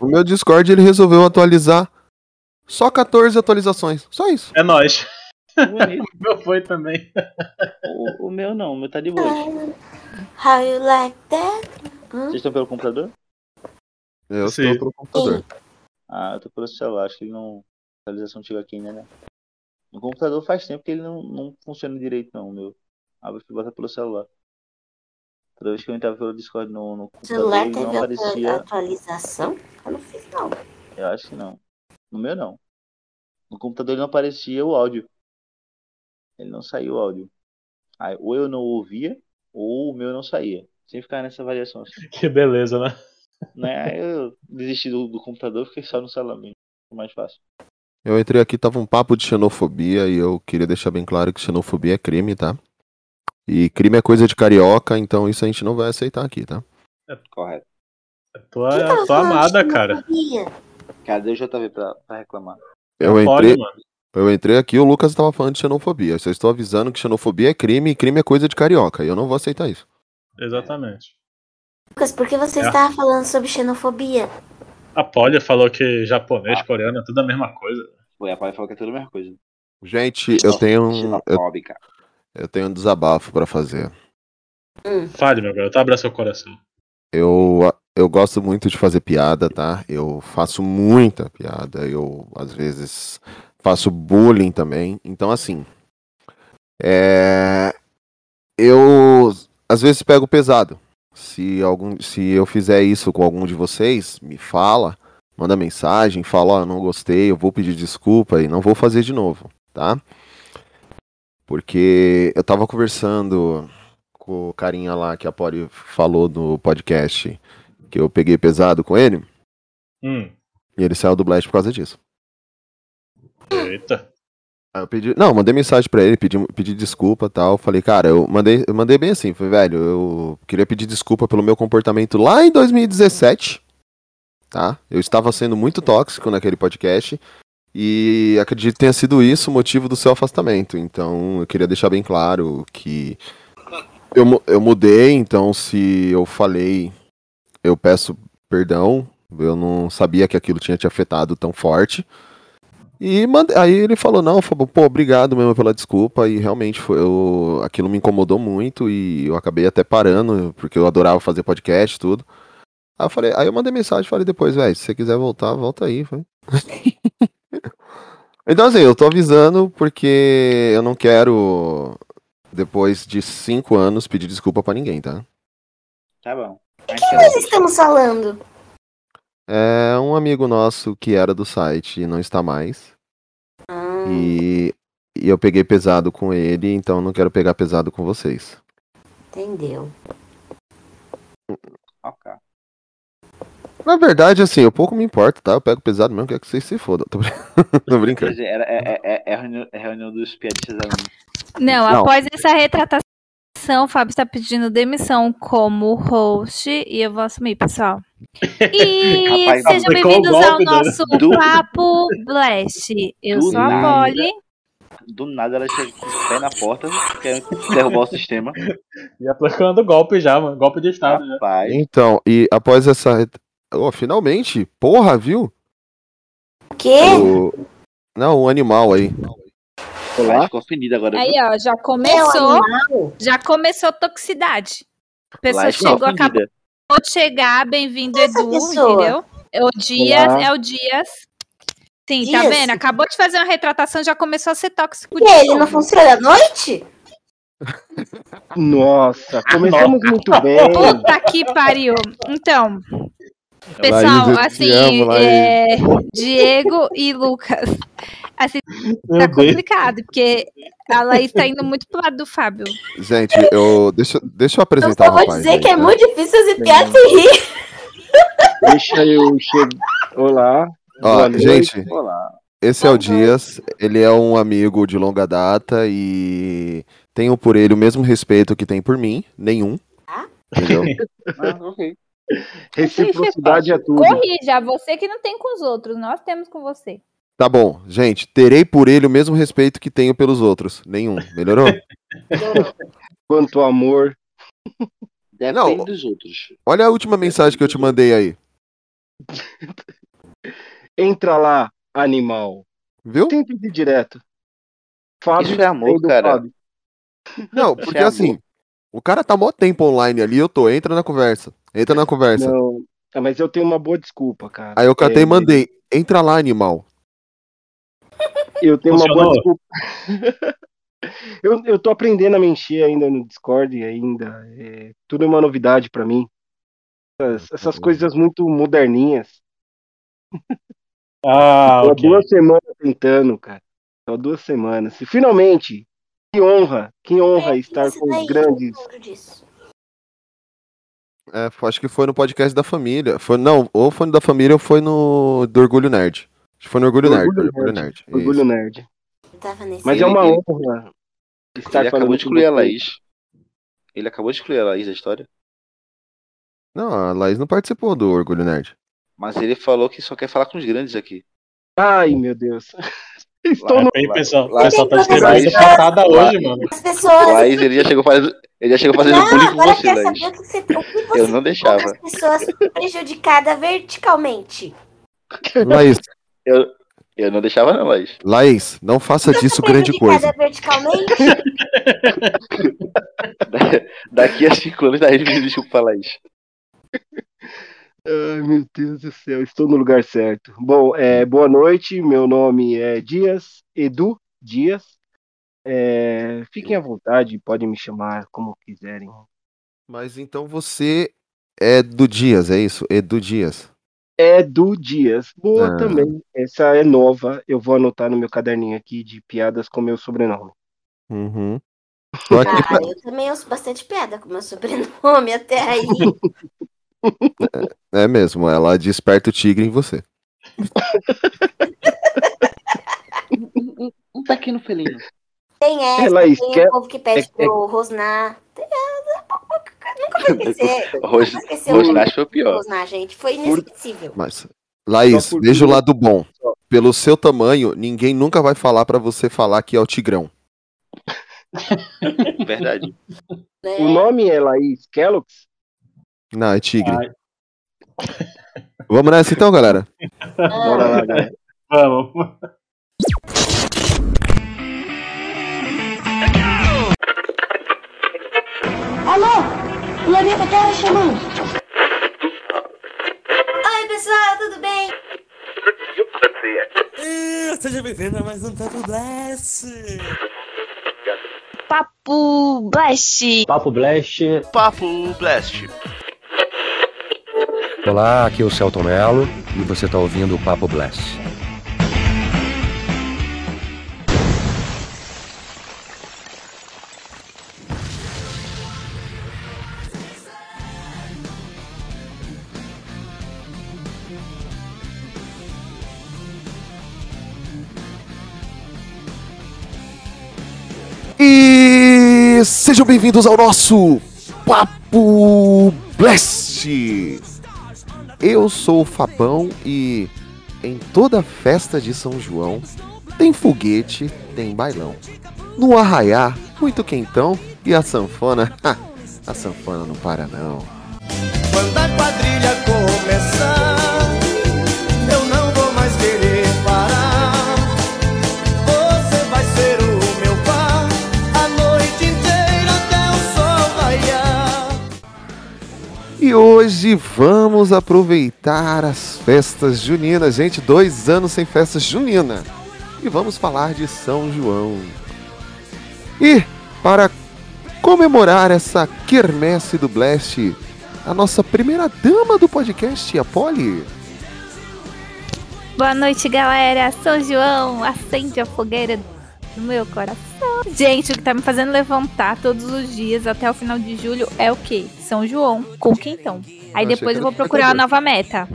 O meu Discord ele resolveu atualizar só 14 atualizações. Só isso. É nóis. Bonito. O meu foi também. O, o meu não, o meu tá de boa. How you like that? Vocês estão pelo computador? Eu Sim. estou pro computador. Ah, eu tô pelo celular, acho que ele não. A atualização chegou aqui ainda, né? No computador faz tempo que ele não, não funciona direito, não, o meu. Abre e bota pelo celular. Toda vez que eu entrava pelo Discord no, no celular ele não teve atua- aparecia. atualização? Eu não fiz, não. Eu acho que não. No meu não. No computador ele não aparecia o áudio. Ele não saiu o áudio. Aí, ou eu não ouvia, ou o meu não saía. Sem ficar nessa variação assim. Que beleza, né? Né? Aí eu desisti do, do computador e fiquei só no celular mesmo. Foi mais fácil. Eu entrei aqui, tava um papo de xenofobia e eu queria deixar bem claro que xenofobia é crime, tá? E crime é coisa de carioca, então isso a gente não vai aceitar aqui, tá? Correto. Tua, Quem tava tua falando de amada, cara. Cadê o JV pra, pra reclamar? Eu Pode, entrei, mano. eu entrei aqui, o Lucas tava falando de xenofobia. Eu só estou avisando que xenofobia é crime e crime é coisa de carioca. E eu não vou aceitar isso. Exatamente. Lucas, por que você É. estava falando sobre xenofobia? A Polly falou que japonês, coreano é tudo a mesma coisa. Foi, a pai falou que é tudo a mesma coisa. Gente, eu tenho um, eu. Eu tenho um desabafo pra fazer. Fale, meu garoto, abra seu coração. Eu, eu gosto muito de fazer piada, tá? Eu faço muita piada. Eu, às vezes, faço bullying também. Então, assim. É, eu, às vezes, pego pesado. Se, algum, se eu fizer isso com algum de vocês, me fala, manda mensagem, fala: Ó, não gostei, eu vou pedir desculpa e não vou fazer de novo, tá? Porque eu tava conversando com o carinha lá que a Pori falou no podcast que eu peguei pesado com ele, Hum, e ele saiu do Blast por causa disso. eita. Aí eu pedi, não, mandei mensagem pra ele, pedi, pedi desculpa e tal. Falei, cara, eu mandei, eu mandei bem assim, falei, velho, eu queria pedir desculpa pelo meu comportamento lá em 2017, tá? Eu estava sendo muito tóxico naquele podcast e acredito que tenha sido isso o motivo do seu afastamento. Então, eu queria deixar bem claro que eu, eu mudei, então se eu falei, eu peço perdão. Eu não sabia que aquilo tinha te afetado tão forte. E mande- aí ele falou, não, falou, pô, obrigado mesmo pela desculpa. E realmente foi, eu- aquilo me incomodou muito e eu acabei até parando, porque eu adorava fazer podcast e tudo. Aí eu falei, aí eu mandei mensagem falei depois, velho, se você quiser voltar, volta aí. Então assim, eu tô avisando porque eu não quero, depois de cinco anos, pedir desculpa pra ninguém, tá? Tá bom. que nós estamos falando? É um amigo nosso que era do site e não está mais. Hum, E, e eu peguei pesado com ele, então não quero pegar pesado com vocês. entendeu. Na verdade, assim, eu pouco me importo, tá? Eu pego pesado mesmo, quer que vocês se fodam. Tô, brin- Tô brincando. era, é, é, é, é a reunião, é a reunião dos piadistas. Não, Não. após essa retratação, o Fábio está pedindo demissão como host e eu vou assumir, pessoal. E Rapaz, sejam bem-vindos ao golpe, nosso Do- Papo Blast. Eu Do sou a nada. Polly. Do nada ela chega com o pé na porta, querendo derrubar o sistema. E aplicando golpe já, mano. Golpe de Estado já. Rapaz, Então, e após essa. Oh, finalmente! Porra, viu? O quê? O... Não, o animal aí. rapaz ficou agora. Aí, viu? ó, já É um começou, animal? já começou toxicidade. A pessoa Lá ficou chegou, acabou de chegar, bem-vindo Edu, pessoa? entendeu? É o Dias, Olá. é o Dias. Sim, tá Dias? vendo? Acabou de fazer uma retratação, já começou a ser tóxico E ele novo. não funciona à noite? Nossa, começamos muito bem. Puta que pariu. Então, pessoal, Laís, eu assim, amo, é, Diego e Lucas. Assim, Meu tá Deus. complicado, porque a Laís tá indo muito pro lado do Fábio. Gente, eu. Deixa, deixa eu Eu apresentar só o vou rapaz. dizer aí, que é tá? muito difícil fazer piada sem rir. Deixa eu chegar. Olá. Ó, gente, Olá. esse é o Dias. Ele é um amigo de longa data e tenho por ele o mesmo respeito que tem por mim. Nenhum. Ah? Entendeu? Ah, ok. Reciprocidade é tudo. Corrija, você que não tem com os outros, nós temos com você. Tá bom, gente, terei por ele o mesmo respeito que tenho pelos outros. Nenhum. Melhorou? Quanto amor. Depende Não. dos outros. Olha a última mensagem que eu te mandei aí. Entra lá, animal. Viu? Tenta ir direto. Fábio, Isso é amor, cara. Fábio. Não, porque é amor. assim, o cara tá mó tempo online ali, eu tô, entra na conversa. Entra na conversa. Não, ah, mas eu tenho uma boa desculpa, cara. Aí eu catei É, e mandei, entra lá, animal. Eu tenho uma boa Funcionou? desculpa. eu, eu tô aprendendo a me encher ainda no Discord ainda. é, tudo é uma novidade pra mim. Essas, essas coisas muito moderninhas. Ah, Tô há ok. duas semanas tentando, cara. Tô há duas semanas. E finalmente, que honra, que honra estar Esse com os grandes. É, acho que foi no podcast da família. Foi, não, ou foi no da família ou foi no do Orgulho Nerd. Acho que foi no Orgulho Nerd. Orgulho Orgulho Nerd. Nerd. Orgulho nerd. Tava nesse. Mas Ele- é uma ele- honra estar Ele acabou de excluir a. Laís. Ele acabou de excluir a Laís da história. Não, a Laís não participou do Orgulho Nerd. Mas ele falou que só quer falar com os grandes aqui. Ai, meu Deus. Estou Lá, no. aí, pessoal, lá- pessoal tá esperando essa lá- hoje, mano. As pessoas. Laís, ele já chegou fazendo, ele já chegou fazendo Não, bullying com você, Laís. saber o que você, o que você Eu não deixava. as pessoas prejudicadas verticalmente. Laís, Eu, eu não deixava não, Laís. Laís, não faça disso grande coisa. Prejudicada verticalmente? Da- Daqui a cinco anos, daí me desculpa Laís. Ai, meu Deus do céu, estou no lugar certo. Bom, é, boa noite, meu nome é Dias, Edu Dias. É, fiquem à vontade, podem me chamar como quiserem. Mas então você é do Dias, é isso? Edu Dias. Edu Dias, boa Ah. também. Essa é nova, eu vou anotar no meu caderninho aqui de piadas com meu sobrenome. Uhum. Tô aqui pra- Ah, eu também ouço bastante piada com meu sobrenome até aí. É mesmo, ela desperta o tigre em você. Um pequeno felino. Tem essa, É, Laís, tem quer- o povo que pede é- é- pro rosnar. Nunca vou esquecer. Nash foi o pior. rosnar, gente. Foi inesquecível. Mas, Laís, veja o lado bom. Pelo seu tamanho, ninguém nunca vai falar pra você falar que é o Tigrão. Verdade. Né? O nome é Laís Kellogg's? Não, é tigre. Vamos nessa então, galera? Bora lá, galera. vamos. Alô? Planeta Terra chamando. Oi, pessoal, tudo bem? Seja bem-vindo a mais um Papo Blast! Papo Blast. Papo Blast. Papo Blast. Olá, aqui é o Celton Mello e você está ouvindo o Papo Blast. E sejam bem-vindos ao nosso Papo Blast! Eu sou o Fabão e em toda festa de São João tem foguete, tem bailão. No arraiá, muito quentão e a sanfona, a sanfona não para não. Quando a quadrilha começar, E hoje vamos aproveitar as festas juninas. Gente, dois anos sem festa junina. E vamos falar de São João. E para comemorar essa quermesse do Blast, a nossa primeira dama do podcast, a Polly. Boa noite, galera. São João, acende a fogueira no meu coração. Gente, o que tá me fazendo levantar todos os dias até o final de julho é o quê? São João, com quentão. Aí Eu depois eu vou procurar uma nova meta.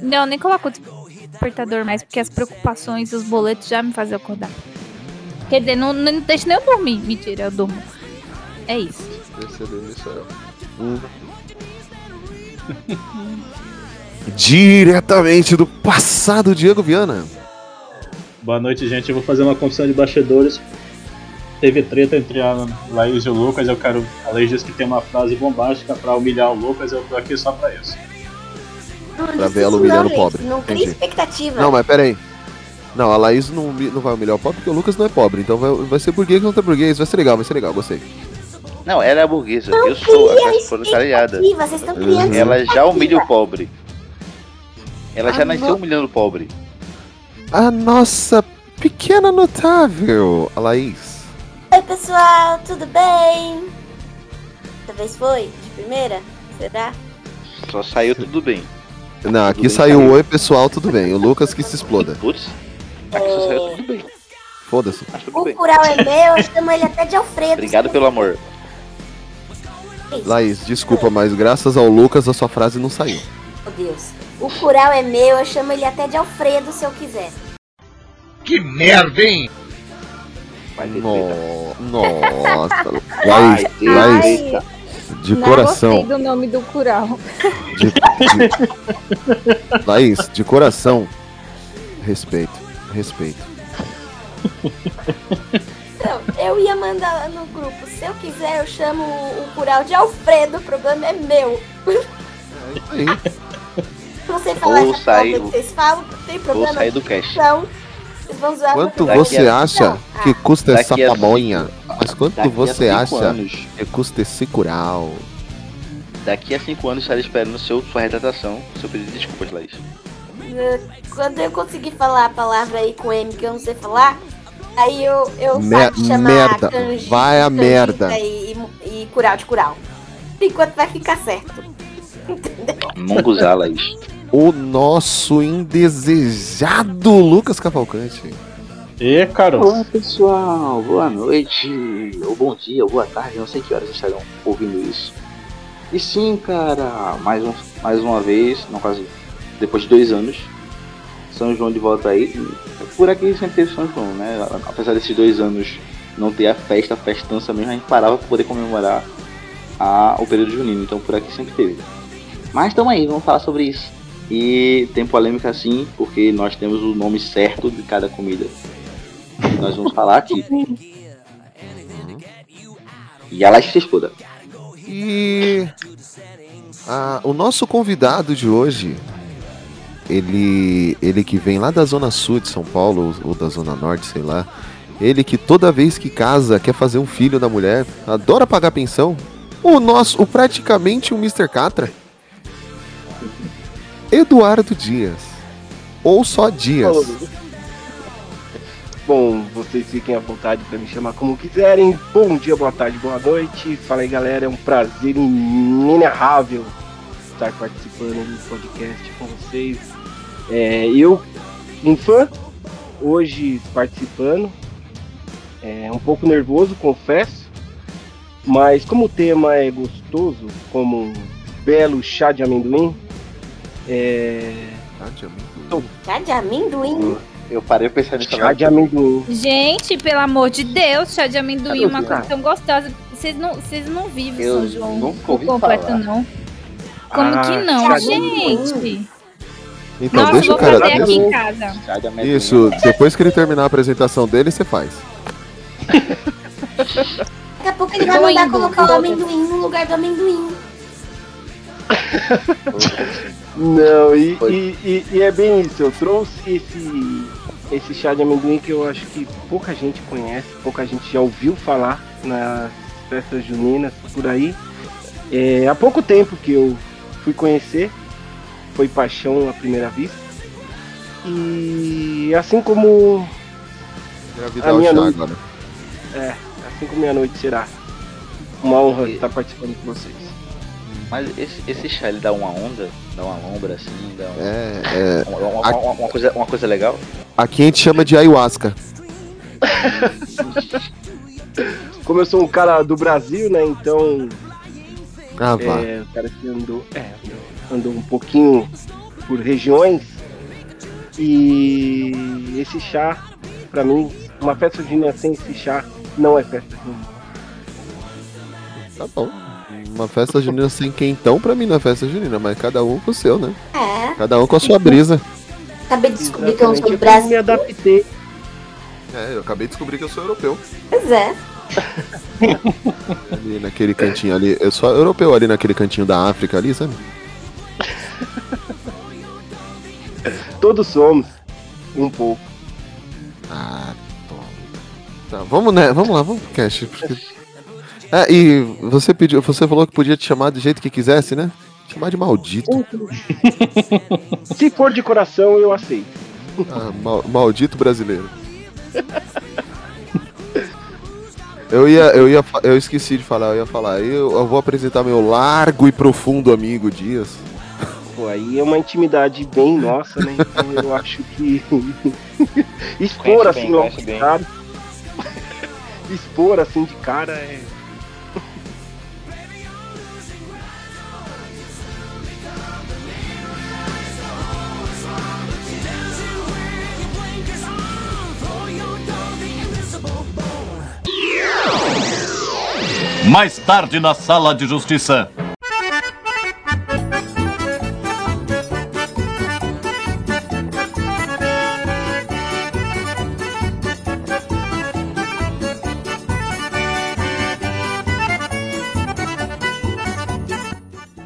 Não, nem coloco o despertador mais, porque as preocupações, os boletos já me fazem acordar. Quer dizer, não, não deixa nem eu dormir. Mentira, eu durmo. É isso. Diretamente do passado, Diego Viana. Boa noite, gente. Eu vou fazer uma confissão de bastidores. Teve treta entre a Laís e o Lucas. Eu quero. A Laís disse que tem uma frase bombástica pra humilhar o Lucas. Eu tô aqui só pra isso. Não Pra ver ela humilhando não, o pobre. Não cria Entendi. expectativa. Não, mas pera aí. Não, a Laís não, não vai humilhar o pobre porque o Lucas não é pobre. Então vai, vai ser burguês contra burguês. Vai ser legal, vai ser legal, gostei. Não, ela é a burguesa. Eu sou a classe proletariada. Ela já humilha o pobre. Ela já Ah, nasceu não. humilhando o pobre. A nossa pequena notável, a Laís. Oi, pessoal, tudo bem? Dessa vez foi? De primeira? Será? Só saiu tudo bem. Não, aqui bem, saiu saiu. oi pessoal, tudo bem. O Lucas que se exploda. Putz, aqui só saiu tudo bem. Foda-se. Tudo O bem. plural é meu, eu chamo ele até de Alfredo. Obrigado pelo amor. Isso. Laís, desculpa, mas graças ao Lucas a sua frase não saiu. Meu Deus. O plural é meu, eu chamo ele até de Alfredo se eu quiser. Vai ter treta. No... Nossa. Vai treta. de não coração. gostei do nome do cural. De, de... Laís, de coração. Respeito, respeito. Então, eu ia mandar no grupo. Se eu quiser, eu chamo o, o plural de Alfredo. O problema é meu. Aí, Não sei falar Ou essa sai palavra do- que vocês falam, não tem Vou problema. sair do cast. Então, quanto você a- acha que custa essa Daqui a pamonha? Mas quanto você acha anos, que custa esse cural? daqui a cinco anos estarei esperando seu, sua retratação, seu pedido de desculpas, Laís. Quando eu conseguir falar a palavra aí com M que eu não sei falar, aí eu, eu Mer- sabe chamar merda. kanji, Vai a merda. E, e, e cural de cural. Por enquanto vai ficar certo. Munguzá, Laís. O nosso indesejado Lucas Cavalcante. E, Carol? Olá pessoal, boa noite, ou bom dia, ou boa tarde, não sei que horas estarão ouvindo isso. E sim, cara, mais, um, mais uma vez, no caso, depois de dois anos, São João de volta aí. Por aqui sempre teve São João, né? Apesar desses dois anos não ter a festa, a festança mesmo, a gente parava para poder comemorar a, o período junino, então por aqui sempre teve. Mas tamo aí, vamos falar sobre isso. E tem polêmica sim, porque nós temos o nome certo de cada comida que nós vamos falar aqui. E ela se exploda. E ah, o nosso convidado de hoje, ele, ele que vem lá da zona sul de São Paulo ou, da zona norte, sei lá. Ele que toda vez que casa quer fazer um filho da mulher, adora pagar pensão. O nosso, o praticamente um Mr. Catra. Eduardo Dias. Ou só Dias. Bom, vocês fiquem à vontade para me chamar como quiserem. Bom dia, boa tarde, boa noite. Fala aí, galera. É um prazer inenarrável estar participando do podcast com vocês. É, eu, um fã, hoje participando. É um pouco nervoso, confesso. Mas como o tema é gostoso, como um belo chá de amendoim, é, Chá de amendoim? Eu parei pra pensar nisso chá de amendoim. Gente, pelo amor de Deus, chá de amendoim é uma Cara, coisa tão gostosa. Vocês não, vocês não vivem Eu São João nunca ouvi completo, falar. não. Como Ah, que não, chá de gente? Então Nossa, deixa vou o cara. fazer aqui em casa. Chá de amendoim. Isso, depois que ele terminar a apresentação dele, você faz. Daqui a pouco ele vai mandar colocar o amendoim no lugar do amendoim. Não, e, e, e- e é bem isso. Eu trouxe esse, esse chá de amendoim que eu acho que pouca gente conhece, pouca gente já ouviu falar nas festas juninas por aí. É, há pouco tempo que eu fui conhecer, foi paixão à primeira vista. E assim como A o minha chá noite. agora. é, assim como minha noite será uma honra estar participando com vocês. Mas esse, esse chá ele dá uma onda, dá uma lombra assim, dá um- É, é, uma, uma- uma- uma coisa, uma coisa legal. aqui a gente chama de ayahuasca. Como eu sou um cara do Brasil, né? Então Ah, vá. É, o cara que andou, é, andou, andou um pouquinho por regiões. E esse chá, pra mim, uma festa junina sem esse chá não é festa junina. Tá bom. Uma festa junina sem quentão pra mim não é festa junina, mas cada um com o seu, né? É, Cada um com a sua brisa. acabei de descobrir que eu não sou do Exatamente, eu me Brasil. adaptei. É, eu acabei de descobrir que eu sou europeu. Pois é. Ali naquele cantinho ali. Eu sou europeu ali naquele cantinho da África ali, sabe? Todos somos. Um pouco. Ah, toma. Tá, vamos, né? Vamos lá, vamos pro cast. porque- É, e você pediu, você falou que podia te chamar do jeito que quisesse, né? Chamar de maldito. Se for de coração, eu aceito. Ah, mal- maldito brasileiro. Eu ia, eu ia, eu esqueci de falar, eu ia falar. Eu, eu vou apresentar meu largo e profundo amigo Dias. Pô, aí é uma intimidade bem nossa, né? Então eu acho que. Expor assim bem, logo cara. Expor assim de cara é. Mais tarde na sala de justiça.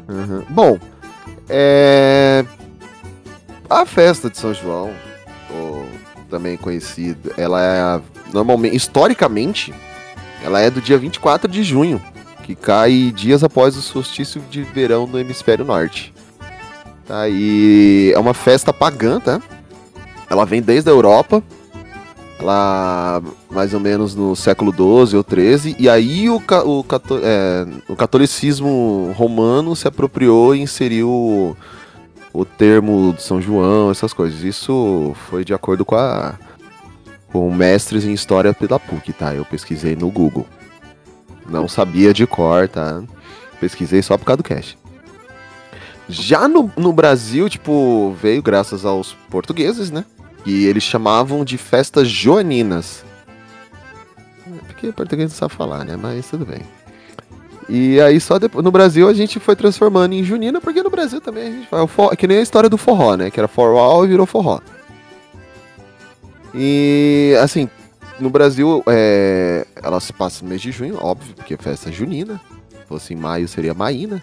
Uhum. Bom, é... a festa de São João, ou também conhecida, ela é normalmente, historicamente, ela é do dia 24 de junho, que cai dias após o solstício de verão no hemisfério norte. Tá, e é uma festa pagã, tá? Ela vem desde a Europa, lá mais ou menos no século XII ou XIII, e aí o, o, é, o catolicismo romano se apropriou e inseriu o, o termo de São João, essas coisas. Isso foi de acordo com a com mestres em história pela PUC, tá? Eu pesquisei no Google. Não sabia de cor, tá? Pesquisei só por causa do cash. Já no, no Brasil, tipo, veio graças aos portugueses, né? E eles chamavam de festas joaninas. É, Porque português não sabe falar, né? Mas tudo bem. E aí só depois, no Brasil a gente foi transformando em junina, porque no Brasil também a gente forró- É que nem a história do forró, né? Que era forró e virou forró. E assim, no Brasil é, ela se passa no mês de junho, óbvio, porque é festa junina. Se fosse em maio seria maína.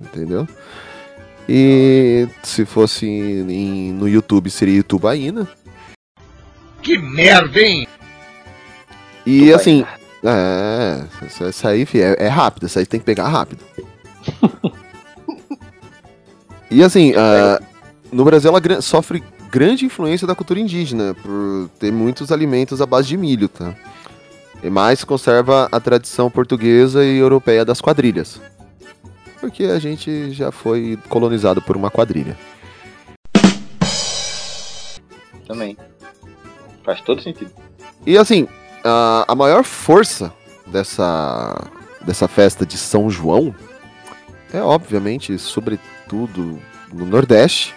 Entendeu? E se fosse em- no YouTube seria Itubaína. Que merda, hein? E assim, é, essa- essa aí fi, é, é rápido, essa aí tem que pegar rápido. e assim, ah, no Brasil ela sofre grande influência da cultura indígena, por ter muitos alimentos à base de milho, tá? E mais conserva a tradição portuguesa e europeia das quadrilhas. Porque a gente já foi colonizado por uma quadrilha. Também. Faz todo sentido. E assim, a, a maior força dessa, dessa festa de São João é, obviamente, sobretudo no Nordeste.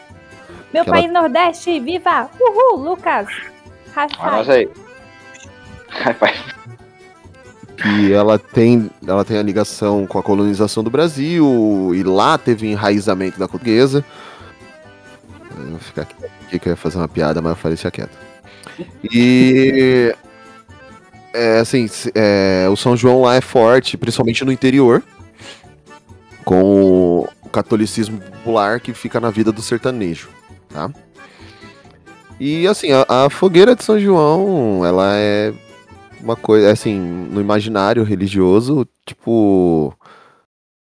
Meu Que ela- país Nordeste, viva! Uhul, Lucas! High nós five. que ela tem, ela tem a ligação com a colonização do Brasil, e lá teve enraizamento da portuguesa. Eu vou ficar aqui, que eu ia fazer uma piada, mas eu falei deixa quieto. E. É, assim, é, o São João lá é forte, principalmente no interior, com o catolicismo popular que fica na vida do sertanejo, tá? E assim, a, a fogueira de São João, ela é uma coisa, assim, no imaginário religioso, tipo,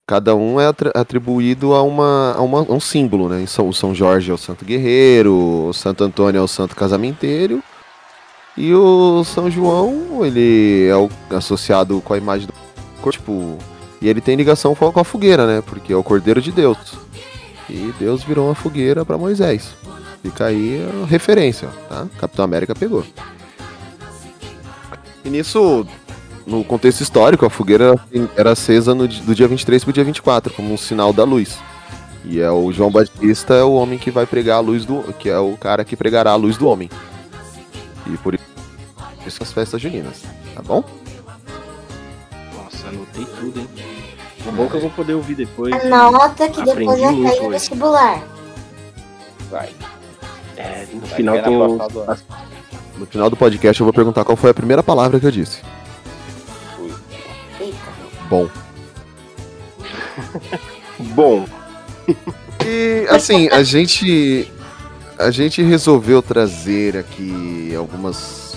cada um é atri- atribuído a, uma, a, uma- a um símbolo, né? O São Jorge é o santo guerreiro, o Santo Antônio é o santo casamenteiro, e o São João, ele é o- associado com a imagem do tipo, e ele tem ligação com a, com a fogueira, né? Porque é o Cordeiro de Deus. E Deus virou uma fogueira para Moisés. Fica aí a referência, tá? Capitão América pegou. E nisso, no contexto histórico, a fogueira era acesa no, do dia 23 pro dia 24, como um sinal da luz. E é o João Batista é o homem que vai pregar a luz do. que é o cara que pregará a luz do homem. E por isso as festas juninas, tá bom? Nossa, anotei tudo, hein? O bom que eu vou poder ouvir depois. Anota que depois vai cair no vestibular. vai. É, no Vai final do No final do podcast eu vou perguntar qual foi a primeira palavra que eu disse. Eita. Bom. Bom. E assim, a gente a gente resolveu trazer aqui algumas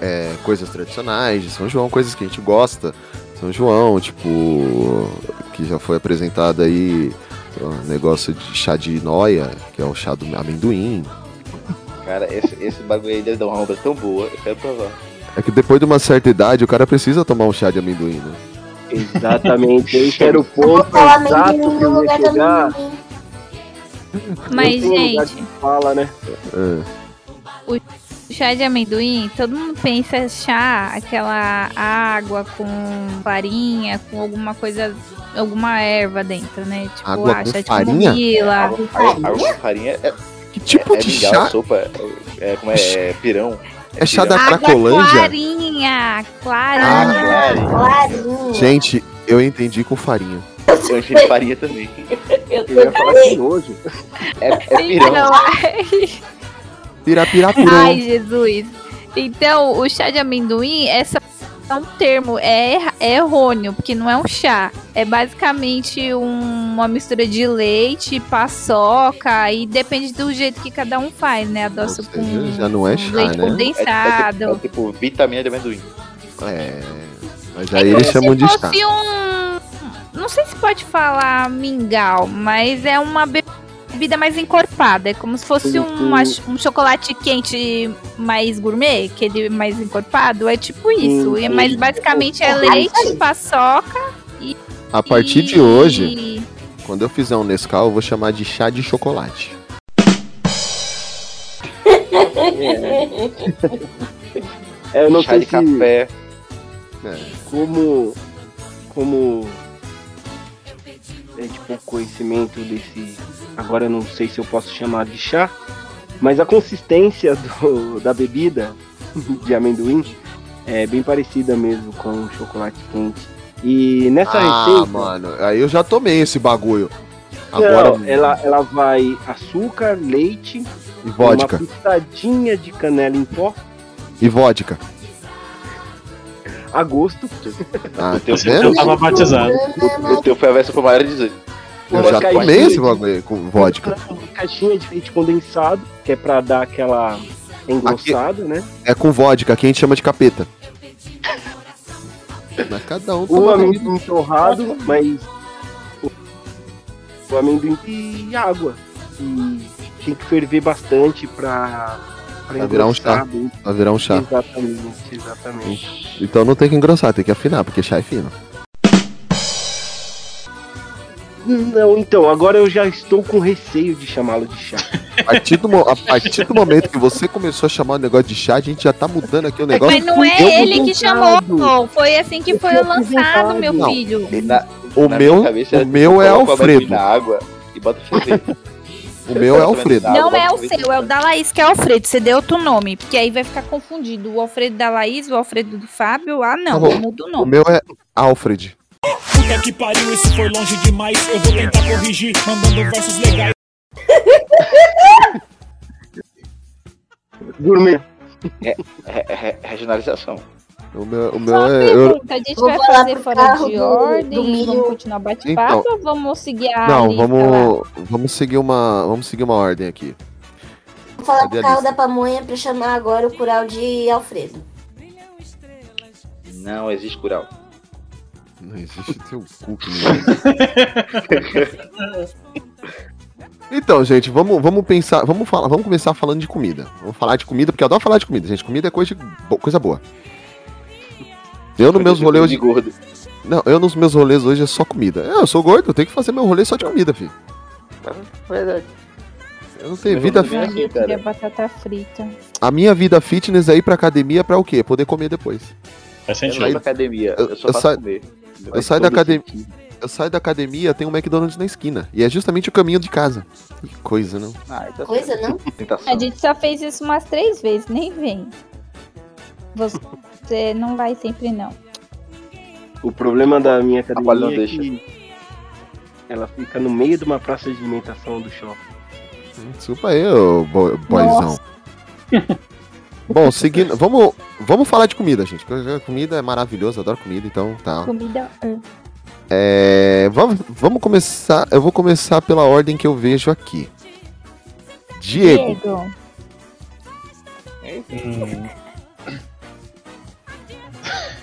é, coisas tradicionais de São João, coisas que a gente gosta. São João, tipo, que já foi apresentado aí o negócio de chá de noia, que é o chá do amendoim. Cara, esse, esse bagulho aí deve dar uma obra tão boa, eu quero provar. É que depois de uma certa idade o cara precisa tomar um chá de amendoim, né? Exatamente, esse era o ponto exato que eu ia chegar. Mas, gente, Fala, né? É. chá de amendoim, todo mundo pensa chá, aquela água com farinha, com alguma coisa, alguma erva dentro, né? Tipo, Água ah, com chá farinha? Água, água, água com farinha é, Que tipo é de mingau, chá? sopa, é, é, como é, é pirão. É chá da Cracolândia? clarinha, Ah, clarinha. claro. Clarinho. Gente, eu entendi com farinha. Eu enchi de farinha também. Eu Eu ia falar que hoje. É, é pirão. Então, Pirá, pirá, pirão. Ai, Jesus. Então, o chá de amendoim é só é um termo, é, é errôneo, porque não é um chá. É basicamente um- uma mistura de leite, paçoca, e depende do jeito que cada um faz, né? Adoça com já não é chá, leite né? É, é, condensado. tipo, é tipo vitamina de amendoim. É. Mas É aí eles chamam se de chá. um. Não sei se pode falar mingau, mas é uma bebida mais encorpada. É como se fosse um, um chocolate quente mais gourmet, aquele mais encorpado. É tipo isso. E- sim. Mas basicamente é leite, paçoca A partir e... de hoje, quando eu fizer um Nescau, eu vou chamar de chá de chocolate. É, eu não Chá sei de se café. como. Como. É tipo conhecimento desse. Agora eu não sei se eu posso chamar de chá. Mas a consistência do- da bebida de amendoim é bem parecida mesmo com o chocolate quente. E nessa ah, receita. mano, aí eu já tomei esse bagulho. Não, Agora, ela, ela vai açúcar, leite, e vodka. uma pitadinha de canela em pó, E vodka. A gosto. Ah, tá teu- vendo? Eu tava batizado. O teu foi a versão pro maior de 18. Eu já tomei esse bagulho com vodka. Uma caixinha de leite condensado, que é pra dar aquela engrossada, né? É com vodka, que a gente chama de capeta. Mas cada um O amendoim torrado, mas o, o amendoim e água. E tem que ferver bastante pra, pra Pra virar um chá. bem. Pra virar um chá. Exatamente, exatamente. Então não tem que engrossar, tem que afinar, porque chá é fino. Não, então, agora eu já estou com receio de chamá-lo de chá. A partir, do, a partir do momento que você começou a chamar o negócio de chá, a gente já tá mudando aqui o negócio. Mas não é Eu ele que chamou, foi assim que Eu foi lançado, meu Não. filho. Na, O na meu, o meu é Alfredo. na água e bota ferver. O meu é Alfredo. Não é o seu, é o da Laís que é Alfredo. Você deu outro nome, porque aí vai ficar confundido. O Alfredo da Laís, o Alfredo do Fábio. Ah, não, Tá muda o O nome. meu é Alfred. Puta que pariu, isso foi longe demais. Eu vou tentar corrigir, mandando versos legais. Gourmet. Re- re- regionalização. O meu, o meu Só é. eu- a gente Vou vai falar fazer fora de do- ordem do e vamos continuar bate-papo Então. ou vamos seguir a Não, lista lá? vamos, vamos seguir uma, vamos seguir uma ordem aqui. Vou falar Cadê pro carro da pamonha pra chamar agora o cural de Alfredo. Não existe cural. Não existe teu cu que não Então, gente, vamos, vamos pensar, vamos falar, vamos começar falando de comida. Vamos falar de comida, porque eu adoro falar de comida, gente. Comida é coisa, de coisa boa. Eu nos meus rolês de hoje. gordo. Não, eu nos meus rolês hoje é só comida. É, eu sou gordo, eu tenho que fazer meu rolê só de comida, filho. Verdade. Eu não tenho vida. assim, eu queria batata frita. A minha vida fitness é ir pra academia pra o quê? Poder comer depois. Faz Eu não sentido. academia, Eu- eu só eu faço saio- comer. eu saio da academia- Eu saio da academia, tem um McDonald's na esquina. E é justamente o caminho de casa. Que coisa, não? Ah, então Coisa, não? A gente só fez isso umas três vezes, nem vem. Você não vai sempre, não. O problema da minha academia é deixa. que ela fica no meio de uma praça de alimentação do shopping. Desculpa aí, ô bo- boyzão. Bom, seguindo. Vamos, vamos falar de comida, gente. porque Comida é maravilhoso, eu adoro comida, então tá. Comida. ah. É, vamos, vamos começar. Eu vou começar pela ordem que eu vejo aqui. Diego. Diego. Hum.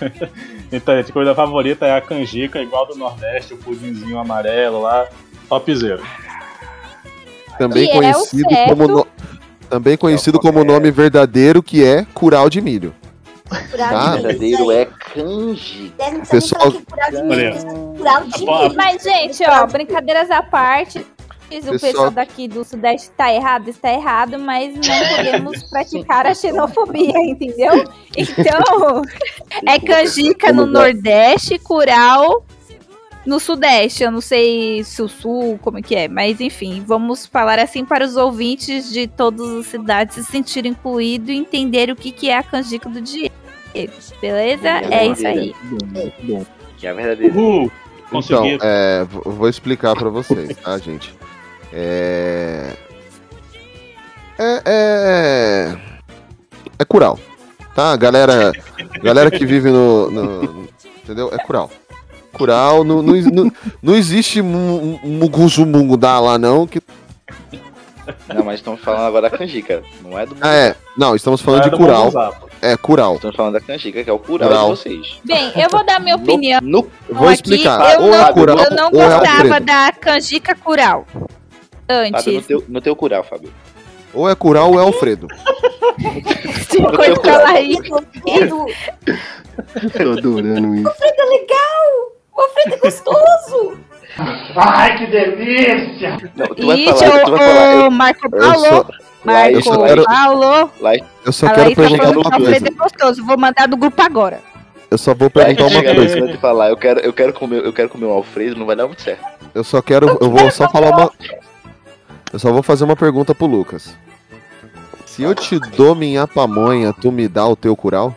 então, gente, comida favorita é a canjica, igual do Nordeste, o pudinzinho amarelo lá, topzera. Também é conhecido certo. como no- também conhecido como nome verdadeiro que é curau de milho. Cural Ah, de milho. verdadeiro é canjica. Pessoal- cural de milho é cural de milho. Mas, gente, ó, brincadeiras à parte. O Pessoal- pessoal daqui do Sudeste tá errado, está errado, mas não podemos praticar a xenofobia, entendeu? Então, é canjica no Nordeste, curau no Sudeste. Eu não sei se o Sul, como é que é, mas enfim, vamos falar assim para os ouvintes de todas as cidades se sentirem incluídos e entender o que, que é a canjica do Diego. Beleza? É isso aí. Que é a verdadeira. Uhul! Então, é, vou explicar pra vocês, tá, gente? É. É. É, é curau. Tá? Galera, galera que vive no. no- entendeu? É curau. Curau, não, não, não, não existe mu- muguzumungu da lá, não. Que, Não, mas estamos falando agora da canjica. Não é do ah, é. Não, estamos falando Não é de curau. Monguzapa. É curau. Estamos falando da canjica, que é o curau Curau. de vocês. Bem, eu vou dar minha opinião. No, Eu vou aqui. explicar. Eu ou não, é curau eu não ou é gostava Alfredo. da canjica curau. Fábio, no Antes. teu, no teu curau, Fábio. Ou é curau ou é Alfredo. Curau. lá aí. Alfredo, Tô adorando isso. Alfredo é legal! O Alfredo é gostoso! Não, tu vai Ixi, falar, tu vai falar. Eu, Marco Eu Paulo. só, Marco eu só quero- Paulo. eu só quero tá perguntar falando uma que o coisa. Alfredo é gostoso. Vou mandar do grupo agora. Eu só vou perguntar uma coisa. te falar. Eu quero, eu quero comer, eu quero comer um Alfredo, não vai dar muito certo. Eu só quero. Eu vou só falar uma. Eu só vou fazer uma pergunta pro Lucas. Se eu te dou minha pamonha, tu me dá o teu curau?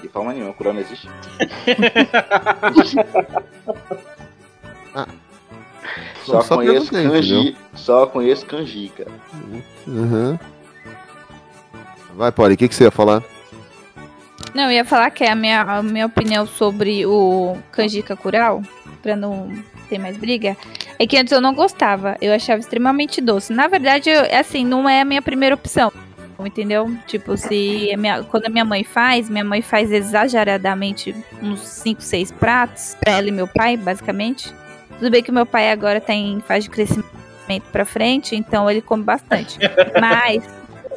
De forma nenhuma, o curau não existe. Só, só conheço canji, só conheço canjica. Uhum. Vai, Pori, o que, que você ia falar? Não, eu ia falar que é a minha, a minha opinião sobre o canjica curau, pra não ter mais briga, é que antes eu não gostava. Eu achava extremamente doce. Na verdade, eu, assim, não é a minha primeira opção. Entendeu? Tipo, se a minha- quando a minha mãe faz, minha mãe faz exageradamente uns 5, 6 pratos pra ela e meu pai, basicamente. Tudo bem que meu pai agora tá em fase de crescimento pra frente, então ele come bastante. Mas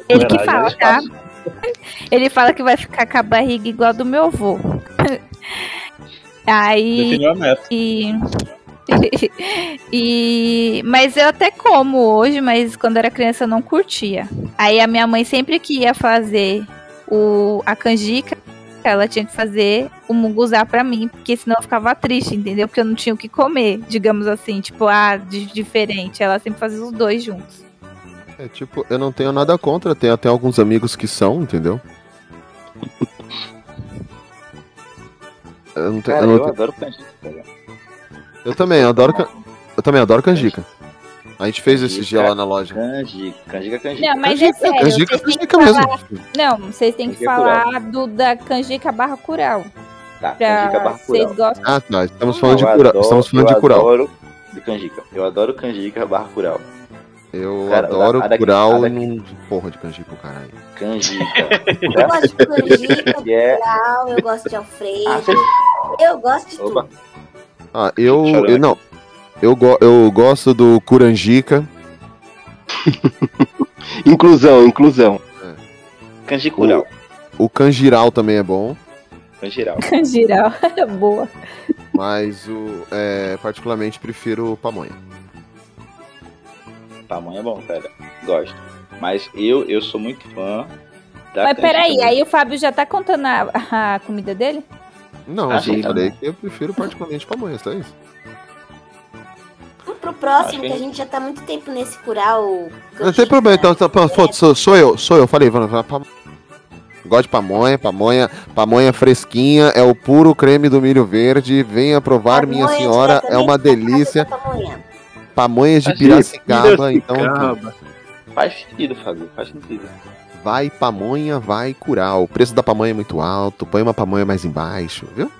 ele que fala, é tá? Ele fala que vai ficar com a barriga igual a do meu avô. Aí. E. e mas eu até como hoje, mas quando era criança eu não curtia. Aí a minha mãe sempre que ia fazer o a canjica, ela tinha que fazer o munguzá pra mim, porque senão eu ficava triste, entendeu? Porque eu não tinha o que comer, digamos assim, tipo, ah, de- diferente. Ela sempre fazia os dois juntos. É tipo, eu não tenho nada contra, tenho até alguns amigos que são, entendeu? Eu, não tenho, Cara, eu, não eu tenho- adoro canjica. Eu também, eu adoro, can- eu também adoro canjica. A gente fez esse dia lá na loja. Canjica, canjica, canjica. Não, mas é sério, canjica, vocês têm que canjica mesmo. falar. Não, vocês têm que Canjica falar do da canjica barra curau. Tá, Pra canjica barra vocês curau. gostam. Ah, tá. Estamos falando de Eu curau. adoro- Estamos falando eu de curau. adoro de canjica. Eu adoro canjica barra curau. Eu Cara, adoro a a e daqui- não. Porra de canjica, caralho. Canjica. Eu gosto de canjica, é... cural, eu gosto de Alfredo. Ah. Eu gosto de Opa. tudo. Ah, eu. Eu não. Eu, go- eu gosto do curanjica. Inclusão, inclusão. Canjica curau. O canjiral também é bom. Canjiral. Geral. Boa. Mas o. É, particularmente prefiro pamonha. Tamanho é bom, cara. Gosto. Mas eu, eu sou muito fã da Mas peraí, aí o Fábio já tá contando a, a comida dele? Não, Ah, eu só sim, tá falei que eu prefiro particularmente pamonha, só isso. Vamos pro próximo, que- a gente já tá há muito tempo nesse cural. Não tem problema, então, então foda-se, sou, sou eu, sou eu, falei, vamos lá, Gosto de pamonha, pamonha, pamonha fresquinha, é o puro creme do milho verde. Venha provar, minha Pamonha senhora, é uma delícia. pamonha. Pamonhas de Mas, Piracicaba, então Piracicaba. Faz sentido, Fábio. Faz sentido. Vai pamonha, vai curar. O preço da pamonha é muito alto, põe uma pamonha mais embaixo, viu?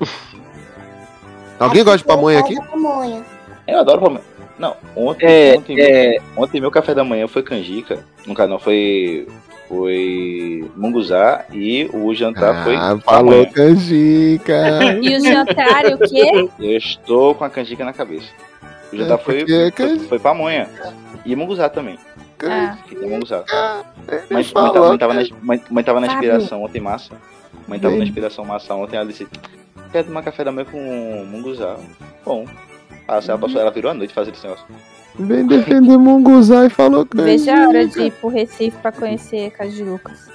Alguém gosta de pamonha aqui? Pamonha. Eu adoro pamonha. Não, ontem, É, ontem, é. ontem meu café da manhã foi canjica. No canal foi. Foi munguzá e o jantar foi Ah, falou pamonha. canjica. E o jantar, o quê? Eu estou com a canjica na cabeça. O jantar É, foi, porque foi, foi pamonha. E munguzá também. Ah, Fiquei munguzá. Ele Mãe, mãe, tava, mãe, tava na, mãe, mãe tava na Fábio. inspiração ontem, massa. Mãe tava na inspiração massa ontem, ela disse: Quer tomar café da manhã com munguzá? Bom. Ah, se ela passou, ela virou a noite fazendo esse negócio. Vem defender Munguzá e falou canjica. veja a hora de ir pro Recife pra conhecer Casa de Lucas.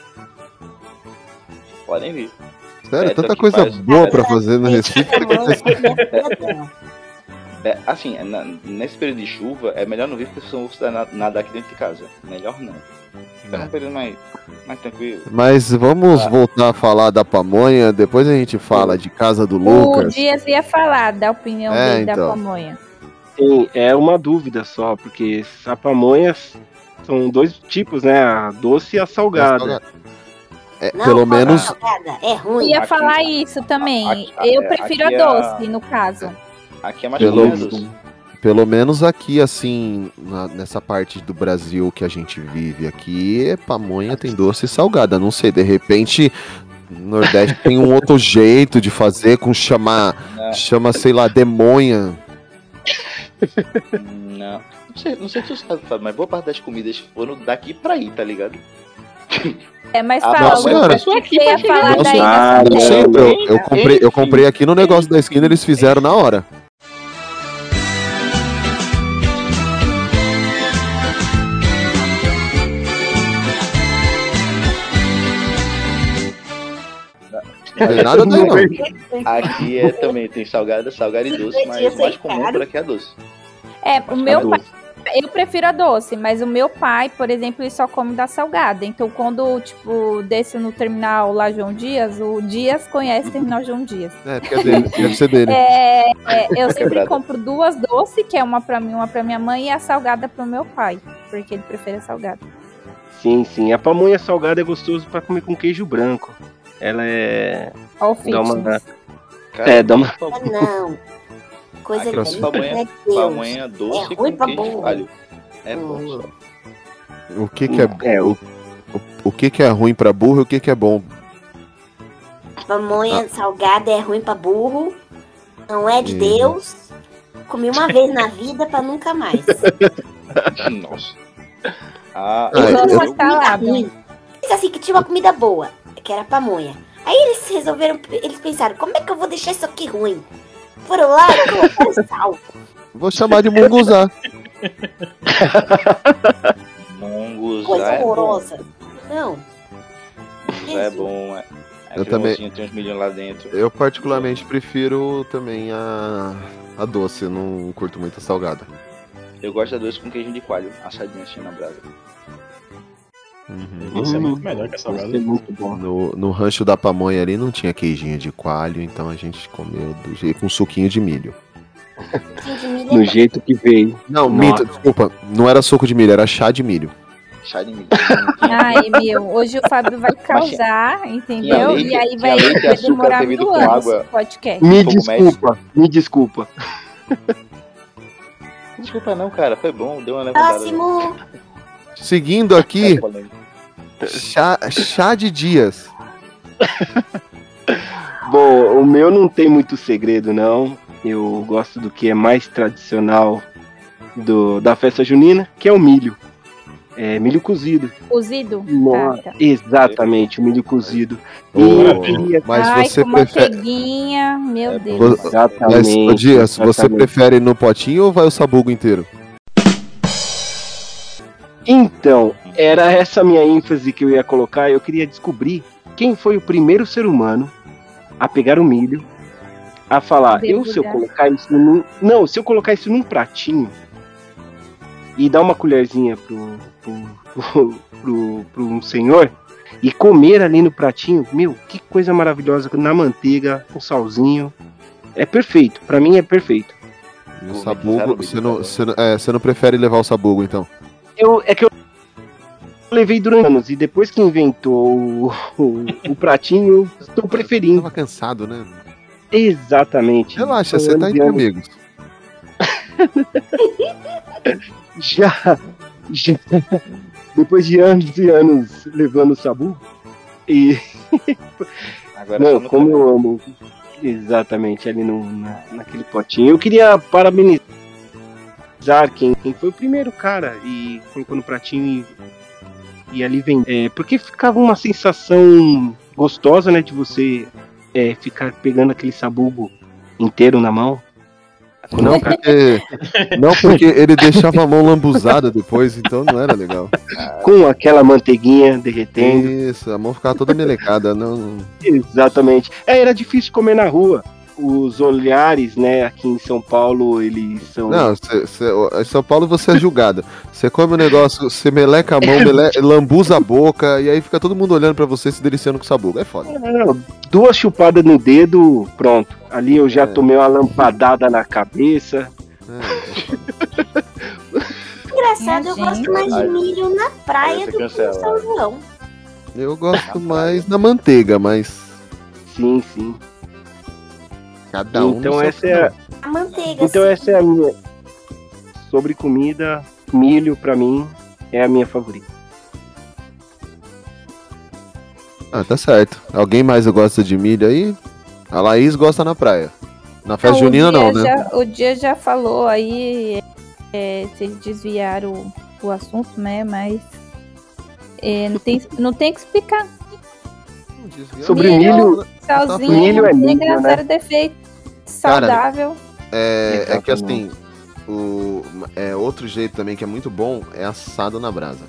Podem vir. Sério, É, tanta que coisa faz. boa pra fazer no Recife. É, assim, na- nesse período de chuva, é melhor não vir porque vão precisar na- nadar aqui dentro de casa. Melhor não. Fica num período mais, mais tranquilo. Mas vamos Ah. voltar a falar da pamonha, depois a gente fala de casa do O Lucas. Dias ia falar da opinião É, dele da então. pamonha. Sim, é uma dúvida só, porque a pamonha são dois tipos, né? A doce e a salgada. É, Não, pelo menos, salgada É Eu ruim. ia Aqui- falar isso também. aqui- eu é, prefiro aqui a é doce, no caso. Aqui é mais Pelo- menos. pelo menos aqui, assim, na- nessa parte do Brasil que a gente vive aqui, é pamonha tem doce e salgada. Não sei, de repente, no Nordeste tem um outro jeito de fazer com chamar, Não, chama, sei lá, demonha. não. Não sei, não sei se tu sabe, Fábio, mas boa parte das comidas foram daqui pra aí, tá ligado? É, mas Ah, o que você ia falar Nossa, daí ah, da Não sei, eu, eu comprei, eu comprei aqui no negócio da esquina, eles fizeram na hora. Não nada daí, não. Aqui é também, tem salgada, salgada e doce, mas o mais comum por aqui é doce. É, o meu pai, eu prefiro a doce, mas o meu pai, por exemplo, ele só come da salgada. Então, quando, tipo, desce no terminal lá João Dias, o Dias conhece o terminal João Dias. É, porque é dele, deve ser dele. É, é, eu sempre Quebrada. compro duas doces, que é uma pra mim, uma pra minha mãe, e a salgada pro meu pai, porque ele prefere a salgada. Sim, sim. A pamonha salgada é gostoso pra comer com queijo branco. Ela é. O Dá uma. fitness. Cara, É, dá uma. Ah, Não. Coisa linda, pamonha- doce É ruim com pra queijo de. É bom. Hum. só. O que que é, É, o, o, que que é ruim pra burro e o que que é bom? Pamonha salgada é ruim pra burro. Não é de. Deus. Comi uma vez na vida pra nunca mais. Nossa. Ah, Ah, Igual eu- essa Comida salada. ruim. Pensa assim que tinha uma comida boa, que era pamonha. Aí eles resolveram, eles pensaram, como é que eu vou deixar isso aqui ruim? Foram lá e colocaram sal. Vou chamar de munguzá. munguzá Coisa é bom. horrorosa. Não. Munguzá é bom. É, é Eu também- Tem uns milhões lá dentro. Eu particularmente prefiro também a, a doce, não curto muito a salgada. Eu gosto da doce com queijo de coalho, assadinho assim na brasa. Isso é muito melhor que a salgada. Isso é muito bom. No, no rancho da pamonha ali não tinha queijinho de coalho, então a gente comeu do jeito com suquinho de milho. Quem de milho é No bom. jeito que veio. Não, minto, desculpa, não era suco de milho, era chá de milho. Chá de milho. Ai, meu, hoje o Fábio vai causar, entendeu? leite- e aí vai, leite vai demorar mil com anos água. podcast. Me desculpa, me desculpa. Desculpa não, cara. Foi bom. Deu uma levantada. Próximo. Seguindo aqui, chá, chá de dias. Bom, o meu não tem muito segredo, não. Eu gosto do que é mais tradicional do, da festa junina, que é o milho. É milho cozido. Cozido? Nossa, Tá, tá. Exatamente, o milho cozido. Ô, E- mas Ai, você prefere. meu É Deus. Mas, Exatamente. ô, Dias, você exatamente. prefere no potinho ou vai o sabugo inteiro? Então, era essa a minha ênfase que eu ia colocar. Eu queria descobrir quem foi o primeiro ser humano a pegar o milho, a falar, eu se eu colocar isso num. Não, se eu colocar isso num pratinho e dar uma colherzinha pro, pro, pro, pro, pro um senhor e comer ali no pratinho, meu, que coisa maravilhosa, na manteiga, com salzinho. É perfeito, pra mim é perfeito. E o sabugo, você não, você, não- é, você não prefere levar o sabugo, então? Eu, é que eu levei durante anos e depois que inventou o, o, o pratinho, estou preferindo. Tava cansado, né? Exatamente. Relaxa, você tá entre anos. amigos. já, já depois de anos e anos levando o sabu e Agora não, no como eu amo exatamente ali no, na, naquele potinho. Eu queria parabenizar quem, quem foi o primeiro cara e colocou no pratinho e, e ali vem. É, porque ficava uma sensação gostosa, né, de você é, ficar pegando aquele sabugo inteiro na mão. Não porque, não porque ele deixava a mão lambuzada depois, então não era legal. Com aquela manteiguinha derretendo. Isso, a mão ficava toda melecada. Não... Exatamente. É, era difícil comer na rua. Os olhares, né, aqui em São Paulo, eles são. Não, cê, cê- em São Paulo você é julgado. Você come o negócio, você meleca a mão, mele, lambuza a boca, e aí fica todo mundo olhando pra você se deliciando com o sabugo. É foda. Não, duas chupadas no dedo, pronto. Ali eu já É. tomei uma lampadada na cabeça. Engraçado, eu gosto mais de milho na praia do que no cancela. São João. Eu gosto mais da manteiga, mas Sim, sim. Cada um. então essa é a, A manteiga, então sim. essa é a minha. Sobre comida, milho pra mim é a minha favorita. Ah, tá certo. Alguém mais gosta de milho aí? A Laís gosta na praia. Na festa o junina não, né? já- o dia já falou aí, é, vocês desviaram o, o assunto, né? Mas é, não, tem, não tem que explicar. Sobre milho, Salzinho, milho é milho, né? zero defeito, saudável. É, é que assim, o, é, outro jeito também que é muito bom é assado na brasa.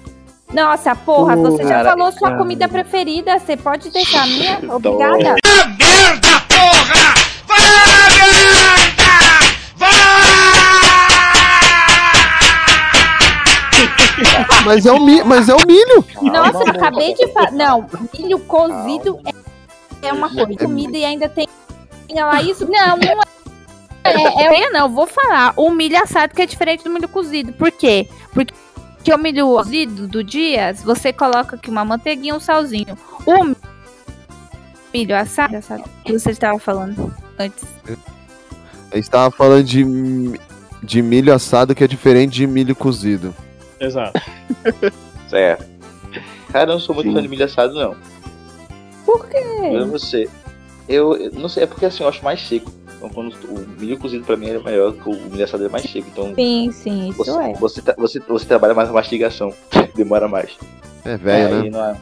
Nossa, porra, você já Cara, falou sua cara. comida preferida, você pode deixar a minha? Obrigada. Mas é o, mi, mas é o milho! Nossa, eu acabei de falar. Não, milho cozido é, é uma coisa. Comida e ainda tem lá isso. Não, não é. É, é, não, vou falar. O milho assado que é diferente do milho cozido. Por quê? Porque que o milho cozido do Dias, você coloca aqui uma manteiguinha e um salzinho. O milho assado, assado que você estava falando antes. A gente tava falando de, de milho assado que é diferente de milho cozido. Exato. Certo. Cara, eu não sou muito Sim. fã de milho assado, não. Por quê? Eu não sei. Eu, eu não sei, é porque assim, eu acho mais seco. Então, quando o milho cozido pra mim é melhor, que o milho assado é mais seco. Então, Sim, sim, isso você, é. você, tra- você, você trabalha mais a mastigação. Demora mais. É velho, né? não é.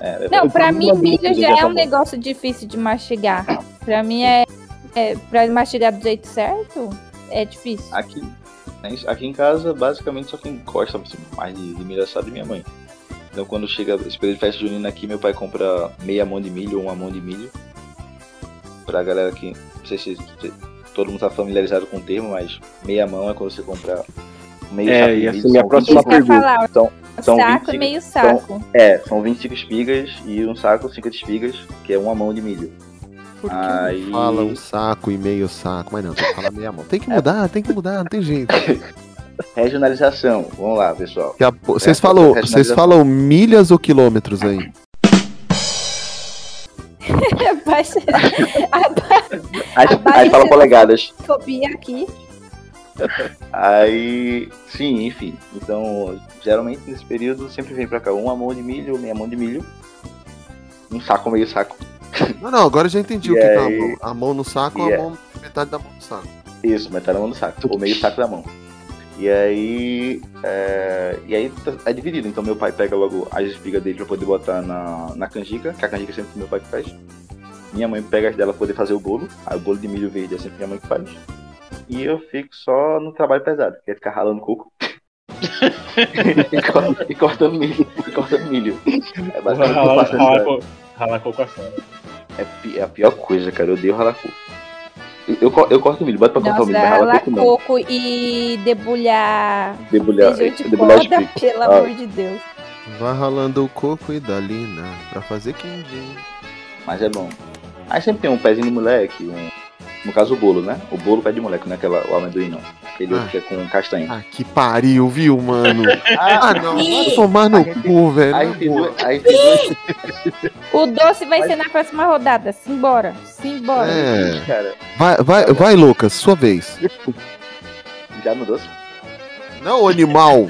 é, Não, eu- pra mim, milho já é um negócio difícil de mastigar. Pra mim é, é pra mastigar do jeito certo, é difícil. Aqui, né, aqui em casa, basicamente, só quem gosta assim, mais de, de milho assado é minha mãe. Então, quando chega esse período de festa junina aqui, meu pai compra meia mão de milho ou uma mão de milho. Pra galera que. Não sei se, se todo mundo tá familiarizado com o termo, mas meia mão é quando você compra meio É, saco e milho, essa é minha são próxima 25 Isso que eu ia pergunta. falar, São, são saco e 25 meio saco. É, são 25 espigas e um saco 50 espigas, que é uma mão de milho. Por que Aí- não fala um saco e meio saco? Mas não, tem que falar meia mão. Tem que mudar, tem que mudar, não tem jeito. Regionalização, vamos lá, pessoal. Vocês É, falam, regionalização. vocês falam milhas ou quilômetros aí? Baixa Aí, A aí fala polegadas. fobia aqui. Aí, sim, enfim. Então, geralmente nesse período sempre vem pra cá uma mão de milho, meia mão de milho, um saco, meio saco. Não, não, agora eu já entendi o E que, que é a aí- mão. A mão no saco ou e a é- mão metade da mão no saco. Isso, metade da mão do saco, ou meio saco da mão. E aí, é, e aí tá- é dividido. Então meu pai pega logo as espigas dele pra poder botar na, na canjica, que a canjica sempre meu pai que faz. Minha mãe pega as dela pra poder fazer o bolo. Aí o bolo de milho verde é sempre minha mãe que faz. E eu fico só no trabalho pesado, que é ficar ralando coco. e, cor- e cortando milho. E cortando milho. É basicamente o Ralar, ralar, co- ralar coco assado. é, pi- é a pior coisa, cara. Eu odeio ralar coco. Eu, eu, co- eu corto milho, bota pra cortar o milho, mas ralar ralar coco não. coco e debulhar Debulhar, feijão de debulhar os corda, picos. pelo Ah. amor de Deus. Vai ralando o coco e dalina pra fazer quindim. Mas é bom. Aí sempre tem um pezinho de moleque, um... no caso o bolo, né? O bolo pé de moleque, não é aquela, o amendoim não. Aquele outro Ah. que é com castanha. Ah, que pariu, viu, mano? Ah, Ah, não, vai tomar no cu, velho. Aí O doce vai ser na próxima rodada. Simbora. Simbora. É. Cara, Vai, vai, vai, Lucas, sua vez. já no doce? Não, animal.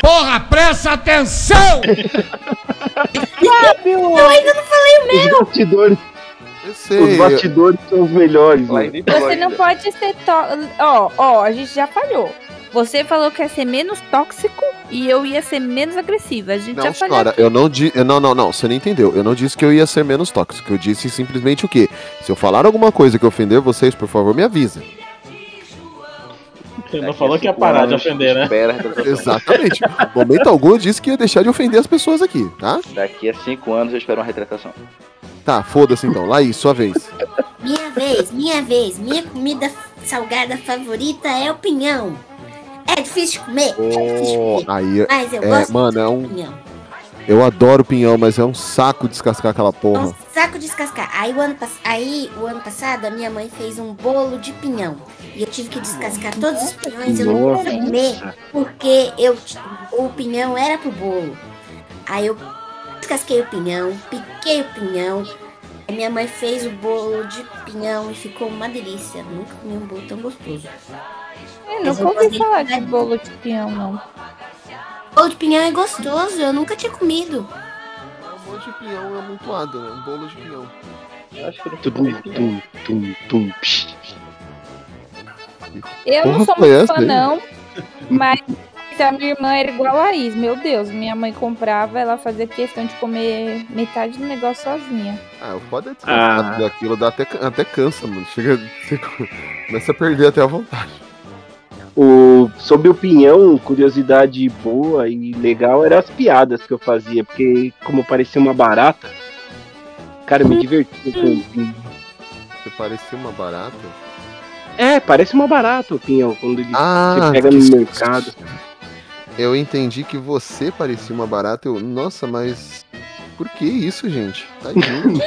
Porra, presta atenção! Eu ainda não falei o meu. Os bastidores, Eu sei. os bastidores são os melhores, falou Você não pode ser tóxico. Ó, ó, a gente já falhou. Você falou que ia ser menos tóxico e eu ia ser menos agressiva. A gente Não, já falhou. senhora, eu não disse. Não, não, não, você não entendeu. Eu não disse que eu ia ser menos tóxico. Eu disse simplesmente o quê? Se eu falar alguma coisa que ofender vocês, por favor, me avisa. Ele não falou que ia parar de ofender, né? retratação. Exatamente. Momento algum eu disse que ia deixar de ofender as pessoas aqui, tá? Daqui a cinco anos eu espero uma retratação. Tá, foda-se então. Laís, sua vez. Minha vez, minha vez. Minha comida salgada favorita é o pinhão. É difícil de comer? É difícil de Oh, comer. aí, Mas eu é, gosto mano, é do um. pinhão. Eu adoro pinhão, mas é um saco descascar aquela É porra. um saco de descascar. Aí o, ano, pass- aí, o ano passado, a minha mãe fez um bolo de pinhão. E eu tive que descascar todos os pinhões. Eu não comer porque eu, o pinhão era pro bolo. Aí eu descasquei o pinhão, piquei o pinhão. Aí minha mãe fez o bolo de pinhão e ficou uma delícia. Nunca comi um bolo tão gostoso. Eu nunca ouvi falar de bolo de peão, não. Bolo de pinhão é gostoso, eu nunca tinha comido. Um bolo de pinhão é amontoado, né? Um bolo de pinhão. Eu acho que Tum, pinhão. tum, tum, tum. Eu Porra, não sou muito fã, não. Mas a minha irmã era igual a Laís. Meu Deus, minha mãe comprava, ela fazia questão de comer metade do negócio sozinha. Ah, o foda é Ah. tudo aquilo, dá até, até cansa, mano. Chega. você começa a perder até a vontade. O, sobre o pinhão, curiosidade boa e legal eram as piadas que eu fazia, porque como parecia uma barata, cara, eu me divertia com o pinhão. Você parecia uma barata. É, parece uma barata o pinhão, quando ele, Ah, você pega no mercado. Eu entendi que você parecia uma barata. Eu, nossa, mas. Por que isso, gente? Tadinho.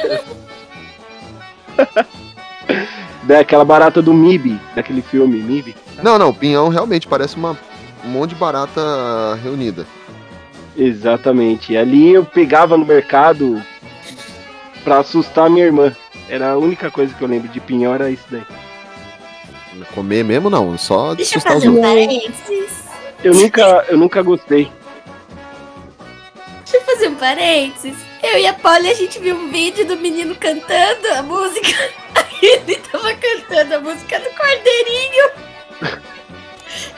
Daquela barata do MIB, daquele filme MIB. não, não, pinhão realmente parece uma, um monte de barata reunida. Exatamente. E ali eu pegava no mercado pra assustar minha irmã. Era a única coisa que eu lembro de pinhão, era isso daí. Comer mesmo não, só Deixa eu assustar os fazer um outros. parênteses. Eu nunca, eu nunca gostei. Deixa eu fazer um parênteses. Eu e a Polly, a gente viu um vídeo do menino cantando a música. Aí ele tava cantando a música do Cordeirinho.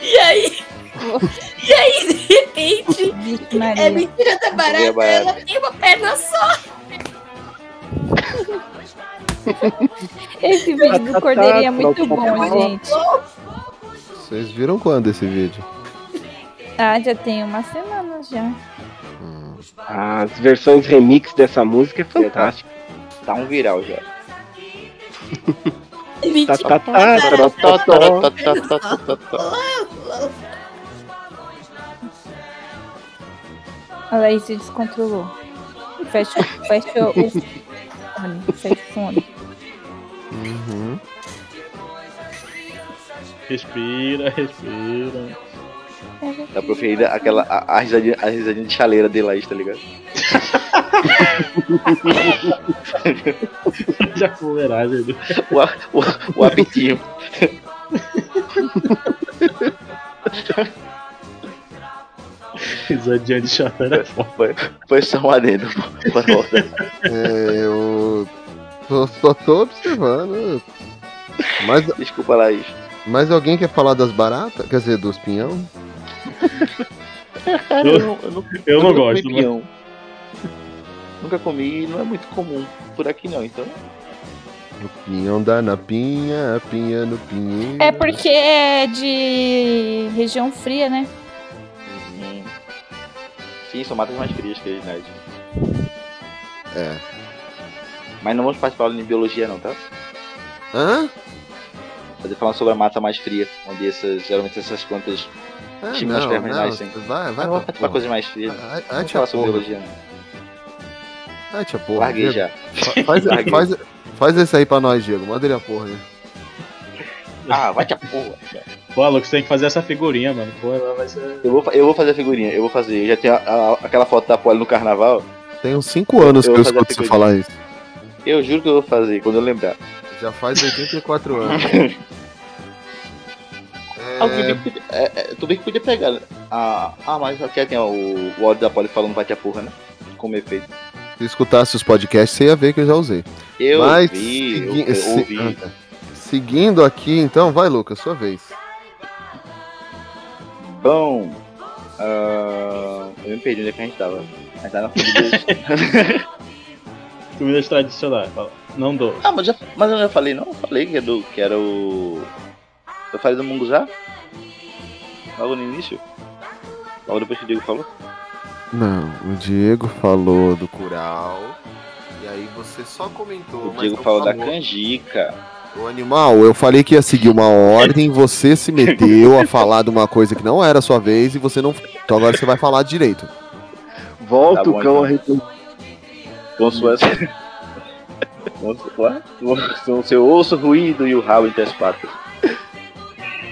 E aí. E aí, de repente, Vixe, é Maria. mentira da É barata, barata. ela tem uma perna só. Esse vídeo do Cordeirinho é muito bom, gente. Vocês viram quando esse vídeo? Ah, já tem uma semana já. Hum, As versões remix dessa música é fantástica. Tá um viral já. É. Tá, tá, tá, tá, tá, tá, tá. A Laís se descontrolou. Fecha, fecha o fone. Fecha o fone. Uhum. Respira, respira. Dá pra ouvir aquela, a, a, risadinha, a risadinha de chaleira de Laís, tá ligado? Já fuleiragem. né? O, o, o apitinho. Risadinha de chaleira é foda. Foi, foi só um adendo. É, eu tô- só tô observando. Mas, Desculpa, Laís. mas alguém quer falar das baratas? Quer dizer, dos pinhão? Cara, eu, não, eu, não, Eu não nunca gosto, comi mas- pinhão. Nunca comi, não é muito comum por aqui não, então. O pinhão dá na pinha, a pinha no pinheiro. É porque é de região fria, né? hum, Sim, são matas mais frias que as né? É. Mas não vamos participar de biologia não, tá? Hã? Fazer falando sobre a mata mais fria, onde essas, geralmente essas plantas Ah, estimam as não, terminais, não, sim. Vai, vai Não pra coisas mais Não vai, vamos tia falar sobre porra. biologia não. Vai, tia porra. Larguei já. Fa- Faz, faz, faz esse aí pra nós, Diego. Manda ele a porra aí. Ah, vai te a porra. Pô, Lucas, tem que fazer essa figurinha, mano. Pô, ela vai ser. Eu vou, eu vou fazer a figurinha, eu vou fazer. Eu já tenho a- a- aquela foto da Polly no carnaval. Tem uns 5 anos Eu que eu escuto você a falar isso. Eu juro que eu vou fazer quando eu lembrar. Já faz 84 anos. Ah, tudo bem que podia- é, é, tudo bem que podia pegar. né? Ah, ah mas aqui tem ó, o, o áudio da Polly falando bate a porra, né? Como efeito. Se escutasse os podcasts, você ia ver que eu já usei. Eu Mas, vi, eu, segui- eu se- ouvi. ah, tá. Seguindo aqui, então, vai, Lucas, sua vez. Bom, ah, eu me perdi onde é que a gente tava. A gente tava na comida. Comidas tradicionais. Não doce. ah, mas, já, mas eu já falei, não? Eu falei que, é do, que era o. Eu falei do Munguzá? Logo no início? Logo depois que o Diego falou? Não, o Diego falou do Curau. E aí você só comentou. O Diego não falou da falou. canjica. O animal, eu falei que ia seguir uma ordem, você se meteu a falar de uma coisa que não era a sua vez e você não. Então agora você vai falar direito. Volta Tá bom, o cão então. arrependido. Com suas. com sua- com o seu osso ruído e o rabo entre as patas.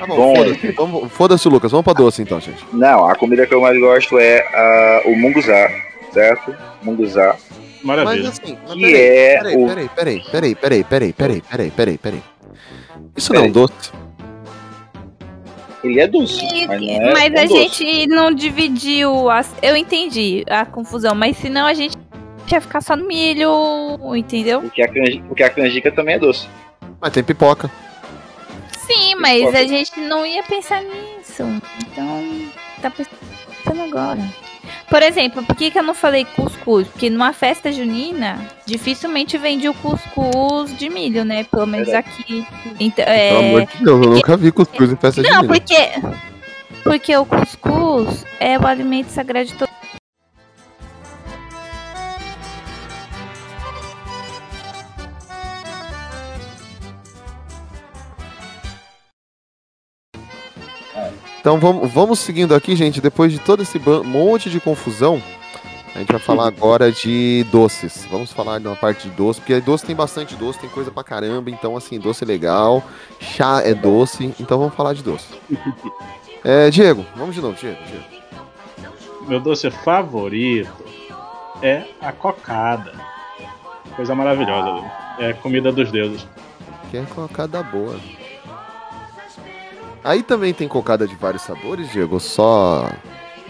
Tá bom, Bom. foda-se. Vamos- Foda-se, Lucas. Vamos pra doce então, gente. Não, a comida que eu mais gosto é ah, o munguzá, certo? Munguzá. Maravilha. Mas assim, mas peraí, é peraí, o- peraí, peraí, peraí, peraí, peraí, peraí, peraí, peraí, peraí. Isso não é um Peraí. doce. Ele é doce, mas não é mas um a doce. gente não dividiu. As... Eu entendi a confusão, mas senão a gente ia ficar só no milho, entendeu? Porque a, canjica, porque a canjica também é doce. Mas tem pipoca. Sim, mas a gente não ia pensar nisso. Então, tá pensando agora. Por exemplo, por que, que eu não falei cuscuz? Porque numa festa junina, dificilmente vende o cuscuz de milho, né? Pelo menos aqui. Então, Pelo é... amor de Deus, eu nunca vi cuscuz em festa Não, milho. porque. Porque o cuscuz é o alimento sagrado de todo. Então vamos, vamos seguindo aqui, gente. Depois de todo esse monte de confusão, a gente vai falar agora de doces. Vamos falar de uma parte de doce, porque doce tem bastante doce, tem coisa pra caramba. Então, assim, doce é legal, chá é doce. Então vamos falar de doce. É, Diego, vamos de novo, Diego. Diego. Meu doce favorito é a cocada. Coisa maravilhosa, viu? É comida dos deuses. Que é cocada boa. Aí também tem cocada de vários sabores, Diego? Ou só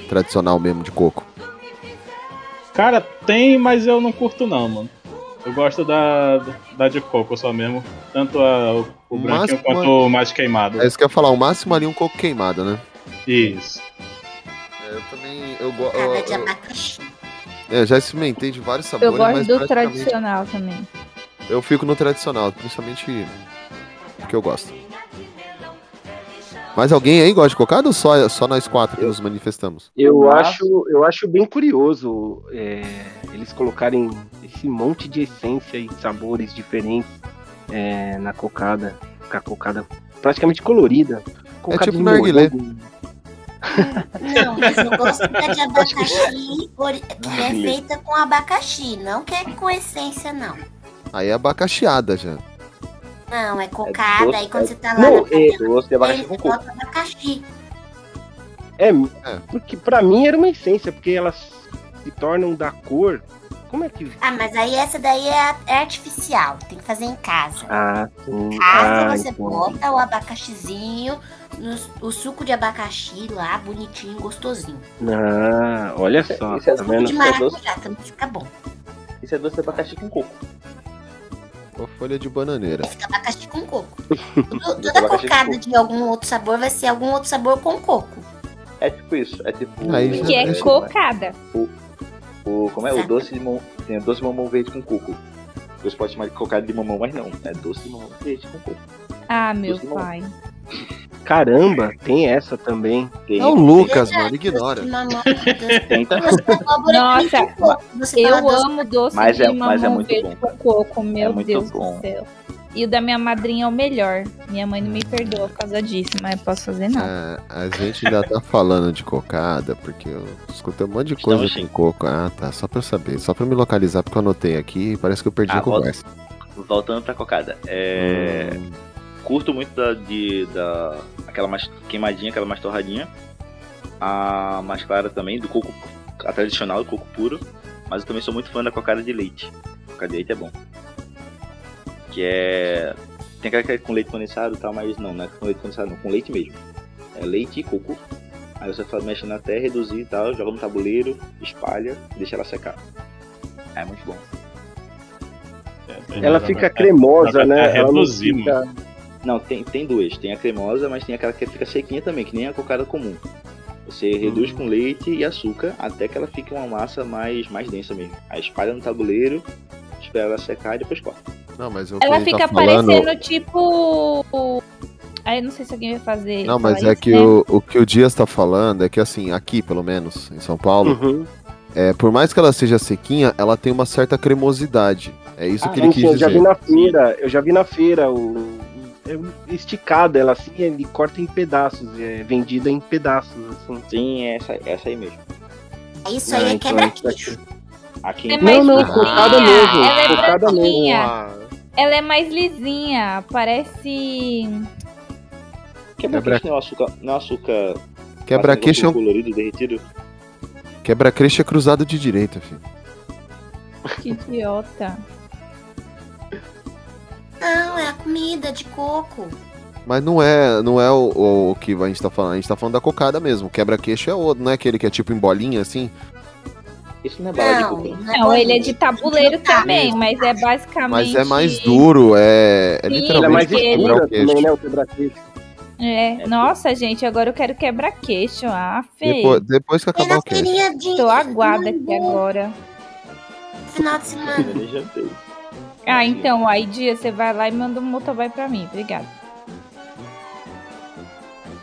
tradicional mesmo de coco? Cara, tem, mas eu não curto não, mano. Eu gosto da, da de coco só mesmo. Tanto a, o, o branquinho quanto o mais queimado. É isso que eu ia falar, o máximo ali um coco queimado, né? Isso. É, eu também. Eu, go- Cocada eu, de eu, é, eu já experimentei de vários Eu sabores, gosto mas do tradicional também. eu fico no tradicional, principalmente porque eu gosto. Mas alguém aí gosta de cocada ou só, só nós quatro que nos manifestamos? Eu acho, eu acho bem curioso é, eles colocarem esse monte de essência e sabores diferentes é, na cocada. Com a cocada praticamente colorida. Cocada tipo de narguilé. Não, mas eu gosto da de abacaxi, que é feita com abacaxi, não que é com essência, não. Aí é abacaxiada já. Não, é cocada, doce, aí quando é- você tá lá Não, na é- Doce de abacaxi aí com coco. abacaxi. É, É. porque pra mim era uma essência, porque elas se tornam da cor. Como é que. Ah, mas aí essa daí é, é artificial, tem que fazer em casa. Ah, sim. Em casa ah, você então. bota o abacaxizinho, no- o suco de abacaxi lá, bonitinho, gostosinho. Ah, olha só, Isso é tá vendo? De é maracujá também fica bom. Isso é doce de abacaxi com coco. Ou folha de bananeira. Fica abacaxi com coco. Tudo- toda cocada de algum outro sabor vai ser algum outro sabor com coco. É tipo isso. É tipo. Aí já- Que é É, cocada. O, como é? O Exato. doce de mamão. Tem o doce de mamão verde com coco. Você pode chamar de cocada de mamão, mas não. É doce de mamão verde com coco. Ah, meu pai. Caramba, tem essa também. Tem, É o Lucas, Verdade, mano, ignora. mamão, abóbora Nossa. Você Eu amo doce Mas de é- mas é mamão muito verde bom. com coco, meu muito Deus bom. do céu. E o da minha madrinha é o melhor. Minha mãe não me perdoa por causa disso, mas eu posso fazer não. É, a gente ainda tá falando de cocada, porque eu escutei um monte de coisa Estamos com coco. Ah, tá. Só pra eu saber. Só pra me localizar, porque eu anotei aqui e parece que eu perdi Ah, a volta. conversa. Voltando pra cocada. É. Hum, Curto muito da, de, da. Aquela mais queimadinha, aquela mais torradinha. A mais clara também, do coco. A tradicional, do coco puro. Mas eu também sou muito fã da cocada de leite. Cocada de leite é bom. Que é. Tem aquela que é com leite condensado e tal, mas não, não é com leite condensado, não, com leite mesmo. É leite e coco. Aí você faz, mexe até reduzir e tal, joga no tabuleiro, espalha e deixa ela secar. É muito bom. Ela fica cremosa, né? É Ela não reduzir, fica- mano. Não, tem, tem duas. Tem a cremosa, mas tem aquela que fica sequinha também, que nem a cocada comum. Você reduz com leite e açúcar até que ela fique uma massa mais, mais densa mesmo. Aí espalha no tabuleiro, espera ela secar e depois corta. Não, mas o que Ela fica tá falando... parecendo tipo. Aí não sei se alguém vai fazer. Não, mas é isso, que né? o, o que o Dias tá falando é que, assim, aqui, pelo menos, em São Paulo, Uhum. é, por mais que ela seja sequinha, ela tem uma certa cremosidade. É isso que ele Sim, quis sim, eu já dizer. vi na feira, eu já vi na feira o é esticada ela assim, ele corta em pedaços, é vendida em pedaços assim. Sim, é essa, essa aí mesmo. Isso aí é então quebra-queixo. Aqui É Não, não, lisinha, mesmo, ela é mesmo. Ela é mais lisinha, parece. Quebra-queixo não é açúcar. Não é o açúcar. Quebra-queixo é um colorido derretido. quebra-queixo é cruzado de direita, filho. Que idiota. Não, é a comida de coco. Mas não é, não é o, o- que a gente tá falando. A gente tá falando da cocada mesmo. Quebra-queixo é outro, não é aquele que é tipo em bolinha, assim? Isso não é bala de Não, coco. não. não é Não, ele é de tabuleiro Tá. também, mas é basicamente. Mas é mais duro, é, é Sim, é literalmente mais escura quebra-queixo. também, né, o quebra-queixo. É, nossa, gente, agora eu quero quebra-queixo. Ah, feio. Depois, depois que acabar o queixo. de. Tô aguada aqui agora. Final de semana. Ah, então, aí dia você vai lá e manda um motoboy pra mim. Obrigada.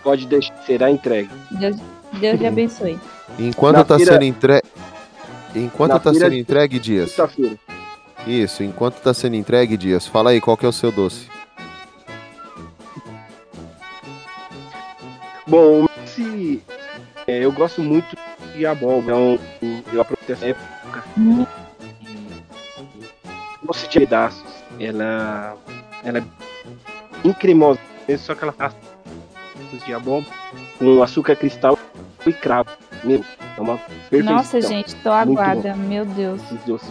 Pode deixar, será entregue. Deus, Deus lhe abençoe. Enquanto Na tá feira- sendo entregue. Enquanto Na tá sendo de- entregue, Dias. Isso, enquanto tá sendo entregue, Dias, fala aí qual que é o seu doce. Bom, se é, eu gosto muito de abóbora, então eu aproveito essa época. Hum. Doce de pedaços. Ela, ela é bem cremosa, só que ela faz de abóbora com açúcar cristal e cravo. Meu, é uma perfeição. Nossa, gente, tô aguada. Meu Deus. Doces.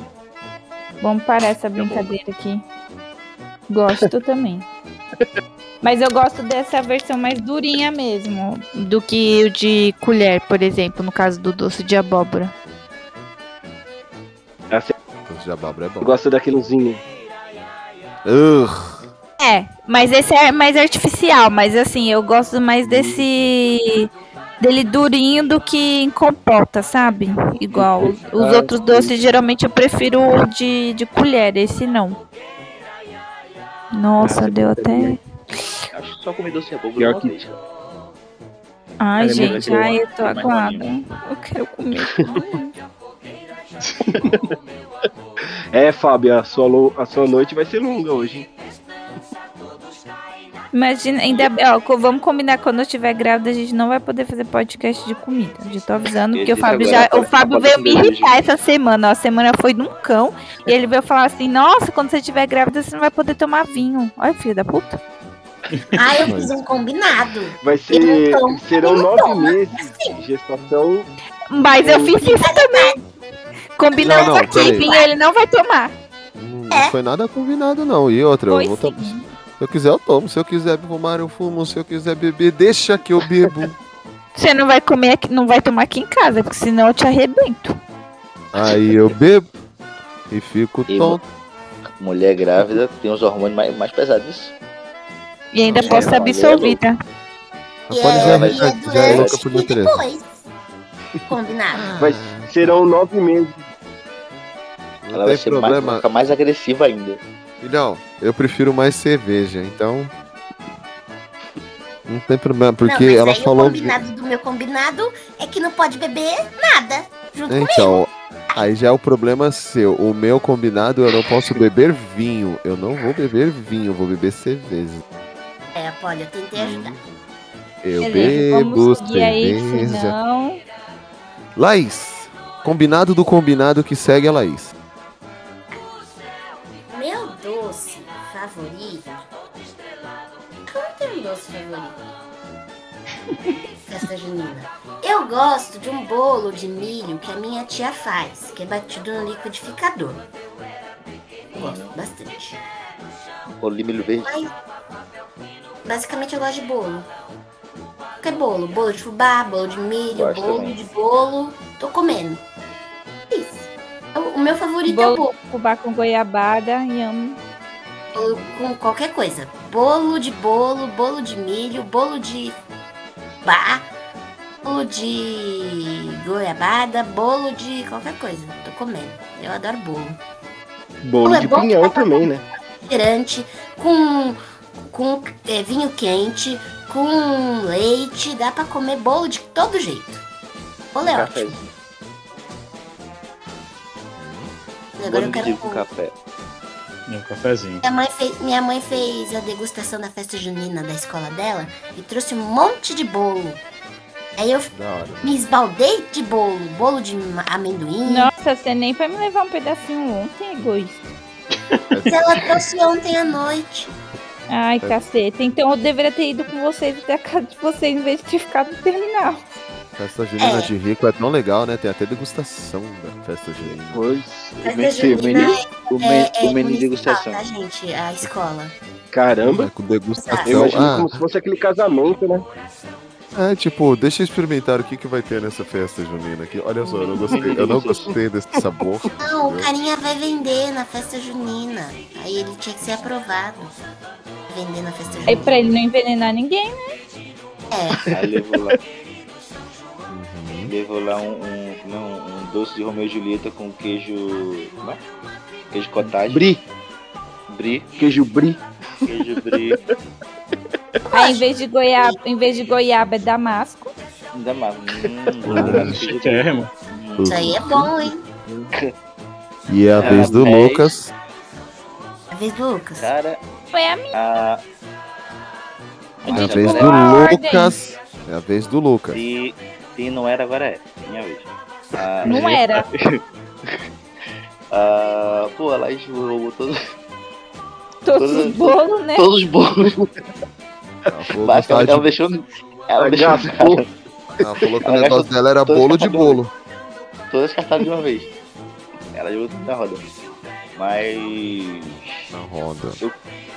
Vamos parar essa brincadeira aqui. Gosto também. Mas eu gosto dessa versão mais durinha mesmo. Do que o de colher, por exemplo, no caso do doce de abóbora. De abóbora é bom. Eu gosto daquelozinho. Ugh. É, mas esse é mais artificial. Mas assim, eu gosto mais desse. dele durinho do que em compota, sabe? Igual. Os, os Ah, outros sim. doces, geralmente eu prefiro o de, de colher. Esse não. Nossa, Ah, deu até. Acho que só comi doce de abóbora Pior uma que- vez. Ai, é gente, ai, eu tô Mais aguada. Eu quero comer. É, Fábio, a sua, lo- a sua noite vai ser longa hoje. hein? Imagina, ainda ó, vamos combinar quando eu estiver grávida, a gente não vai poder fazer podcast de comida. Já tô avisando, porque o Fábio já. pode- O Fábio veio me irritar essa semana. Ó, a semana foi num cão. E ele veio falar assim: Nossa, quando você estiver grávida, você não vai poder tomar vinho. Olha, filho da puta. Ah, eu fiz um combinado. Vai ser. Tomo, serão nove tomo. meses de gestação. Mas eu fiz isso também. Combinamos Não, não, aqui, ele não vai tomar. Hum, É. Não foi nada combinado, não. E outra, Foi eu vou sim. se eu quiser, eu tomo. Se eu quiser fumar, eu fumo. Se eu quiser beber, deixa que eu bebo. Você não vai comer aqui, não vai tomar aqui em casa, porque senão eu te arrebento. Aí eu bebo e fico E tonto. Mulher grávida tem os hormônios mais, mais pesados. E ainda Não, posso ser não, absolvida. E já, é, é- mas- já, é já é louca por e natureza. depois. Combinado. Vai, serão nove meses. Não Ela vai tem ser mais, vai problema. ficar mais agressiva ainda. Filhão, eu prefiro mais cerveja, então. Não tem problema, porque não, mas ela aí falou. o combinado do meu combinado é que não pode beber nada. Junto comigo. Então, aí já é o problema seu. O meu combinado, eu não posso beber vinho. Eu não vou beber vinho, eu vou beber cerveja. É, Polly, eu tentei ajudar. Eu Beleza, bebo vamos seguir aí, cerveja. senão. Laís, combinado do combinado que segue a Laís. Favorito. Eu não tenho um doce favorito. festa junina. Eu gosto de um bolo de milho que a minha tia faz, que é batido no liquidificador. Gosto bastante. Bolo de milho verde. Mas, basicamente eu gosto de bolo. Qualquer bolo. Bolo de fubá, bolo de milho, Gosto bolo também. de bolo. Tô comendo. Isso. O, meu favorito é o Bolo bolo. fubá com goiabada e amo. Bolo com qualquer coisa. Bolo de bolo, bolo de milho, bolo de fubá, bolo de goiabada, bolo de qualquer coisa. Tô comendo. Eu adoro bolo. Bolo É de bom pinhão também, né? refrigerante, com, com é, vinho quente, com leite, dá pra comer bolo de todo jeito. Bolo é Café. ótimo. Agora eu Bolo de milho quero. com café. Um cafezinho. Minha mãe, fez, minha mãe fez a degustação da festa junina da escola dela e trouxe um monte de bolo. Aí eu me esbaldei de bolo, bolo de amendoim. Nossa, você nem foi me levar um pedacinho ontem, egoísta. Ela trouxe ontem à noite. Ai, caceta. Então eu deveria ter ido com vocês até a casa de vocês em vez de ter ficado no terminal. Festa junina É. de rico é tão legal, né? Tem até degustação da festa junina. Pois. Festa O junina o é, men- é o menu de municipal, degustação. tá, gente? A escola. Caramba. Com Eu degustação. imagino Ah, como se fosse aquele casamento, né? é, tipo, deixa eu experimentar o que, que vai ter nessa festa junina aqui. Olha só, eu não gostei, eu não gostei desse sabor. Não, o entendeu? carinha vai vender na festa junina. Aí ele tinha que ser aprovado. Vender na festa Aí junina. pra ele não envenenar ninguém, né? É, Aí levou lá, um, um, não, um doce de Romeu e Julieta com queijo. Como é? Queijo cottage. Brie, Brie. queijo brie. Queijo brie. Aí em vez de goiaba, em vez de goiaba é damasco. Hum, Ah, gosto de queijo brie. Chiquérrimo. Hum. isso aí é bom, hein? E é a Ah, vez do mas- Lucas. A vez do Lucas. Cara, Foi a minha. a. É a já vez do a. Lucas. É a vez do Lucas. Se, se não era, agora é. Minha vez. Ah, Não era. ah, pô, ela roubou todos, Todos os bolos, né? todos os bolos. Ela ela de- deixou. Ela deixou ela falou que o negócio gastou dela era bolo de bolo. todas cartadas de uma vez. Ela jogou tudo na roda. Mas. Na roda.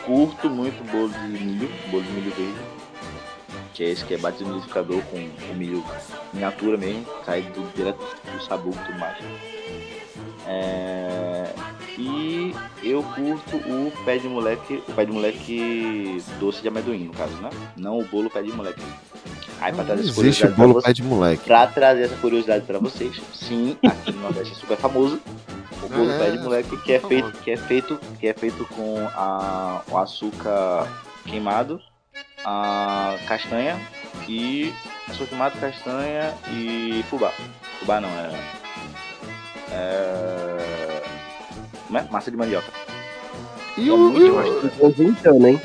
curto muito bolo de milho, bolo de milho verde. Que é esse que é batido no liquidificador com o milho in natura mesmo, sai do, direto do sabor e tudo mais. É, e eu curto o pé de moleque, o pé de moleque doce de amendoim, no caso, né? Não o bolo pé de moleque. Aí pra Não trazer essa existe bolo vocês- pé de moleque. Pra trazer essa curiosidade pra vocês, sim, aqui no Nordeste é super famoso. O bolo É, pé de moleque que é feito, que é feito, que é feito com a, o açúcar queimado, a castanha e açúcar queimado, castanha e fubá. Fubá não é, é como é? Massa de mandioca. E É o, e o- inventando, hein?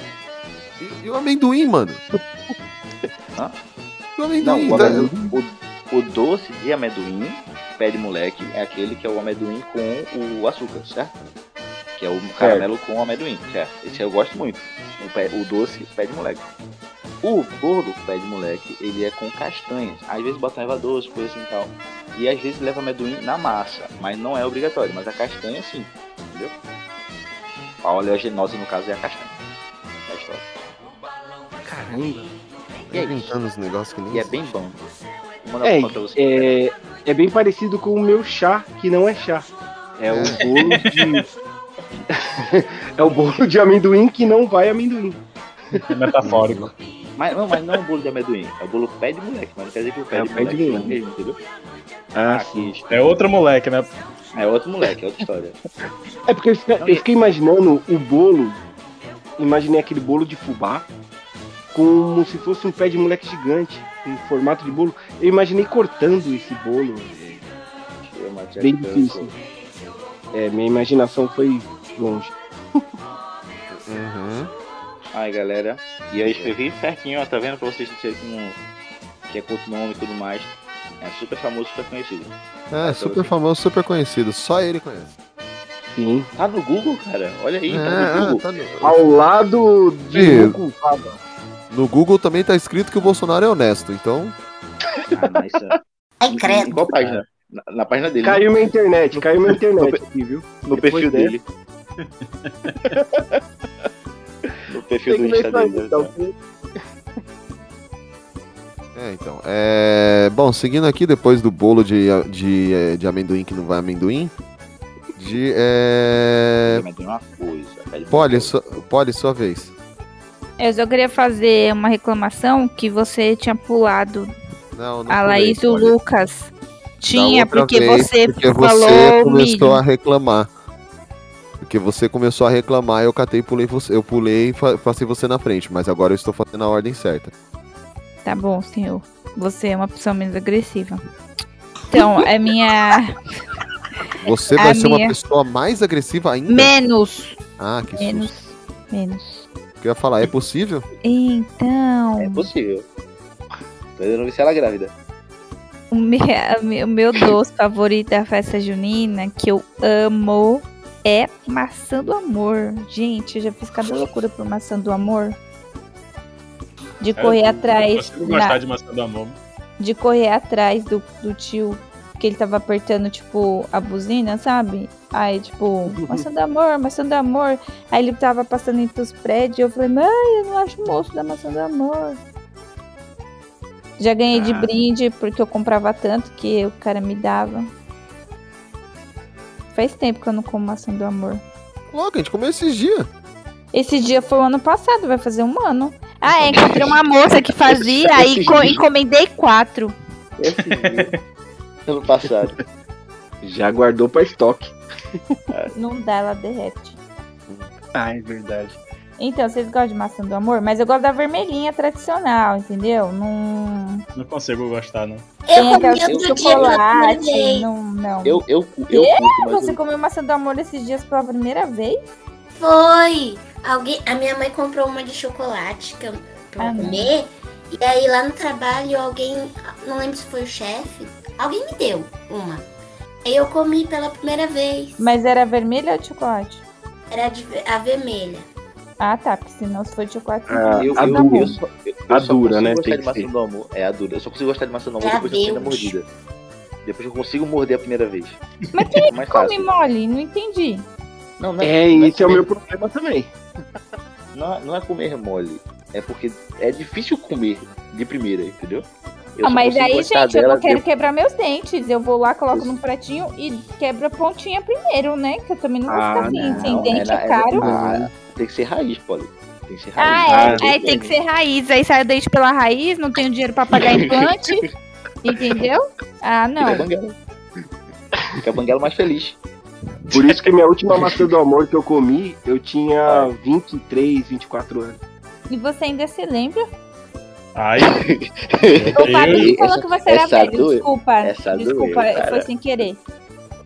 e- e o amendoim, mano? Hã? O Não, amendoim. o, tá- amendoim- o- o doce de amendoim, pé de moleque, é aquele que é o amendoim com o açúcar, certo? Que é o caramelo com o amendoim, certo? Esse eu gosto muito. O, pé- o doce, pé de moleque. O bolo, pé de moleque, ele é com castanhas. Às vezes bota erva doce, coisa assim e tal. E às vezes leva amendoim na massa, mas não é obrigatório. Mas a castanha sim, entendeu? A oleaginosa, no caso, é a castanha. É a história. Caramba. E é inventando os negócios que nem E é bem bom. Vou mandar É, é, é bem parecido com o meu chá, que não é chá. É o bolo de. é o bolo de amendoim que não vai amendoim. É metafórico. Mas não, mas não é o bolo de amendoim, é o bolo pé de moleque, mas não quer dizer que o pé É de pé de moleque é moleque. mesmo, entendeu? Ah, Aqui, É outro moleque, né? é outro moleque, é outra história. É porque eu fiquei, eu fiquei imaginando o bolo. Imaginei aquele bolo de fubá como se fosse um pé de moleque gigante, em formato de bolo. Eu imaginei cortando esse bolo. Bem difícil. É, minha imaginação foi longe. Uhum. Ai, galera. E eu escrevi certinho, ó, tá vendo? Pra vocês dizerem que, não, que é com outro nome e tudo mais. É super famoso, super conhecido. É, super famoso, super conhecido. Só ele conhece. Sim. Tá no Google, cara? Olha aí, tá no É, Google. tá no... Ao lado de Fava. no Google também tá escrito que o Bolsonaro é honesto, então. Ah, isso- Ai, Em credo. qual página? Na, na página dele. né? Caiu minha internet, caiu minha internet aqui, viu? No Depois perfil dessa, dele. no perfil do que ver Insta isso aí, dele. então. né? É, então. É... Bom, seguindo aqui, depois do bolo de, de, de amendoim que não vai amendoim. De. É... Uma coisa. velho. Poli, sua, Poli, sua vez. Eu só queria fazer uma reclamação que você tinha pulado Não, não a Laís e o. Lucas. Tinha, porque vez, você porque falou você começou milho. a reclamar. Porque você começou a reclamar, eu catei e pulei você. Eu pulei e passei você na frente, mas agora eu estou fazendo a ordem certa. Tá bom, senhor. Você é uma pessoa menos agressiva. Então, é minha. Você A vai ser uma minha- pessoa mais agressiva ainda? Menos. Ah, que Menos. susto. Menos. O que eu ia falar, é possível? Então. É possível. Tô ainda não vi se ela é grávida. O meu, a me- o meu doce favorito da festa junina, que eu amo, é maçã do amor. Gente, eu já fiz cada loucura por maçã do amor. De correr eu, atrás. Eu gostar na- de maçã do amor. de correr atrás do, do tio que ele tava apertando, tipo, a buzina, sabe? Aí, tipo, maçã do amor, maçã do amor. Aí ele tava passando entre os prédios. Eu falei, mãe, eu não acho moço da maçã do amor. Já ganhei de Ah. brinde porque eu comprava tanto que o cara me dava. Faz tempo que eu não como maçã do amor. Louco, a gente comeu esses dias. Esse dia foi o ano passado, vai fazer um ano. Ah, é, encontrei uma moça que fazia, aí co- encomendei quatro. Esse dia. Ano passado. Já guardou pra estoque. Não dá, ela derrete. Ah, é verdade. Então, vocês gostam de maçã do amor? Mas eu gosto da vermelhinha tradicional, entendeu? Não. Não consigo gostar, não. Eu comi de outro chocolate. Não, não. Eu, eu, eu curto, Você eu- comeu maçã do amor esses dias pela primeira vez? Foi. Alguém, a minha mãe comprou uma de chocolate que eu, pra eu Ah, não. comer. E aí lá no trabalho alguém, não lembro se foi o chefe, alguém me deu uma. Aí eu comi pela primeira vez. Mas era vermelha ou de chocolate? Era de, a vermelha. Ah, tá. Porque senão se for de chocolate. Ah, eu, a eu, dura. eu eu, A eu só dura, né? Tem de maçã ser. do amor. É a dura. Eu só consigo gostar de maçã do amor É a depois que eu tenho a Deus. mordida. Depois que eu consigo morder a primeira vez. Mas quem É mais come fácil. mole? Não entendi. Não, não É, não esse é o meu problema também. Não, é- não é comer mole. É porque é difícil comer de primeira, entendeu? Eu Ah, mas aí, gente, eu não quero de- quebrar meus dentes. Eu vou lá, coloco Isso. num pratinho e quebro a pontinha primeiro, né? Que eu também não vou Ah, ficar assim. Sem dente é é, na- caro. Ah, tem que ser raiz, Poli. Tem que ser Ah, raiz. é. Ah, Aí tem que ser raiz. Aí sai o dente pela raiz, não tenho dinheiro pra pagar implante. entendeu? Ah, Fica não. banguela. Fica a banguela mais feliz. Por isso que minha última maçã do amor que eu comi, eu tinha 23, 24 anos. E você ainda se lembra? Ai, O eu, falou que você era essa velho. doeu. Desculpa. Essa Desculpa, doeu, foi sem querer.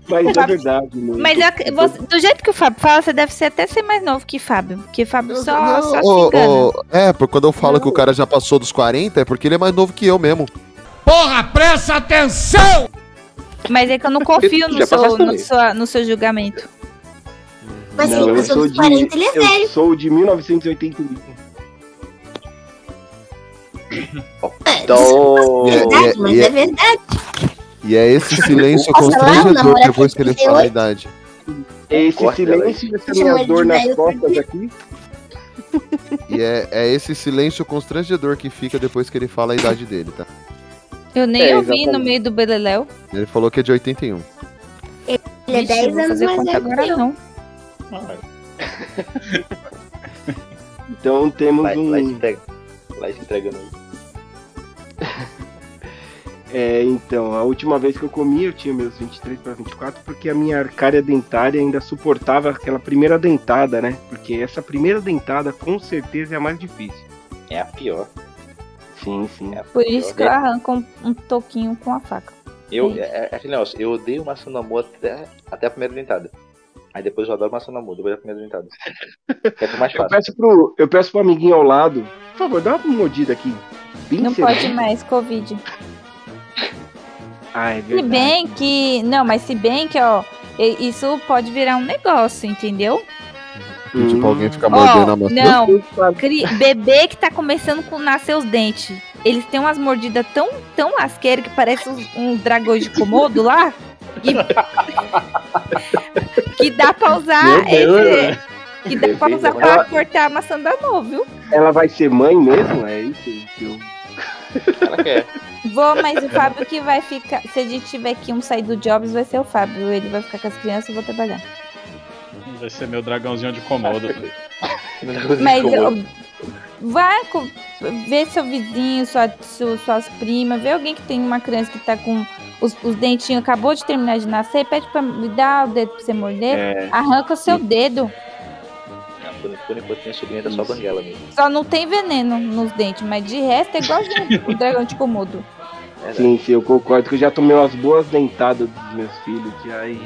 Mas é verdade, mano. Mas eu- você- do jeito que o Fábio fala, você deve ser até ser mais novo que Fábio. Porque Fábio só, Não, só é, porque quando eu falo que o cara já passou dos 40, é porque ele é mais novo que eu mesmo. Porra, presta atenção! Mas é que eu não confio no seu, no, seu, no seu julgamento. Mas Não, assim, eu eu sou sou dos de, 40, ele é eu velho. sou de 1981. É, Então. É, verdade, é, mas é- é verdade. E é esse silêncio Posso falar? constrangedor depois que ele fala a 38. idade. Esse Corta ela aí. silêncio, Chama minha dor de nas velho costas aqui. E é, é esse silêncio constrangedor que fica depois que ele fala a idade dele, tá? Eu nem É, ouvi no meio do Beleléu. Ele falou que é de 81. Ele é Vixe, 10 eu vou anos mais velho agora eu. não. Então temos Lá, um. lá entrega. Entregando aí. É, então, a última vez que eu comi, eu tinha meus 23 para 24, porque a minha arcária dentária ainda suportava aquela primeira dentada, né? Porque essa primeira dentada com certeza é a mais difícil. É a pior. Sim, sim. É a Por pior. isso que eu arranco um, um toquinho com a faca. Eu, é, é aquele negócio, eu odeio maçã do amor até, até a primeira dentada. Aí depois eu adoro maçã do amor, depois da primeira dentada. É mais Eu fácil. peço, pro, eu peço pro amiguinho ao lado, por favor, dá uma mordida aqui. Bem Não pode mais, Covid. Ah, é Se bem que. Não, mas se bem que, ó, e- isso pode virar um negócio, entendeu? E, tipo, alguém fica mordendo a maçã. não. Cri- Bebê que tá começando a nascer os dentes. eles têm umas mordidas tão, tão lasqueiras que parece uns, uns dragões de Komodo lá. Que, que dá pra usar esse- que dá pra usar pra Ela- cortar a maçã da mão, viu? Ela vai ser mãe mesmo? É isso que eu... Ela quer. Vou, mas o Fábio que vai ficar. Se a gente tiver aqui um sair do Jobs, vai ser o Fábio. Ele vai ficar com as crianças e eu vou trabalhar. Vai ser meu dragãozinho de comodo. Mas eu- vai com, vê seu vizinho, sua, su- suas primas, vê alguém que tem uma criança que tá com os, os dentinhos, acabou de terminar de nascer, pede pra me dar o dedo pra você morder, É. arranca o seu dedo. Por, por enquanto minha sobrinha tá só banguela mesmo. Só não tem veneno nos dentes, mas de resto é igualzinho o dragão de Komodo. Sim, sim, eu concordo que eu já tomei umas boas dentadas dos meus filhos já e.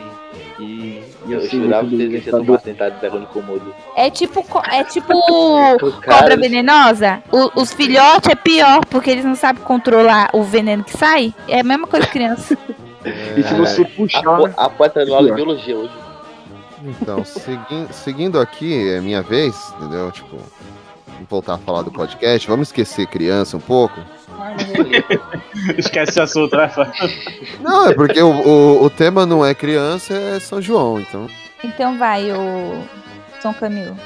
E, e Eu sei jurava que tomar tentado de dragão de comodo. É tipo, é tipo cobra venenosa. O- os filhotes é pior, porque eles não sabem controlar o veneno que sai. É a mesma coisa que criança. E se você A, puxar. a do aula de Pior. biologia hoje. Então, segui- seguindo aqui, é minha vez, entendeu? Tipo, vamos voltar a falar do podcast. Vamos esquecer criança um pouco. Esquece esse assunto, né? Não, é porque o, o, o tema não é criança, é São João, então. Então vai, o São Camilo.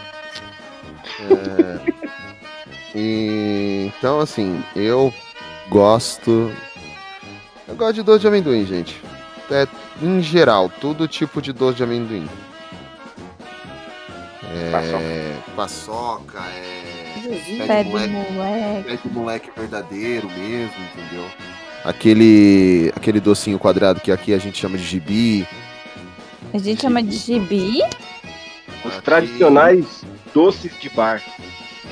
É, e, então, assim, eu gosto. Eu gosto de doce de amendoim, gente. É, em geral, todo tipo de doce de amendoim. É, paçoca, é. Zuzinho. Pé Pé de do moleque. moleque. Pé de moleque verdadeiro mesmo, entendeu? Aquele, aquele docinho quadrado que aqui a gente chama de gibi. A gente chama de gibi? Os Aqui- tradicionais doces de bar.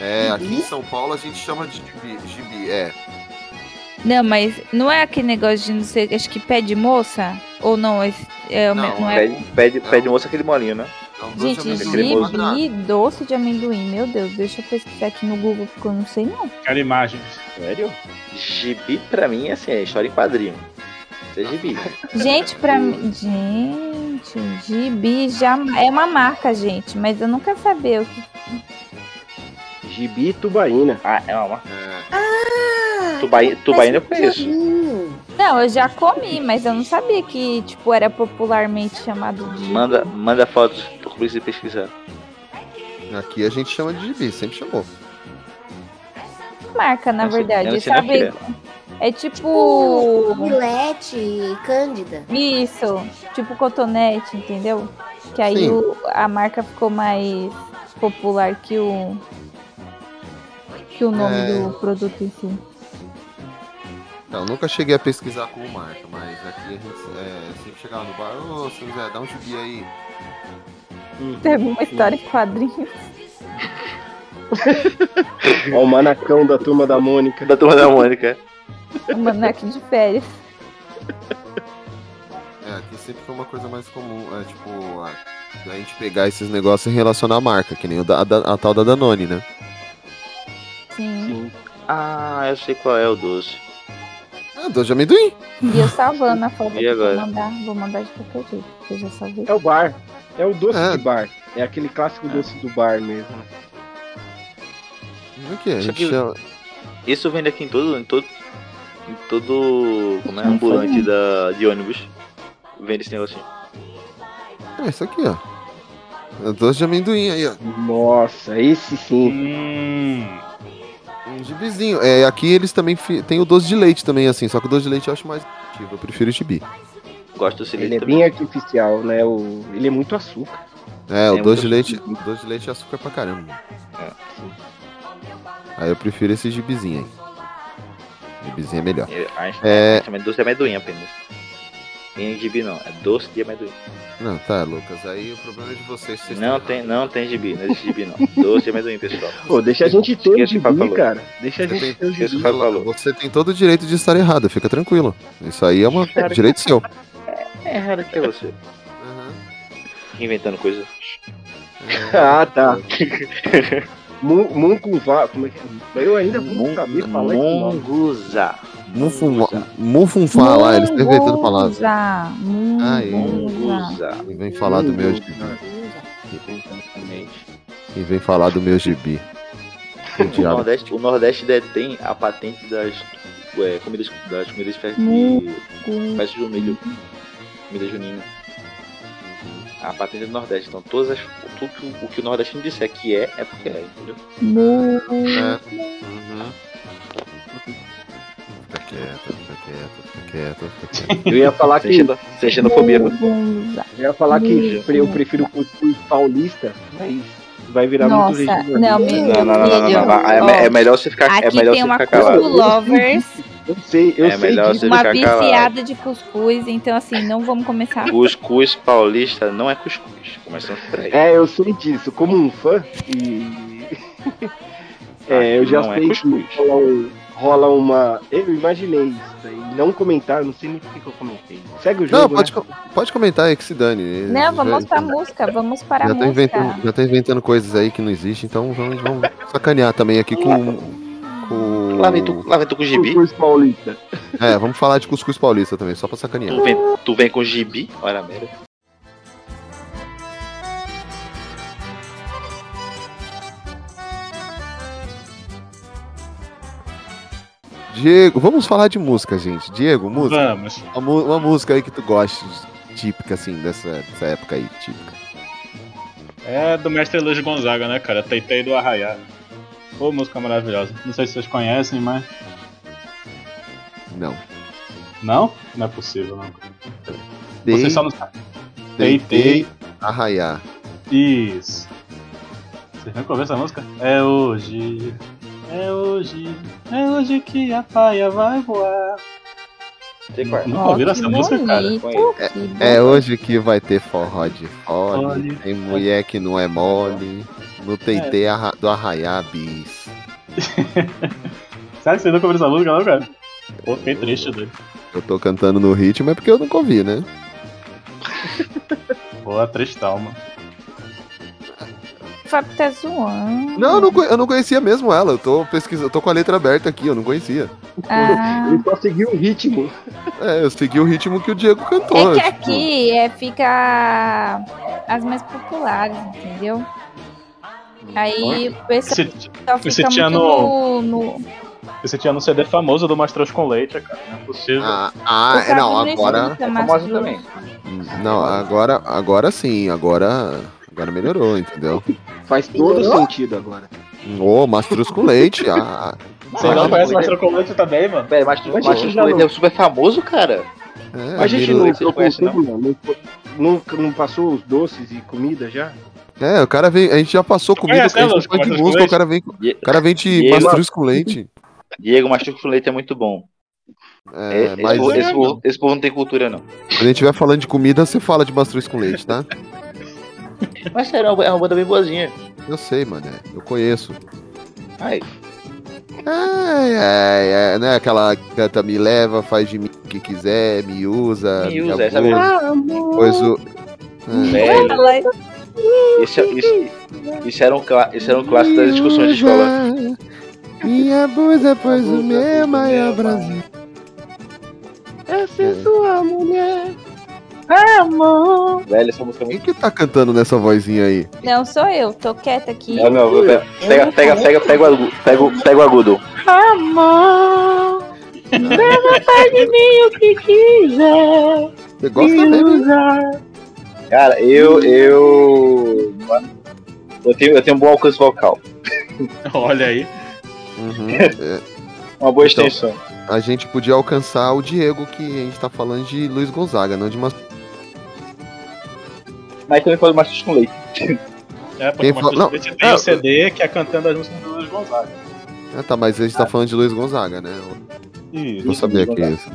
É, aqui em São Paulo a gente chama de gibi, gibi é. Não, mas não é aquele negócio de não sei, acho que pé de moça? Ou não? É, o me- Não, não, é. Pede, pede, pede moça aquele molinho, né? É um Gente, gibi doce de amendoim. Meu Deus, deixa eu pesquisar aqui no Google, porque eu não sei não. Quero imagens. Sério? Gibi pra mim é assim, é história em quadrinho. Isso é gibi. Gente, pra mim. Gente, gibi já é uma marca, gente. Mas eu nunca sabia o que. Gibi e tubaína. Ah, é uma marca. É. Ah, Tubaína, tubaína eu conheço. Não, eu já comi, mas eu não sabia que, tipo, era popularmente chamado de. Manda, manda fotos pro Cris pesquisar. Aqui a gente chama de gibi, sempre chamou. marca, na verdade. na sabe? feira. É tipo. Milete, Cândida. Isso, tipo cotonete, entendeu? Que aí o- a marca ficou mais popular que o. que o nome É. do produto em si. Então, nunca cheguei a pesquisar como marca, mas aqui a gente é, sempre chegava no bar, ô, seu Zé, dá um gibi aí. Teve uma história em quadrinhos. Ó, o manacão da turma da Mônica. Da turma da Mônica. Um maneque de férias. É, aqui sempre foi uma coisa mais comum, é tipo, a, a gente pegar esses negócios e relacionar a marca, que nem o da, a, a tal da Danone, né? Sim. Ah, eu sei qual é o doce. Ah, doce de amendoim. E eu salvando a foto E aqui, vou agora? mandar, vou mandar de qualquer jeito, porque eu já salvei. É o bar. É o doce É. de bar. É aquele clássico doce do bar mesmo. Aqui, a Isso gente aqui- chama... Isso vende aqui em todo. Em todo. Em todo. Como é? Não Ambulante da, de ônibus. Vende esse negocinho. É isso aqui, ó. É doce de amendoim aí, ó. Nossa, esse sim. Hum, Um gibizinho. É, aqui eles também fi- tem o doce de leite também, assim, só que o doce de leite eu acho mais eu prefiro o gibi. Gosto do Ele é também. bem artificial, né? O... Ele é muito açúcar. É, o É doce de leite, o doce de leite é açúcar pra caramba. É. Aí eu prefiro esse gibizinho aí. Gibizinho é melhor. Eu acho É. que é doce de amendoim apenas. Nem gibi não, é doce de amendoim. Não, tá, Lucas, aí o problema é de vocês. vocês Não tem, não tem gibi, não existe gibi não. Doce de amendoim, pessoal. Pô, deixa a gente ter o gibi, falou. cara. Deixa a gente tem- ter o gibi. falou. Você tem todo o direito de estar errado, fica tranquilo. Isso aí é um Cara, direito seu. É errado que é você. Inventando coisa. Ah, tá. Mun- Mungunvá, como é que é? Eu ainda vou saber falar. Munfunfa- Munfunfá lá, eles estão inventando palavras. Munguza. E vem falar do meu gibi. E vem falar do meu gibi. O. Nordeste, o Nordeste detém a patente das é, comidas, das comidas de festa de festa junina. Comida junina. A patente é do Nordeste. Então todas as, tudo que o- o que o nordestino disser que é, é porque é, entendeu? É. Uhum. Fica quieto, fica quieto, fica quieto, fica quieto. Eu ia falar que. Sem xeno- sem xenofobia. Eu ia falar que eu prefiro cuscuz paulista, mas vai virar Nossa, muito regional. não, Não, não, não, não, não, não, não. É, me- é melhor você ficar, é Aqui melhor tem você uma ficar calado. Cusco Lovers, Eu sei, eu É sei melhor disso. você uma ficar calado. viciada de cuscuz, então assim, não vamos começar. Cuscuz paulista não é cuscuz. Começando por aí. É, eu sei disso. Como um fã, e. é, eu já Não é sei cuscuz. que rola, um- rola uma. Eu imaginei isso daí. Não comentaram, não sei nem por que eu comentei. Segue o Não, jogo. pode, né? pode comentar aí que se dane. Não, vamos já, pra música, vamos para a já, tá música. inventando, já tá inventando coisas aí que não existem, então vamos, vamos sacanear também aqui com. com... Lá vem tu, lá vem tu com gibi. Cuscuz paulista. É, vamos falar de cuscuz paulista também, só pra sacanear. Tu vem, tu vem com gibi. Olha a merda. Diego, vamos falar de música, gente. Diego, música. Vamos. Uma, uma música aí que tu goste, típica, assim, dessa, dessa época aí, típica. É do mestre Luiz Gonzaga, né, cara? Teitei do Arraiá. Pô, música maravilhosa. Não sei se vocês conhecem, mas. Não. Não? Não é possível, não. Dei, Vocês só não sabem. deitei, arraiar. Isso. Vocês nunca ouviram essa música? É hoje. É hoje. É hoje que a paia vai voar. É. Nunca ouviram essa música, cara? É hoje que vai ter forró de fole, Fole. tem mulher que não é mole, no teitei arra- do arraiar bis. Sério que vocês nunca ouviram essa música, não, cara? Pô, fiquei triste, doido. Eu tô cantando no ritmo é porque eu nunca ouvi, né? Pô, tristão, mano. O Fábio tá zoando. Não, eu não, eu não conhecia mesmo ela, eu tô pesquisando, eu tô com a letra aberta aqui, eu não conhecia. Ah, Ele só seguiu o ritmo. É, eu segui o ritmo que o Diego cantou. é que tipo, aqui é, fica as mais populares, entendeu? Aí o pessoal Esse, fica muito no, no, esse tinha no CD famoso do Mastros com Leite, cara. Não é possível. Ah, ah, é, não, agora. É famosa pro- também. Não, agora, agora sim, agora. Agora melhorou, entendeu? Faz todo sentido agora. Ô, mastruz com leite. Ah, Você não conhece Mastros com Leite também, mano? Velho, mas tu Mas mas gente tu já não- é super famoso, cara. é, a gente você não? Não, não, não passou os doces e comida já? É, o cara vem. A gente já passou comida, conhece, a gente né, de mastruz música, o cara vem, o cara vem de Diego- mastruz com leite. Diego Mastur com leite é muito bom. É, esse, mas povo, é, esse, povo, esse povo não tem cultura, não. quando a gente estiver falando de comida, você fala de mastruz com leite, tá? Mas sério, é uma- é uma banda bem boazinha. Eu sei, mano. Eu conheço. Ai, É, é, é, né? Aquela que canta me leva, faz de mim o que quiser, me usa. Me me usa, essa abusa, Pois o. É. velho. Esse, esse, isso, era um, isso era um clássico das discussões de escola. Me abusa, pois o meu maior Brasil. Essa é sua mulher. Velho, essa música é Quem muito. que tá cantando nessa vozinha aí? Não, sou eu, tô quieta aqui. Não, não, pega, pega, pega, pega, pega, o agudo, pega, pega o agudo. Amor, leva faz de mim o que quiser. Você gosta mesmo? Cara, eu. Eu. Eu tenho, eu tenho um bom alcance vocal. Olha aí. Uhum. É, Uma boa Então. extensão. a gente podia alcançar o Diego, que a gente tá falando de Luiz Gonzaga, não de uma. Mas também faz mais com leite. É, porque Quem o fala- não, com Leite tem é, o CD que é cantando as músicas do Luiz Gonzaga. Ah, tá, mas a gente tá falando de Luiz Gonzaga, né? Isso. Vou saber aqui isso.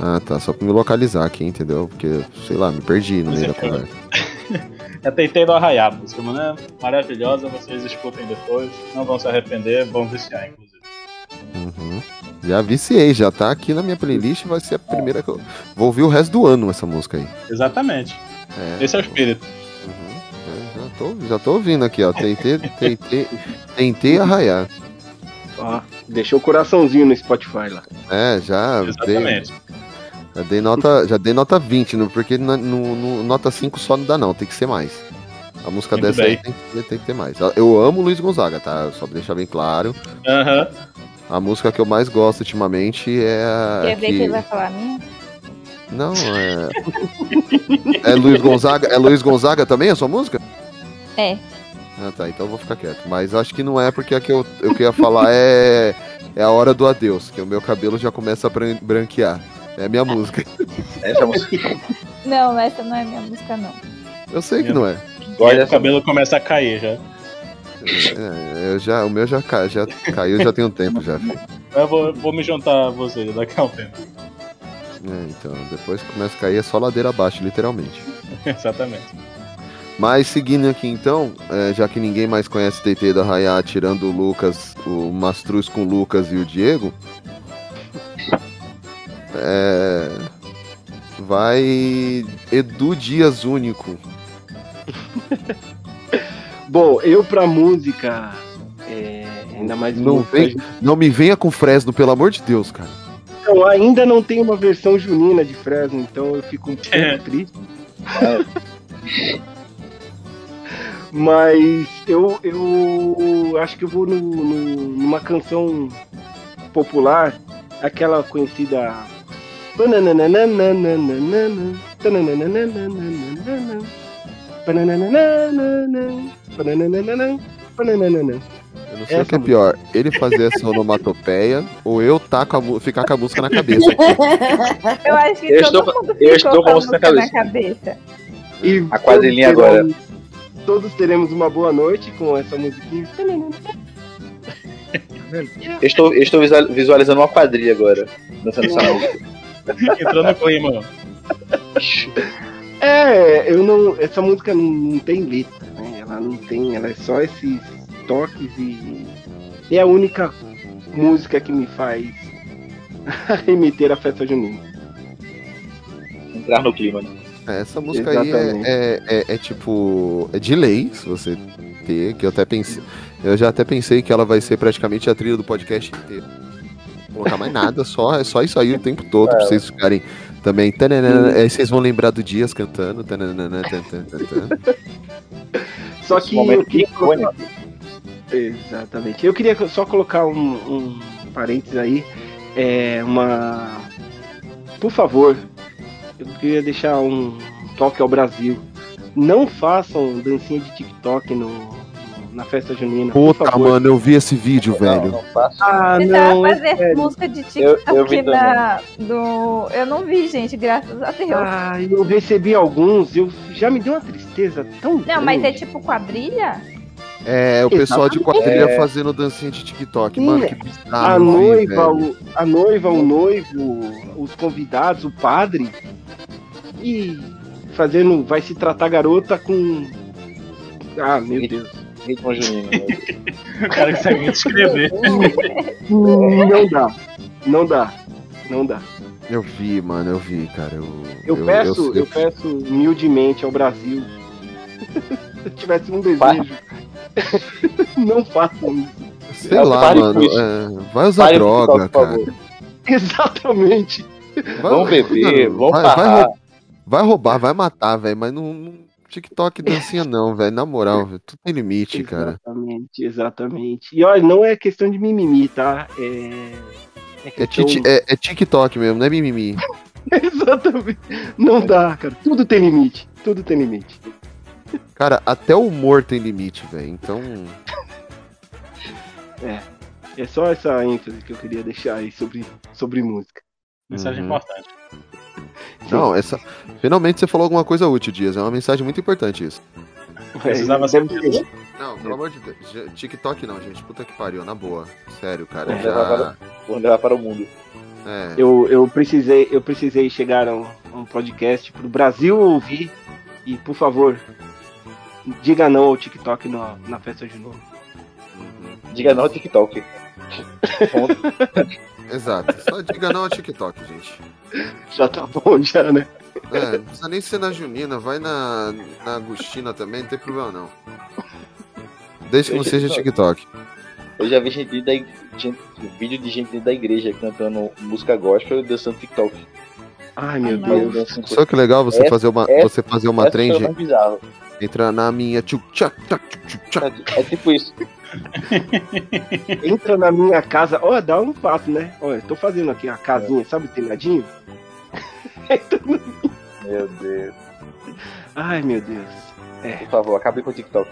Ah, tá, só pra me localizar aqui, entendeu? Porque, sei lá, me perdi no meio da conversa. É Teitei do Arraiá, música, mano. É maravilhosa, vocês escutem depois. Não vão se arrepender, vão viciar, inclusive. Uhum. Já viciei, já tá aqui na minha playlist, vai ser a primeira que eu. Vou ouvir o resto do ano essa música aí. Exatamente. É. Esse é o espírito. Uhum. É, já, tô, já tô ouvindo aqui, ó. Tentei, tentei, tentei arraiar. Ó, deixou o coraçãozinho no Spotify lá. É, já dei, Exatamente. Já dei nota, já dei nota 20, no, porque na- no, no- nota 5 só não dá não, tem que ser mais. A música Muito dessa bem. aí tem que, ter- tem que ter mais. Eu amo Luiz Gonzaga, tá? Só pra deixar bem claro. Aham. A música que eu mais gosto ultimamente é a. Quer ver que- que ele vai falar a minha? Não, é. é Luiz Gonzaga. É Luiz Gonzaga também a sua música? É. Ah, tá. Então eu vou ficar quieto. Mas acho que não é porque a que eu, eu que ia falar é. É a hora do adeus, que o meu cabelo já começa a bran- branquear. É a minha música. Essa música. Não, essa não é minha música, não. Eu sei que não é. E o cabelo começa a cair já. É, eu já, o meu já, ca- já caiu já tem um tempo já. filho. Eu vou, vou me juntar a você daqui a um tempo. É, então, depois que começa a cair é só ladeira abaixo, literalmente. Exatamente. Mas seguindo aqui então, é, já que ninguém mais conhece TT da Rayá, tirando o Lucas, o Mastruz com o Lucas e o Diego, é, vai Edu Dias Único. Bom, eu pra música, é, ainda mais Não, vem, não me venha com Fresno, pelo amor de Deus, cara. Então, ainda não tem uma versão junina de Fresno, então eu fico um pouco triste. Mas eu, eu acho que eu vou no, no- numa canção popular, aquela conhecida. Eu não sei o que é pior, ele fazer essa onomatopeia ou eu tá com a, ficar com a música na cabeça. Eu acho que Eu todo estou- mundo eu ficou estou com a música na na cabeça. E A quadrilhinha todos agora. teremos- Todos teremos uma boa noite com essa musiquinha. Eu estou, eu estou visual- visualizando uma quadrilha agora. Dançando essa música. Entrou no clima. É, eu não. Essa música não, não tem letra, né? Ela não tem, ela é só esses toques e. É a única música que me faz remeter à festa junina. Entrar no clima, né? É, Essa música aí Exatamente. é, é- é- é tipo. É de lei, se você ter, que eu até pensei. Eu já até pensei que ela vai ser praticamente a trilha do podcast inteiro. Não colocar mais nada, só, é só isso aí o tempo todo, pra vocês ficarem também. tananana, Aí vocês vão lembrar do Dias cantando. tananana, tan, tan, tan, tan. Só que eu queria colocar... Exatamente. Eu queria só colocar um, um parênteses aí. É uma. Por favor, eu queria deixar um toque ao Brasil. Não façam dancinha de TikTok no, na festa junina. por Puta, favor. mano, eu vi esse vídeo, velho. Não. Ah, não. é fazer sério. música de Eu- eu TikTok vi da, do. Eu não vi, gente, graças a Deus. Ah, eu recebi alguns, eu já me deu uma tristeza tão não, mas é grande. tipo quadrilha? É, o pessoal de quadrilha É. fazendo dancinha de TikTok. Sim, Mano, que a bizarro. eu vi, noiva, velho. o, a noiva, o noivo, os convidados, o padre. E fazendo, vai se tratar garota com. Ah, meu Deus. Ritmo junino. né? O cara consegue me descrever. Não dá. Não dá. Não dá. Eu vi, mano, eu vi, cara. Eu, Eu, peço, eu, peço humildemente ao Brasil. Se eu tivesse um desejo. não façam isso. Sei É, lá, pare mano. é, vai usar Pare droga, cara. favor. Exatamente. Vai- Vamos beber, Mano, vamos vai, vai roubar, vai matar, velho. Mas não, não- TikTok dancinha não, velho. Na moral, velho. Tudo tem limite, cara. Exatamente, exatamente. E olha, não é questão de mimimi, tá? É. É, questão- titi- é- é TikTok mesmo, não é mimimi. Exatamente. Não dá, cara. Tudo tem limite. Tudo tem limite. Cara, até o humor tem limite, velho. Então. É só essa ênfase que eu queria deixar aí sobre, sobre música. Mensagem Uhum. importante. Não, essa. Finalmente você falou alguma coisa útil, Dias. É uma mensagem muito importante isso. Precisava É, ser ser. Não, pelo amor de Deus. TikTok não, gente. Puta que pariu, na boa. Sério, cara. Levar Já. para, vamos levar para o mundo. É. Eu, eu, precisei, eu precisei chegar a um, um podcast pro Brasil ouvir. E, por favor, diga não ao TikTok na, na festa de novo. Diga não ao TikTok. Ponto. Exato. Só diga não ao TikTok, gente. Já tá bom, já, né? É, não precisa nem ser na Junina, vai na, na Agostina também, não tem problema não. Desde que não seja TikTok. Eu já vi gente, da, gente vídeo de gente da igreja cantando música gospel e dançando TikTok. Ai, meu. Deus. Danço Só que legal você Essa- fazer uma, essa- você fazer uma trend. mais bizarro. Entra na minha tchuc tchac tchac tchuc tchuc tchac. É, é tipo isso. Entra na minha casa. Ó, dá um passo, né? Olha, eu tô fazendo aqui a casinha, sabe, telhadinho? Meu Deus. Ai, meu Deus. É. Por favor, acabe com o TikTok.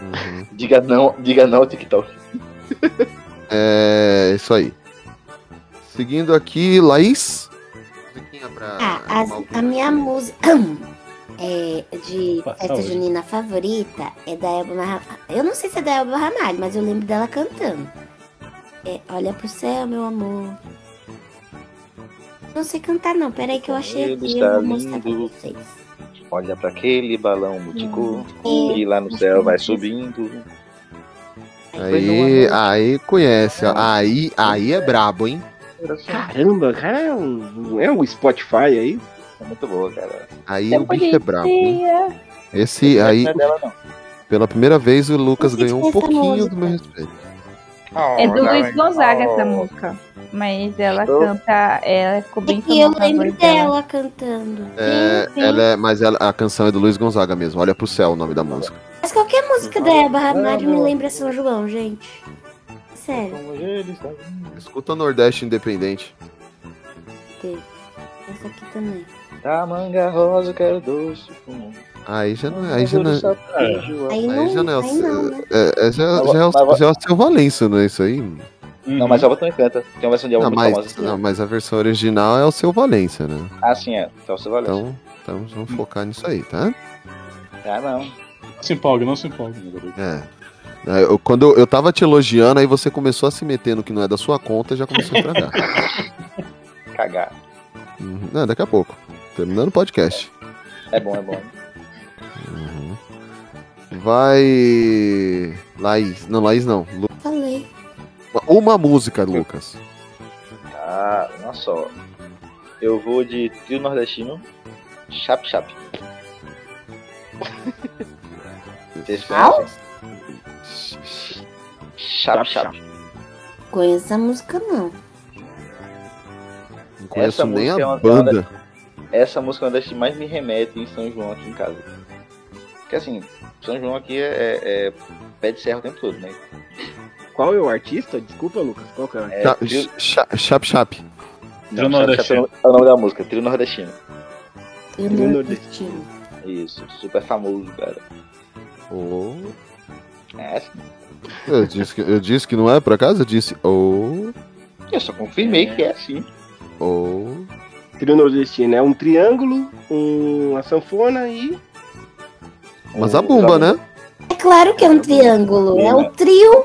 Uhum. Diga não, diga não ao TikTok. É isso aí. Seguindo aqui, Laís. Musiquinha pra Ah, a minha música é, de Opa, festa junina favorita é da Elba Ramalho. Eu não sei se é da Elba Ramalho, mas eu lembro dela cantando. É Olha pro céu, meu amor. Não sei cantar não, peraí que eu achei aqui eu vou mostrar pra vocês. Olha pra aquele balão multicor Hum. que lá no céu vai subindo. Aí, aí conhece, ó. Aí, aí é brabo, hein? Caramba, cara, é um, é um Spotify aí. É muito boa, cara. Aí o bicho é brabo, hein? Esse Não aí, é dela, não. pela primeira vez, o Lucas Não ganhou um é pouquinho do meu respeito. É do Oh, Luiz Gonzaga oh. essa música. Mas ela Estou- canta, ela ficou bem E eu lembro dela. dela cantando. É, sim. ela é, mas ela- a canção é do Luiz Gonzaga mesmo. Olha pro céu o nome da música. Mas qualquer música da Elba Ramalho me lembra São João, gente. Sério. Lindo. Escuta Nordeste Independente. teve. Essa aqui também. Da manga rosa, quero doce fumo. Aí já não é. Aí já não é. Aí não, Aí já não é. o aí seu- não, né? é, é, já, Mas- já é o- mas- já é o seu Valença, não é isso aí? Não, mas a também canta. Tem uma versão de Não, álbum muito mas, famosa. não, mas a versão original é o seu Valência, né? Ah, sim, é. Então você valeu. Então, então vamos focar nisso aí, tá? Ah, não. Não se empolgue, não se empolgue. É. É, eu- quando eu, eu tava te elogiando, aí você começou a se meter no que não é da sua conta e já começou a estragar. Cagar. Uhum. Não, daqui a pouco. Terminando o podcast. É bom, é bom. Uhum. Vai. Laís. Não, Laís não. Lu- Falei. Uma música, Lucas. Ah, uma só. Eu vou de trio nordestino. Chap Chap. Chap Chap. Conheço essa música não. Conheço Essa nem a música é uma- banda. Essa música é uma das que mais me remete em São João aqui em casa. Porque assim, São João aqui é, é, é pé de serra o tempo todo, né? Qual é o artista? Desculpa, Lucas. Qual que é? o artista? É, Cha- trio, cha- Chap Chap. Trio não, Chap Chap é o nordestino. nome- é o nome da música, Trio Nordestino. Trio nordestino. Isso, super famoso, cara. Oh. É assim. Eu disse, que, eu disse que não é, por acaso? Eu disse. Oh. Eu só confirmei que é assim. Oh. Trio nordestino é um triângulo, um- uma sanfona e. Mas a bumba, né? É claro que é um triângulo. É o trio.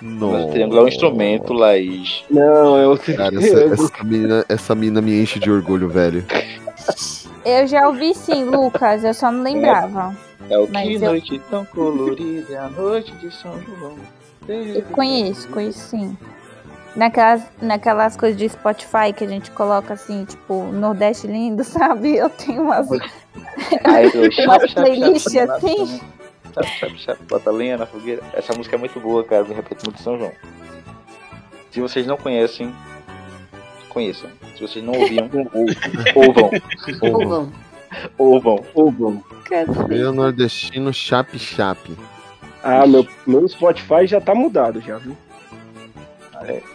Mas o triângulo é um instrumento, Laís. Não, é o Cara, essa, essa, menina, essa menina me enche de orgulho, velho. Eu já ouvi sim, Lucas, eu só não lembrava. É o Mas que eu- noite tão colorida, é a noite de São João. Eu conheço, conheço sim. Naquelas, naquelas coisas de Spotify que a gente coloca assim, tipo, Nordeste lindo, sabe? Eu tenho umas, Aí eu umas playlists assim. Chap, chap, chap, bota lenha na fogueira. Essa música é muito boa, cara. Me repete muito São João. Se vocês não conhecem, conheçam. Se vocês não ouviam, ouvam. Ouvam. Ouvam. Ouvam. Meu nordestino Chap Chap. Ah, meu, meu Spotify já tá mudado já, viu?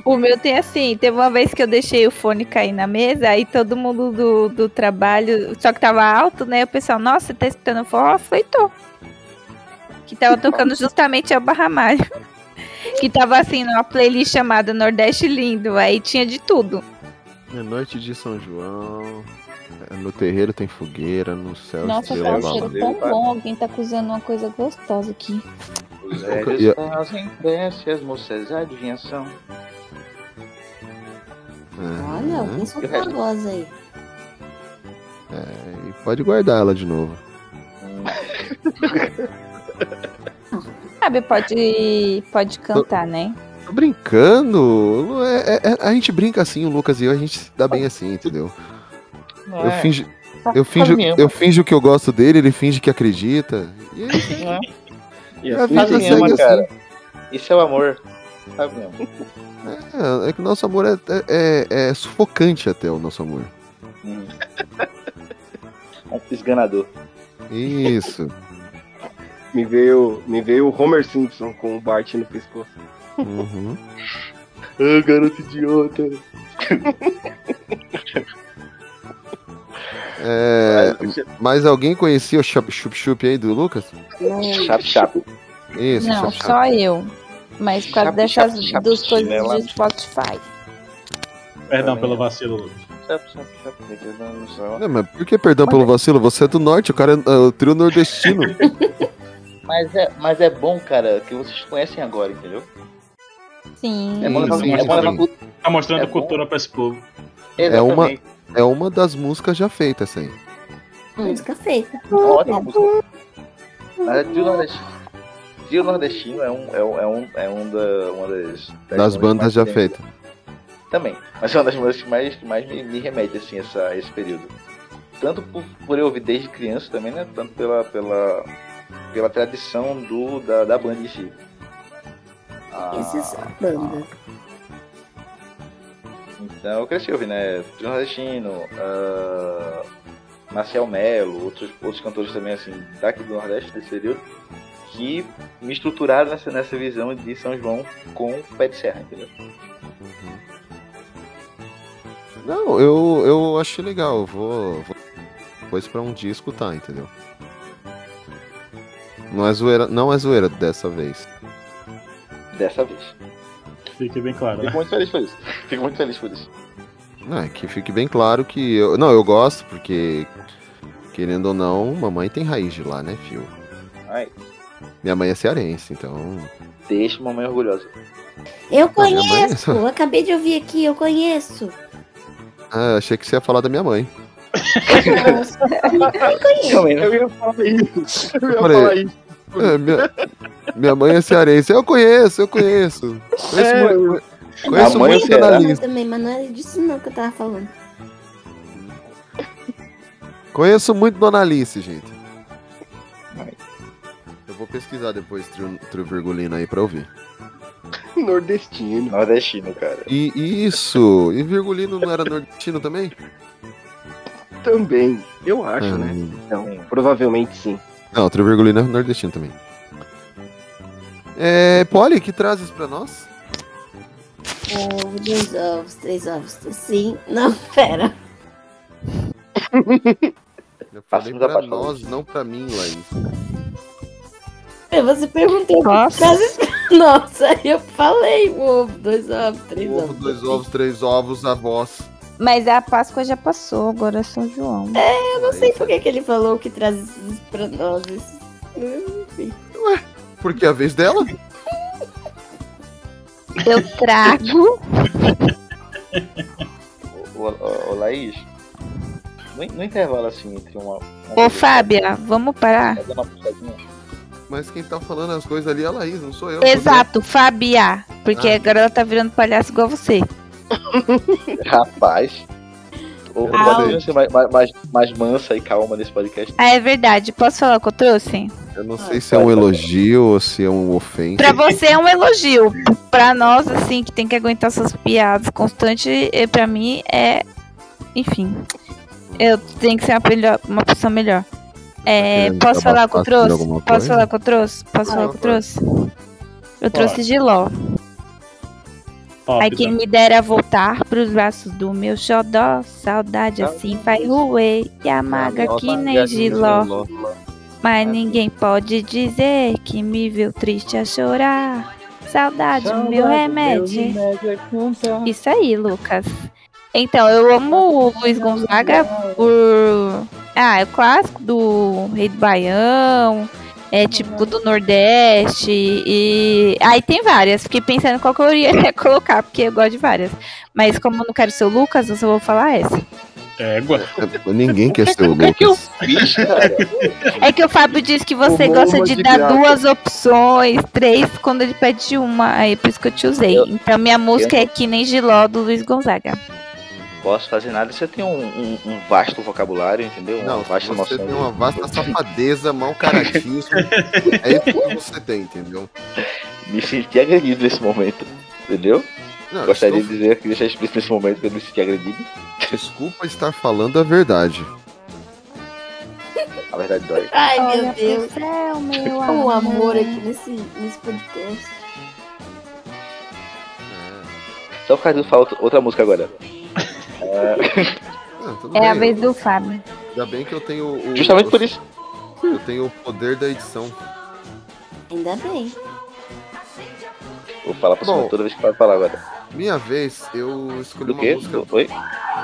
O meu tem assim, teve uma vez que eu deixei o fone cair na mesa, aí todo mundo do, do trabalho, só que tava alto, né? O pessoal, nossa, você tá escutando forró? Eu falei, tô. Que tava tocando justamente a Barra Malho. Que tava assim, numa playlist chamada Nordeste Lindo, aí tinha de tudo. É noite de São João. é, No terreiro tem fogueira, no céu Nossa, tá um cheiro tão bom, alguém tá cozinhando uma coisa gostosa aqui. Os Eu- velhos fazem prece, as moças adivinhação. Olha, alguém soltou uma voz aí. é, e pode guardar ela de novo. Sabe, pode, pode cantar, né? Tô brincando. É- é- é- a gente brinca assim, o Lucas e eu, a gente se dá bem assim, entendeu? Não Eu é? finjo, Tá- eu tá finjo, eu finjo que eu gosto dele, ele finge que acredita. E é isso aí. Não é? E A vida Assim segue assim. cara. Isso é o amor. Sabe mesmo? É, é que o nosso amor é, é, é- é sufocante até o nosso amor. Hum. Um esganador. Isso. me veio, me veio o Homer Simpson com o Bart no pescoço. Uhum. Ah, garoto idiota. É, mas alguém conhecia o Chup Chup Chup aí do Lucas? Chap, chap. Isso, Não, Chup Chup. só eu. Mas por causa Chape, dessas duas coisas chinela. de Spotify. Perdão pelo vacilo, Lucas. Do. Não, mas por que perdão pelo vacilo? Você é do norte, o cara é, é o trio nordestino. Mas é, mas é bom, cara, que vocês conhecem agora, entendeu? Sim. É bom levar, sim, é bom levar cultura. Tá mostrando É bom. cultura pra esse povo. É uma- Exatamente. É uma das músicas já feitas, essa aí. Música feita. Ótima música. Mas é Trio Nordestino. Nordestino é um, é um, é um, é um da, uma das, Das bandas mais já feitas. Também. Mas é uma das bandas que mais, que mais me, me remete, assim, essa, esse período. Tanto por, por eu ouvir desde criança também, né? Tanto pela, pela, pela tradição do, da, da banda em si. Ah, Essas bandas. Então eu cresci ouvindo, né? Trio Nordestino, ah, Marcel Melo, outros, outros cantores também, assim, daqui do Nordeste, desse período, que me estruturaram nessa, nessa visão de São João com pé de serra, entendeu? Não, eu, eu achei legal. eu Vou, vou depois pra um dia escutar, entendeu? Não é zoeira, não é zoeira dessa vez. Dessa vez. Fique bem claro, né? Fico muito feliz por isso. Fico muito feliz por isso. Não, é que fique bem claro que eu, não, eu gosto porque querendo ou não, mamãe tem raiz de lá, né, fio? Ai, Minha mãe é cearense, então deixa mamãe orgulhosa. Eu minha mãe- conheço. Eu acabei de ouvir aqui, eu conheço. ah, achei que você ia falar da minha mãe. Nossa, eu conheço. Né? Eu ia falar isso. Eu ia falar isso. É, minha, minha mãe é cearense. Eu conheço, eu conheço. Conheço, É, muito, conheço mãe muito Alice. também, mas não era disso não que eu tava falando. Conheço muito Dona Alice, gente. Eu vou pesquisar depois trio, trio Virgulino aí pra ouvir. Nordestino. Nordestino, cara. E isso, e Virgulino não era nordestino também? Também. Eu acho, Ah, né? Então, provavelmente sim. Não, o trio Virgulino é nordestino também. É, Polly, que trazes pra nós? Ovo, dois ovos, três ovos. Sim. Não, pera. Eu falei pra nós, não pra mim, Laís. Você perguntou Nossa. Nossa, eu falei ovo, dois ovos, três Ovo, ovos. dois ovos, três ovos, avós. Mas a Páscoa já passou, agora é São João. Eu não sei por que, que ele falou que traz isso pra nós. Enfim. Porque é a vez dela? Eu trago. Ô, ô, ô, Laís, no, no intervalo assim entre uma. uma Ô, Fábia, vamos parar? Tá? Mas quem tá falando as coisas ali é a Laís, não sou eu. Exato, Fábia. Porque Ah. agora ela tá virando palhaço igual você. Rapaz. Ah, pode ser mais, mais, mais, mansa e calma nesse podcast. Ah, é verdade. Posso falar o que eu trouxe? Eu não sei se é um elogio ou se é um ofensa. Pra você é um elogio. Pra nós, assim, que tem que aguentar essas piadas constantes, pra mim é. Enfim. Eu tenho que ser uma, melhor- uma pessoa melhor. É, querendo posso falar o que eu trouxe? Posso coisa? falar o que eu trouxe? Posso falar o que eu trouxe? Eu trouxe Giló. Top, Aí quem tá? me dera voltar pros braços do meu xodó, saudade assim vai ruer e amarga que nem giló. Mas ninguém pode dizer que me viu triste a chorar. Saudade, meu remédio. Isso aí, Lucas. Então, eu amo o Luiz Gonzaga por. Ah, é o clássico do Rei do Baião. É típico do Nordeste. E. Aí tem várias. Fiquei pensando qual que eu iria colocar, porque eu gosto de várias. Mas como eu não quero ser o Lucas, eu só vou falar essa. Égua. Ninguém quer ser o que eu Lucas. fiz, cara? É que o Fábio disse que você Tomou gosta de de dar graça. duas opções, três, quando ele pede uma. Aí por isso que eu te usei. Eu- então minha música é Que Nem Giló do Luiz Gonzaga. Posso fazer nada. Você tem um, um- um vasto vocabulário, entendeu? Uma Não, vasta você tem uma vasta safadeza, mau caratismo. é isso que você tem, entendeu? Me senti agredido nesse momento, entendeu? Não, Gostaria estou- de dizer que deixar explícito nesse momento que eu me senti agredido. Desculpa estar falando a verdade. A verdade dói. Ai, meu Deus. céu, meu O amor amor. aqui nesse, nesse podcast. Só por causa do fala outra música agora. É, Não, tudo É bem, a vez do Fábio. Ainda bem que eu tenho o. Justamente eu- por isso. Eu tenho o poder da edição. Ainda bem. Vou falar pra Bom. toda vez que vai falar agora. Minha vez, eu escolhi Do uma quê? música. Oi?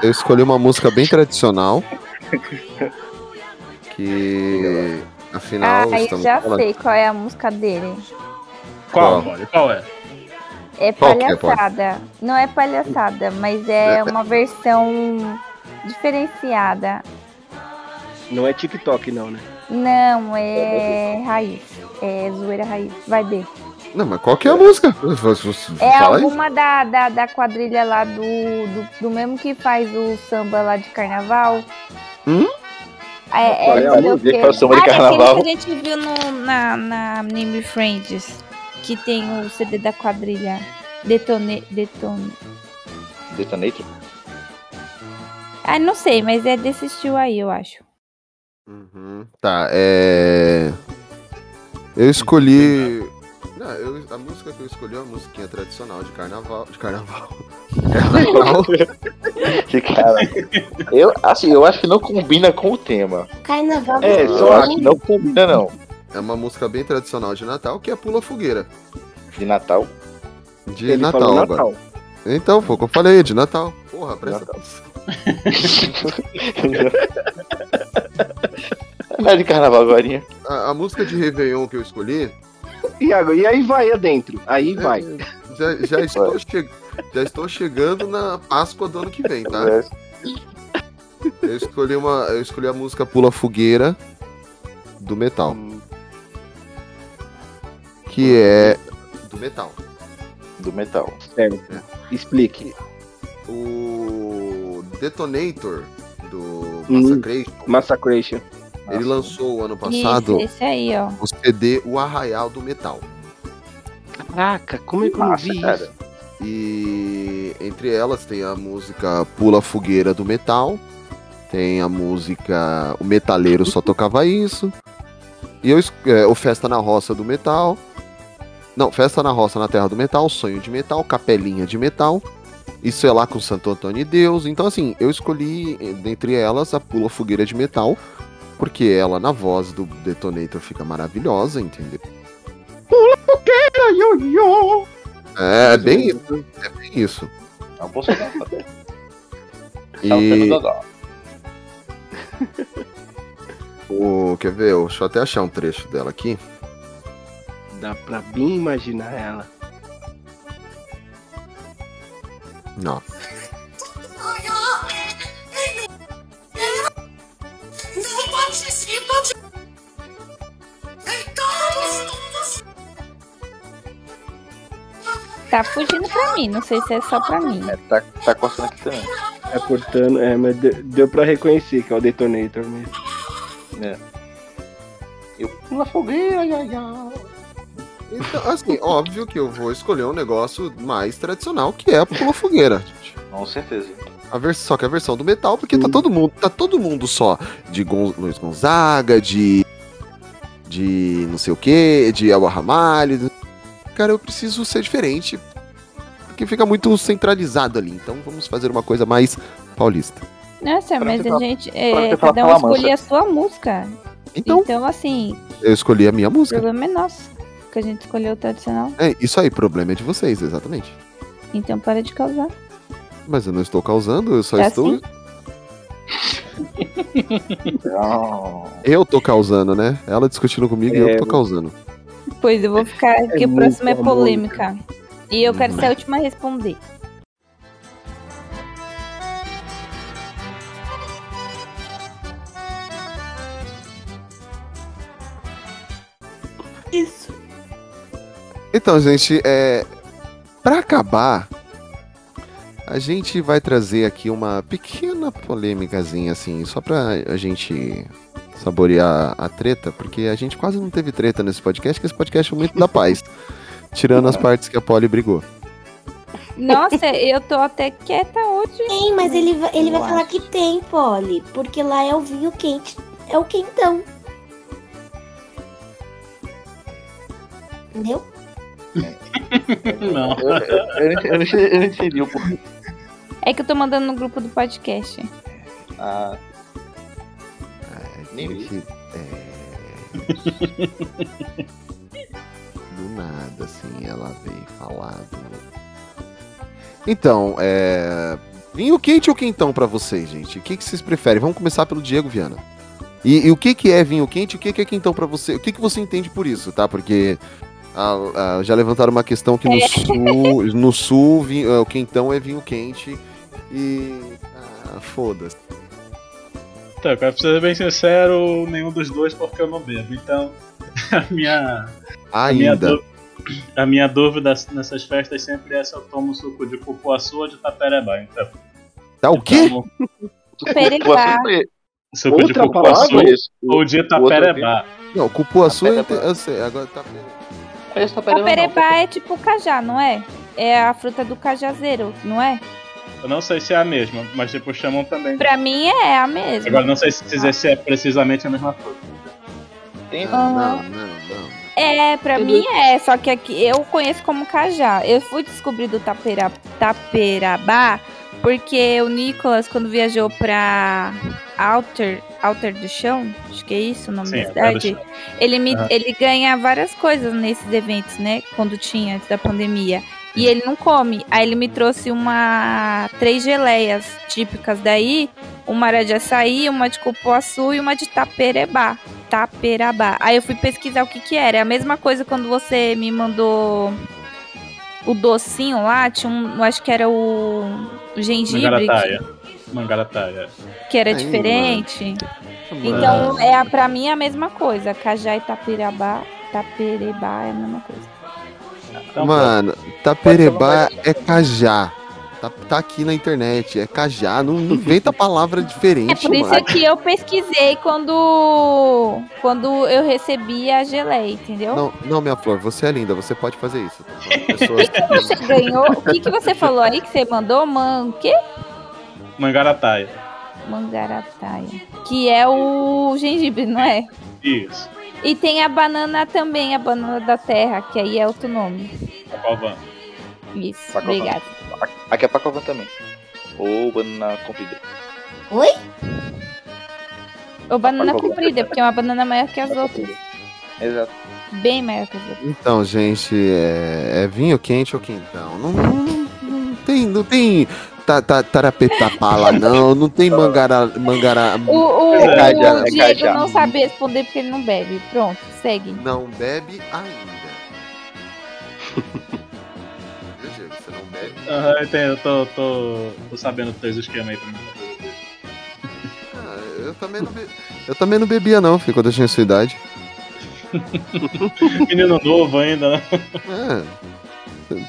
Eu escolhi uma música bem tradicional. Que. Afinal, Ah, eu já falando- sei qual é a música dele. Qual, Qual? Qual é? É é, palhaçada. Não é palhaçada, mas é uma versão diferenciada. Não é TikTok, não, né? Não, é raiz. É zoeira raiz. Vai ver. Não, mas qual que é a música? É Fala aí. alguma da, da, da quadrilha lá do, do, do mesmo que faz o samba lá de carnaval. Hum? É, Qual é é, a música que faz o samba de Ah, carnaval? que a gente viu no, na, na Anime Friends. Que tem o CD da quadrilha. Detone. Detone. Detonator? Ah, não sei, mas é desse estilo aí, eu acho. Uhum. Tá, é. Eu escolhi. Não, eu- a música que eu escolhi é uma musiquinha tradicional de carnaval. De carnaval. Carnaval. Que cara. Eu, assim, eu acho que não combina com o tema. Carnaval. É, só não- acho que não combina, não. É uma música bem tradicional de Natal que é Pula Fogueira. De Natal. De Ele Natal agora. Natal. Então, foi o que eu falei, de Natal. Porra, presta atenção. Não é de carnaval agora. A, a música de Réveillon que eu escolhi. Iago, e aí vai adentro. Aí é, vai. Já, já, estou che- já estou chegando na Páscoa do ano que vem, tá? Eu escolhi, uma, eu escolhi a música Pula Fogueira do Metal. Que é. Do Metal. Do metal. Certo. Explique. O Detonator do Hum. Massacration, Massacration. ele lançou o ano passado Isso, aí, ó. o CD O Arraial do Metal. Caraca, como é que eu não vi cara. isso? E entre elas tem a música Pula Fogueira do Metal, tem a música O Metaleiro Só Tocava Isso, e eu, é, o Festa na Roça do Metal, não, Festa na Roça na Terra do Metal, Sonho de Metal, Capelinha de Metal, Isso é lá com Santo Antônio e Deus. Então, assim, eu escolhi eh, dentre elas a Pula Fogueira de Metal, porque ela na voz do Detonator fica maravilhosa, entendeu? É, é bem isso. É bem isso. É um poço d'água. E Dodó. o, quer ver? Deixa eu até achar um trecho dela aqui. Dá pra bem imaginar ela. Não. Não participa de. Tá fugindo pra mim, não sei se é só pra mim. Tá, tá cortando aqui também. Tá cortando, é, mas de- deu pra reconhecer que é o Detonator mesmo. É. Eu pula fogueira, ai, ai, ai. Então, assim, óbvio que eu vou escolher um negócio mais tradicional, que é a Pula Fogueira. gente. Com certeza. A vers... Só que a versão do metal, porque tá todo mundo, tá todo mundo só de Gon... Luiz Gonzaga, de de não sei o que, de Elba Ramalho. Cara, eu preciso ser diferente, porque fica muito centralizado ali. Então vamos fazer uma coisa mais paulista. Nossa, Pra mas a falar- gente. É, falar cada um escolhia a sua música. Então, Então, assim, eu escolhi a minha o música. problema é nosso. Que a gente escolheu o tradicional. É, isso aí, problema é de vocês, exatamente. Então para de causar. Mas eu não estou causando, eu só É estou. assim? Eu tô causando, né? Ela discutindo comigo e eu É, que tô causando. Pois eu vou ficar. que o muito próximo é amor, polêmica. E eu quero Uhum. ser a última a responder. Isso. Então, gente, é. Pra acabar, a gente vai trazer aqui uma pequena polêmicazinha, assim, só pra a gente saborear a treta, porque a gente quase não teve treta nesse podcast, que esse podcast é muito da paz. Tirando as partes que a Polly brigou. Nossa, eu tô até quieta hoje. Tem, mas ele, vai- ele vai falar que tem, Polly. Porque lá é o vinho quente. É o quentão. Entendeu? Não. Eu, eu, eu, eu não eu não entendi o porquê. É que eu tô mandando no grupo do podcast. Ah, É, Nem vi. que- é... Do nada, assim, ela veio falar do... Então, é... Vinho quente ou quentão pra vocês, gente? O que, que vocês preferem? Vamos começar pelo Diego Viana. E, e o que, que é vinho quente e o que, que é quentão pra você? O que, que você entende por isso, tá? Porque ah, ah, já levantaram uma questão que no sul, no sul vinho- ah, o quentão é vinho quente e... Ah, foda-se. Então, cara, pra ser bem sincero, nenhum dos dois porque eu não bebo. Então, a minha, a minha, Ainda. dú- a minha dúvida nessas festas sempre é se eu tomo suco de cupuaçu ou de taperebá. Então, Tá o quê? tomo Pereba. suco de cupuaçu palavra? ou de taperebá. Não, cupuaçu eu sei, agora tá... esse tá A pereba é tipo cajá, não é? É a fruta do cajazeiro, não é? Eu não sei se é a mesma, mas tipo, chamam também. Pra mim é a mesma. Agora não sei se dizer se é precisamente a mesma fruta. Tem, Não, Aham. não, não. É, pra mim é, só que aqui eu conheço como cajá. Eu fui descobrir do tapera, taperabá porque o Nicolas, quando viajou pra Alter, Alter do Chão, acho que é isso o nome Sim, da cidade, ele, me, Aham. ele ganha várias coisas nesses eventos, né? Quando tinha, antes da pandemia. E ele não come. Aí ele me trouxe uma. três geleias típicas daí. Uma era de açaí, uma de cupuaçu e uma de taperebá. Taperabá. Aí eu fui pesquisar o que que era. É a mesma coisa quando você me mandou o docinho lá. Tinha um. Eu acho que era o, o gengibre. Mangarataia. Que, Mangarataia. que era Ai, diferente. Mano. Então, é, pra mim é a mesma coisa. Cajá e tapirabá. Taperebá é a mesma coisa. Então, Mano, taperebá é cajá. Tá, tá aqui na internet, é cajá. Não, inventa palavra É diferente, por isso mano. que eu pesquisei quando, quando eu recebi a geleia, entendeu? Não, não, minha flor, você é linda, você pode fazer isso. Falando Pessoas... Você ganhou. O que, que você falou aí que você mandou? Man, quê? Mangarataia. Mangarataia. Que é o gengibre, não é? Isso. E tem a banana também, a banana da terra, que aí é outro nome. Pacovan. Isso, Pacovan. obrigada. Aqui é Pacovan também. Ou banana comprida. Oi? Ou banana Pacovan. comprida, porque é uma banana maior que as outras. Exato. Bem maior que as outras. Então, gente, é, é vinho quente ou quentão? Não, não, não- não tem, não tem ta, ta, tarapetapá lá, não. Não tem mangara, mangara, O, o, É cajá, o é Diego cajá. não sabe responder porque ele não bebe. Pronto, segue. não bebe ainda. Bebe? Aham, eu entendo, eu tô, tô, tô sabendo teus esquemas aí pra mim. Ah, eu também não be- Eu também não bebia, não, filho, quando eu tinha sua idade. Menino novo ainda, né? É.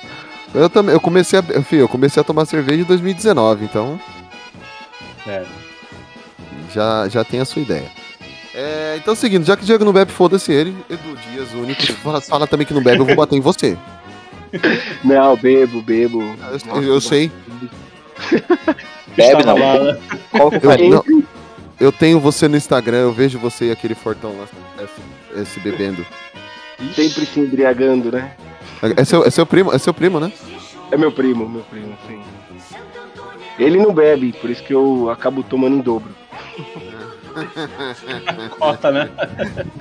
Eu também, eu comecei a, filho, eu comecei a tomar cerveja em 2019, então É. já, já tem a sua ideia. É, então, seguindo, já que o Diego não bebe, foda-se ele. Edu Dias, único, fala também que não bebe, eu vou bater em você. Não, bebo, bebo. Eu, eu sei. Bebe não. Qual que eu Eu, faria? não, eu tenho você no Instagram, eu vejo você e aquele fortão lá esse, esse bebendo. Sempre se embriagando, né? É seu, é seu primo, é seu primo, né? É meu primo, meu primo, sim. Ele não bebe, por isso que eu acabo tomando em dobro. Corta, né?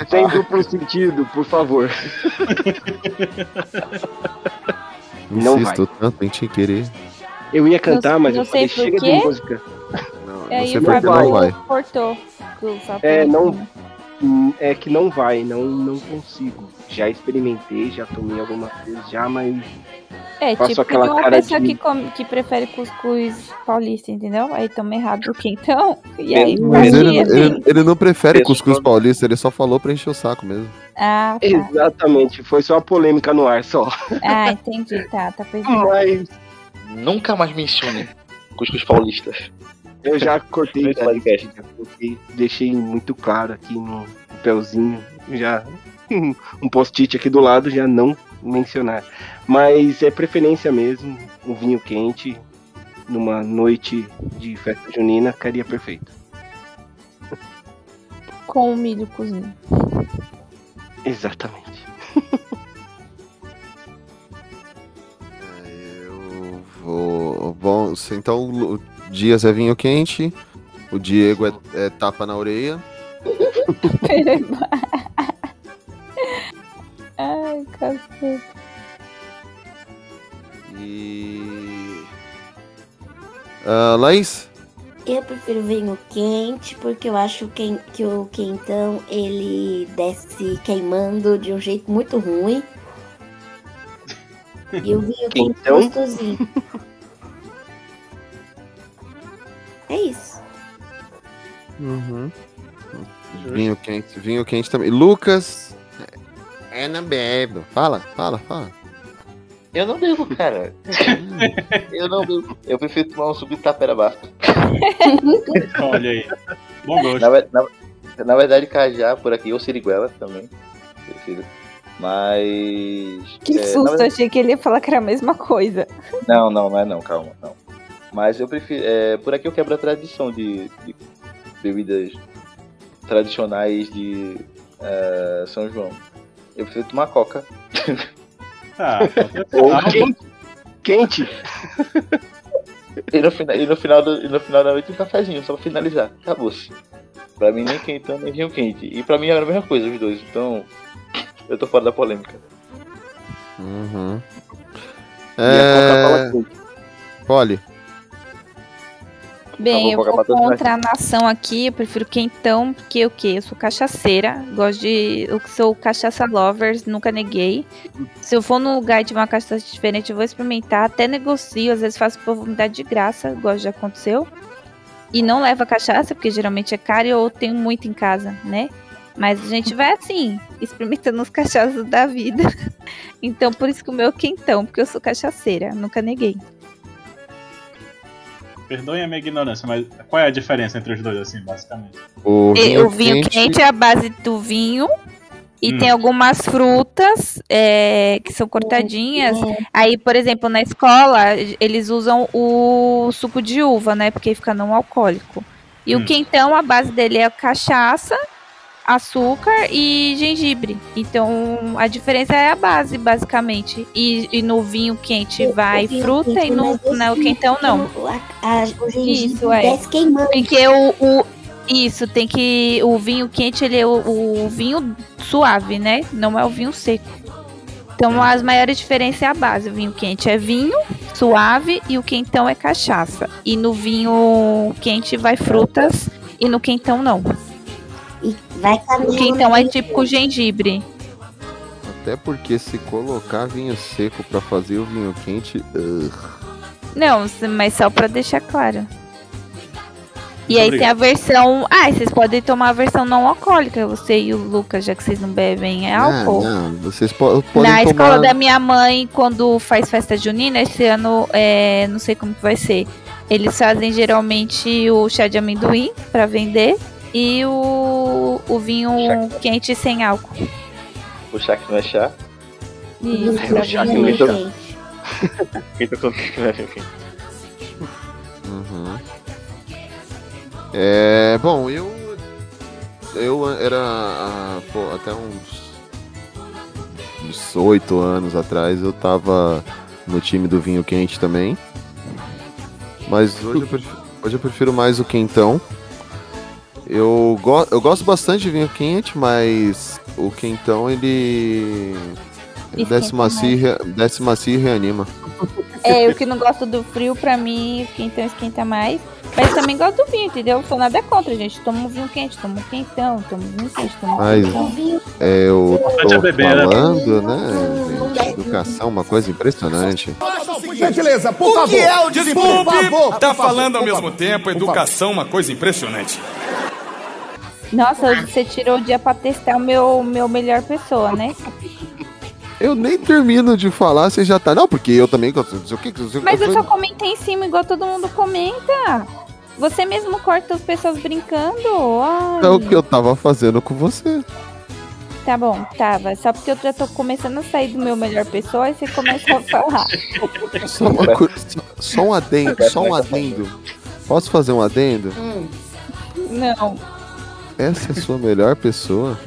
Sem duplo sentido, por favor. Não Insisto tanto em te querer. Eu ia cantar, Não- mas não eu falei, chega quê. de música. Não, você porque Fábio não vai. cortou. É, não- É que não vai, não, não consigo. Já experimentei, já tomei algumas vezes já, mas É, Faço tipo aquela uma cara pessoa de- que, come- que prefere cuscuz paulista, entendeu? Aí toma errado o quentão. E aí Mas ele, vir, assim. ele, ele não prefere cuscuz paulista, ele só falou pra encher o saco mesmo. Ah, tá. exatamente, foi só uma polêmica no ar só. Ah, entendi. Tá, tá perdido. Mas Nunca mais mencione cuscuz paulista. Eu já cortei, podcast. já cortei, deixei muito claro aqui no papelzinho, já um post-it aqui do lado, já não mencionar. Mas é preferência mesmo, um vinho quente numa noite de festa junina ficaria perfeito. Com o milho cozido. Exatamente. Eu vou. Bom, então o Dias é vinho quente, o Diego é, é tapa na orelha. Ai, cacete. E. Ah, Laís? Eu prefiro vinho quente porque eu acho que, que o quentão ele desce queimando de um jeito muito ruim. E o vinho quente gostosinho. É isso. Uhum. Vinho quente, vinho quente também. Lucas. É na bebe. Fala, fala, fala. Eu não bebo, cara. eu não bebo. Eu prefiro tomar um suco de tapera basta. Olha aí. Bom gosto. Na, na- na verdade, cajá por aqui, ou siriguela também. Prefiro. Mas. Que é, susto, verdade- achei que ele ia falar que era a mesma coisa. Não, não, não é não, calma, não. Mas eu prefiro. É, por aqui eu quebro a tradição de, de bebidas tradicionais de é, São João. Eu prefiro tomar coca. Ah, Ou Ah, quente. quente. E no, final, e, no final do- e no final da noite um cafezinho, só pra finalizar. Acabou-se. Pra mim nem quentão, nem vinho quente. E pra mim era a mesma coisa, os dois. Então, eu tô fora da polêmica. Uhum. E a Coca-Cola É. quente. Polly. Bem, eu vou contra a nação aqui, eu prefiro quentão, porque o quê? Eu sou cachaceira, gosto de. Eu sou cachaça lovers, nunca neguei. Se eu for num lugar de uma cachaça diferente, eu vou experimentar, até negocio, às vezes faço oportunidade de graça, igual já aconteceu. E não leva cachaça, porque geralmente é caro e eu tenho muito em casa, né? Mas a gente vai assim, experimentando os cachaças da vida. Então, por isso que o meu é quentão, porque eu sou cachaceira, nunca neguei. Perdoem a minha ignorância, mas qual é a diferença entre os dois, assim, basicamente? O E vinho, o vinho quente. é a base do vinho. E Hum. tem algumas frutas é, que são cortadinhas. Aí, por exemplo, na escola, eles usam o suco de uva, né? Porque fica não alcoólico. E Hum. o quentão, a base dele é cachaça, açúcar e gengibre. Então, a diferença é a base, basicamente. E, e no vinho quente vai vinho fruta quente e no, no docinho, quentão não. O, a, a, o gengibre Isso, é. desce queimando. Porque o, o- Isso, tem que. O vinho quente, ele é o, o vinho suave, né? Não é o vinho seco. Então, as maiores diferenças é a base. O vinho quente é vinho suave e o quentão é cachaça. E no vinho quente vai frutas e no quentão não. Vai O caminhando. quentão é tipo com gengibre. Até porque se colocar vinho seco pra fazer o vinho quente. ugh. Não, mas só pra deixar claro. E aí tem a versão. Ah, vocês podem tomar a versão não alcoólica, você e o Lucas, já que vocês não bebem é álcool. Não, não, vocês po- podem Na tomar. escola da minha mãe, quando faz festa junina, esse ano, é, não sei como que vai ser. Eles fazem geralmente o chá de amendoim pra vender e o, o vinho quente sem álcool. O chá que não é chá. Isso, É, o chá que não é chá. Quente? Uhum. É, bom, eu. Eu era ah, pô, até uns. uns oito anos atrás eu tava no time do vinho quente também. Mas hoje eu prefiro, hoje eu prefiro mais o quentão. Eu, go eu gosto bastante de vinho quente, mas o quentão ele. ele desce macio, e desce e reanima. É, eu que não gosto do frio, pra mim, o quentão esquenta mais. Mas também gosto do vinho, entendeu? Não sou nada contra, gente. Toma um vinho quente, toma um quentão, toma um vinho quente, toma um Mas quentão. vinho é, eu tô né? falando, né, gente? Educação, uma coisa impressionante. Gentileza, por favor. O que é o Desculpe, tá falando ao mesmo tempo, educação, uma coisa impressionante. Nossa, hoje você tirou o dia pra testar o meu, meu melhor pessoa, né? Eu nem termino de falar, você já tá. Não, porque eu também gosto. Não sei o que. Mas eu só comentei em cima, igual todo mundo comenta. Você mesmo corta as pessoas brincando? Ai. É o que eu tava fazendo com você. Tá bom, tava. Só porque eu já tô começando a sair do meu melhor pessoa, aí você começa a falar. Só, uma coisa- só- só um adendo, só um adendo. Posso fazer um adendo? Hum. Não. Essa é a sua melhor pessoa?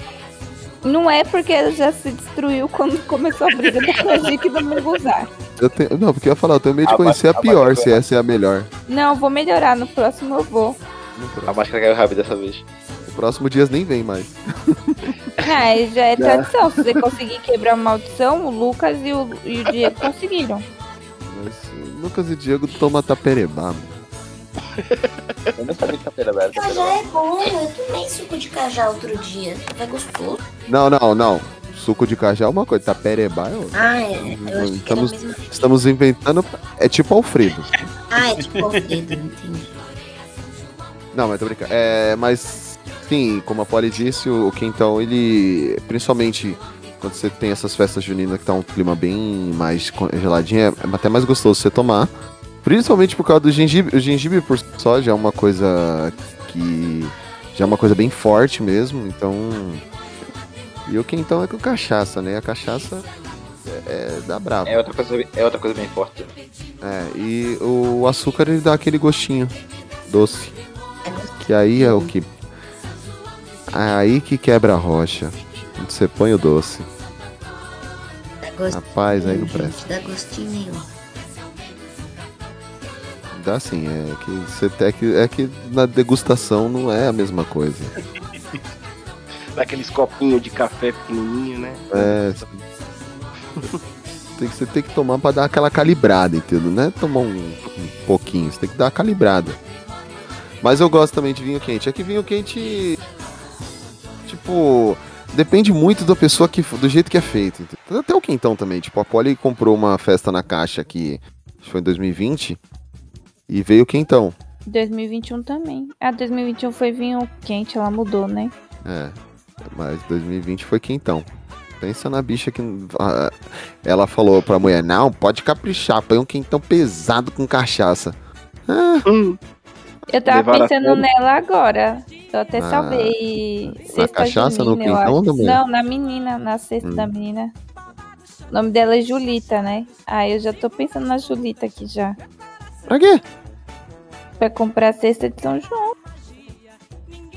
Não é porque ela já se destruiu quando começou a briga da Magic e do Munguzar. Eu tenho, não, porque eu ia falar, eu tenho medo de conhecer a pior, se essa é a melhor. Não, vou melhorar. No próximo eu vou. A máscara caiu rápido dessa vez. O próximo dias nem vem mais. Ah, e já é Não. tradição. Se você conseguir quebrar a maldição, o Lucas e o, e o Diego conseguiram. Mas uh, Lucas e Diego toma taperebá, mano. Eu não sabia que tá aberta. Cajá é bom, eu tomei suco de cajá outro dia. É gostoso. Não, não, não. Suco de cajá é uma coisa, taperebá é outra. Ah, é. Eu achei que era a Estamos, mesma estamos inventando. É tipo Alfredo. Ah, é tipo Alfredo, entendi. Não, mas tô brincando. É, mas, sim, como a Polly disse, o, quentão, ele. Principalmente quando você tem essas festas juninas que tá um clima bem mais geladinho, é até mais gostoso você tomar. Principalmente por causa do gengibre. O gengibre por si só já é uma coisa que. Já é uma coisa bem forte mesmo, então. E o quentão é com cachaça, né? A cachaça é, é da brava. É outra coisa, é outra coisa bem forte. É, e o açúcar ele dá aquele gostinho doce. Que aí é o que. Aí que quebra a rocha. Onde você põe o doce. Dá Rapaz, aí não presta. Dá gostinho nenhum. Dá sim, é que você é que, é que na degustação não é a mesma coisa. Daqueles copinhos de café pequenininho, né? É. Tem que, você tem que tomar pra dar aquela calibrada, entendeu? Não é tomar um, um pouquinho, você tem que dar uma calibrada. Mas eu gosto também de vinho quente. É que vinho quente. Tipo. Depende muito da pessoa que. do jeito que é feito. Até o quentão também. Tipo, a Polly comprou uma festa na caixa aqui. Acho que foi em 2020. E veio o quentão. 2021 também. Ah, 2021 foi vinho quente, ela mudou, né? É. Mas 2020 foi quentão. Pensa na bicha que. ah, Ela falou pra mulher: Não, pode caprichar, põe um quentão pesado com cachaça. Ah, Eu tava Levaram pensando nela agora. Eu até Na- salvei sexta cachaça, no eu quentão acho. da mulher? Não, na menina, na sexta Hum. da menina. O nome dela é Julita, né? Ah, eu já tô pensando na Julita aqui já. Pra quê? Pra comprar a cesta de São João.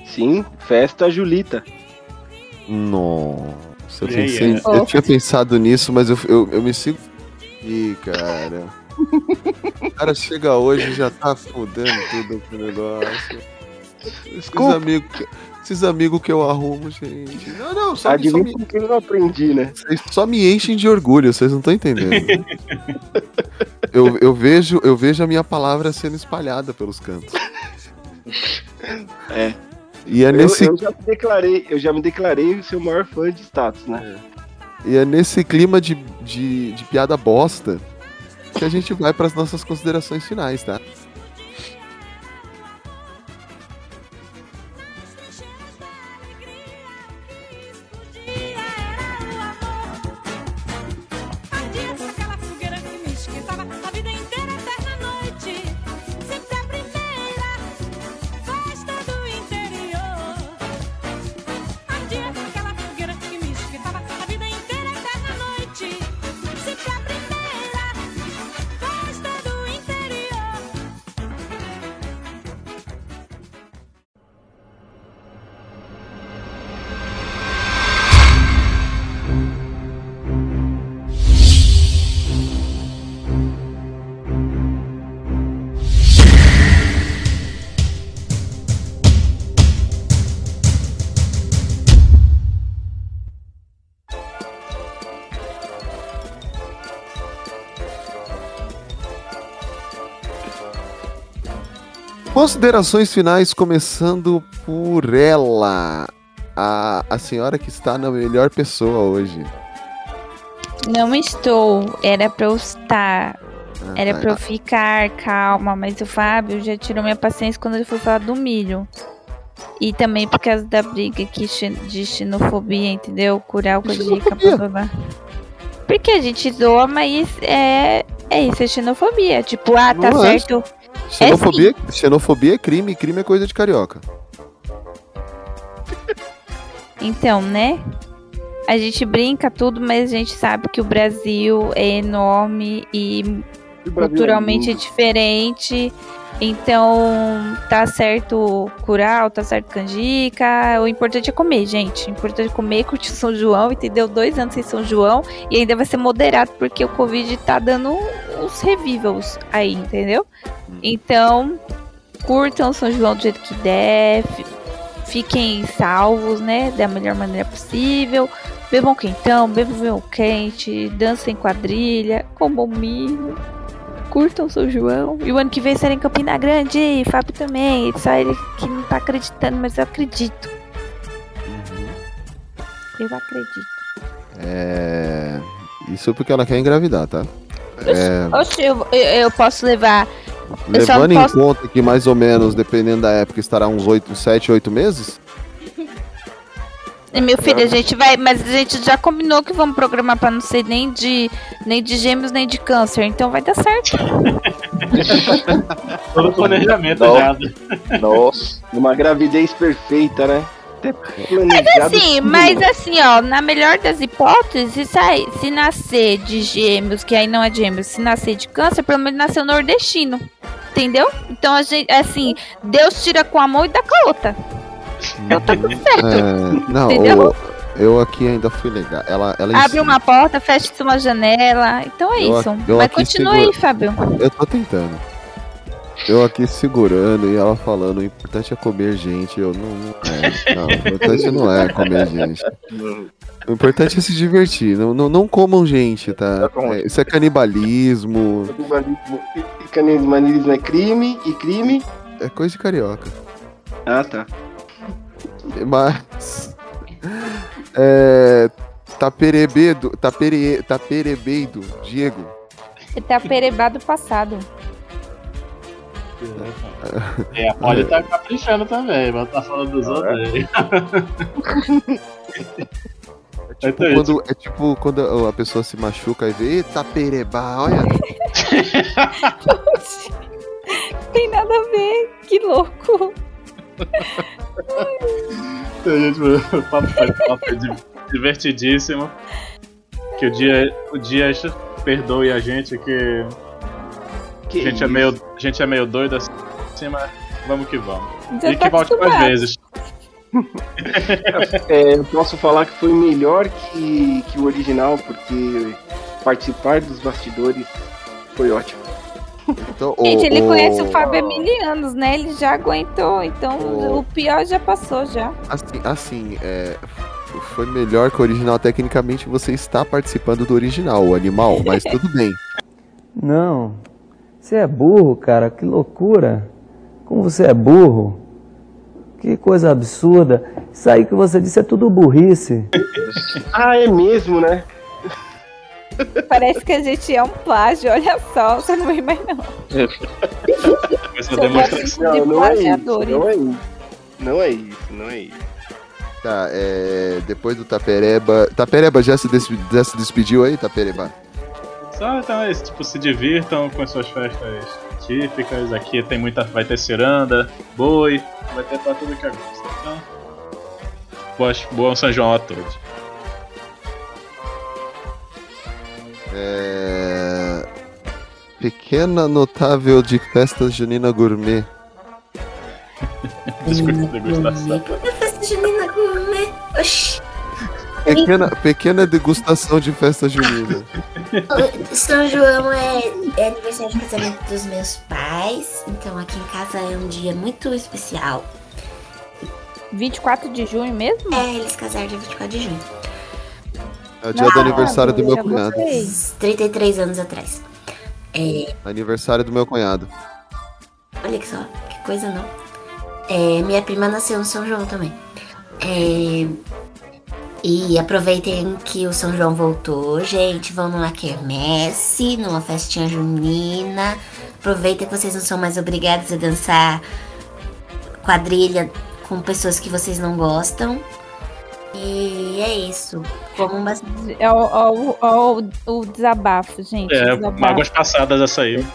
Sim, festa Julita. Nossa, eu, aí, pensei, é? eu tinha pensado nisso, mas eu, eu, eu me sigo. Ih, cara. O cara chega hoje e já tá fudendo tudo com o negócio. Esses amigos, que- esses amigos que eu arrumo, gente. Não, não, só, me- só, me, que eu não aprendi, né? vocês só me enchem de orgulho, vocês não estão entendendo. eu, eu, vejo, eu vejo a minha palavra sendo espalhada pelos cantos. É. E é Eu- nesse, eu, já me declarei, eu já me declarei o seu maior fã de status, né? E é nesse clima de, de, de piada bosta que a gente vai para as nossas considerações finais, tá? Considerações finais, começando por ela, a, a senhora que está na melhor pessoa hoje. Não estou. Era pra eu estar. Ah, Era tá. pra eu ficar calma, mas o Fábio já tirou minha paciência quando ele foi falar do milho. E também por causa da briga aqui de xenofobia, entendeu? Curar a dica, blá blá blá. que a gente zoa, mas é, é isso, é xenofobia. Tipo, ah, tá Não é. Xenofobia, xenofobia é crime, crime é coisa de carioca. Então, né? A gente brinca tudo, mas a gente sabe que o Brasil é enorme e Brasil é culturalmente lindo. diferente. Então, tá certo curau, tá certo canjica. O importante é comer, gente. O importante é comer, curtir o São João, entendeu? Dois anos sem São João e ainda vai ser moderado porque o Covid tá dando uns revivals aí, entendeu? Então, curtam São João do jeito que der. fi- Fiquem salvos, né? Da melhor maneira possível. Bebam quentão, bebam vinho quente, dancem quadrilha, comam milho curtam São João. E o ano que vem será em Campina Grande, e Fábio também. Só ele que não tá acreditando, mas eu acredito. Eu acredito. É. Isso porque ela quer engravidar, tá? É, Oxe, eu, eu, posso levar. Eu só levando em posso. conta que mais ou menos, dependendo da época, estará uns 8, 7, 8 meses. E, Meu filho, a gente vai. Mas a gente já combinou que vamos programar pra não ser nem de, nem de gêmeos, nem de câncer. Então vai dar certo. Todo planejamento Não. já. Nossa, uma gravidez perfeita, né? Mas assim, mas assim, ó, na melhor das hipóteses, se, se nascer de gêmeos, que aí não é gêmeos, se nascer de câncer, pelo menos nasceu nordestino. Entendeu? Então a gente, assim, Deus tira com a mão e dá com a outra. Então tá tudo certo. É, não, Entendeu? o- eu aqui ainda fui legal. Ela, ela Abre uma porta, fecha uma janela. Então é Eu isso. eu Mas continua seguro- aí, Fábio. Eu tô tentando. Eu aqui segurando e ela falando, o importante é comer gente. Eu não, não é. Não, o importante não é comer gente. O importante é se divertir. Não, não, não comam gente, tá? É, isso é canibalismo. Canibalismo, canibalismo é crime e crime. É coisa de carioca. Ah, tá. Mas. É. Taperebedo. Tapere, taperebeido, Diego. Ele tá perebado passado. É, a Polly tá caprichando também, mas tá falando dos outros aí. É tipo, quando, é tipo quando a pessoa se machuca e vê, eita perebá, olha. Tem nada a ver. Que louco. Gente, o papo foi, o papo foi di- divertidíssimo. Que o dia, o dia perdoe a gente que, Que a gente é meio, a gente é meio doido assim, mas vamos que vamos. Já e tá que volte mais vezes. É, eu posso falar que foi melhor que, que o original, porque participar dos bastidores foi ótimo. Então, Gente, ele o- conhece o- o Fábio há mil anos, né? Ele já aguentou. Então O- o pior já passou já. Assim, assim é, foi melhor que o original. Tecnicamente, você está participando do original, o animal, mas tudo bem. Não. Você é burro, cara. Que loucura. Como você é burro. Que coisa absurda. Isso aí que você disse é tudo burrice. Ah, é mesmo, né? Parece que a gente é um plágio, olha só. Você não vem mais não. Essa Seu demonstração. De Não, não é isso. Não é isso. Não é isso, não é isso. Tá, é, depois do Tapereba. Tapereba já se, des- já se despediu aí, Tapereba? Só então é isso, tipo, se divirtam com as suas festas típicas. Aqui tem muita. Vai ter ciranda, boi, vai ter pra tudo que é gosto. Então. Boas, bom São João a todos. É, Pequena notável de festa junina gourmet. Biscoito de degustação. Festa junina gourmet. Oxi. Pequena, pequena degustação de festa junina. São João é, é aniversário de casamento dos meus pais. Então aqui em casa é um dia muito especial. 24 de junho mesmo? É, eles casaram dia 24 de junho. É o dia do aniversário do meu cunhado. gostei. Uns 33 anos atrás. É, Aniversário do meu cunhado. olha que só, que coisa não. É, minha prima nasceu no São João também. É, e aproveitem que o São João voltou, gente. Vão numa quermesse, numa festinha junina. Aproveitem que vocês não são mais obrigados a dançar quadrilha com pessoas que vocês não gostam. E é isso. Como uma... É o, o, o, o desabafo, gente. É, o desabafo. mágoas passadas essa aí.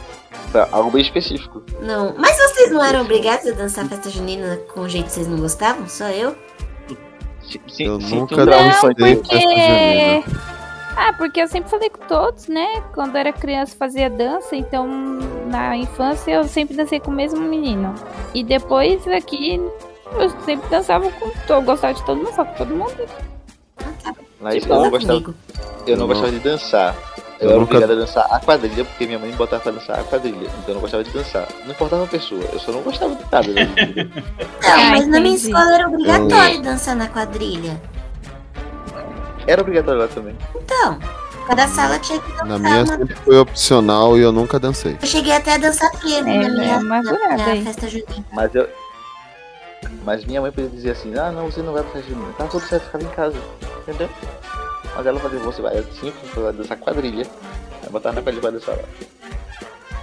Tá, algo bem específico. Não, mas vocês não eram obrigados a dançar festa junina com o jeito que vocês não gostavam? Só eu? Sim, Eu sim, nunca dancei Não, festa junina. porque. Ah, porque eu sempre falei com todos, né? Quando era criança fazia dança, então na infância eu sempre dancei com o mesmo menino. E depois aqui eu sempre dançava com todo, eu gostava de todo mundo, só com todo mundo. Mas Tipo, eu não ela gostava, eu não Eu gostava de dançar. Eu, Eu era nunca- obrigado a dançar a quadrilha porque minha mãe me botava pra dançar a quadrilha. Então eu não gostava de dançar. Não importava a pessoa, eu só não gostava de nada. Não, Ah, mas na minha escola era obrigatório dançar na quadrilha. Era obrigatório lá também. Então, cada sala tinha que dançar. Na minha uma- sempre foi opcional e eu nunca dancei. Eu cheguei até a dançar frevo É, na minha, é na aí. festa junina. Mas eu. Mas minha mãe podia dizer assim, ah não, você não vai pra festa junina. Tá tudo certo, ficava em casa. Entendeu? Mas ela fazia, você vai assim, você vai dançar quadrilha. Aí botava na quadrilha pra dançar lá.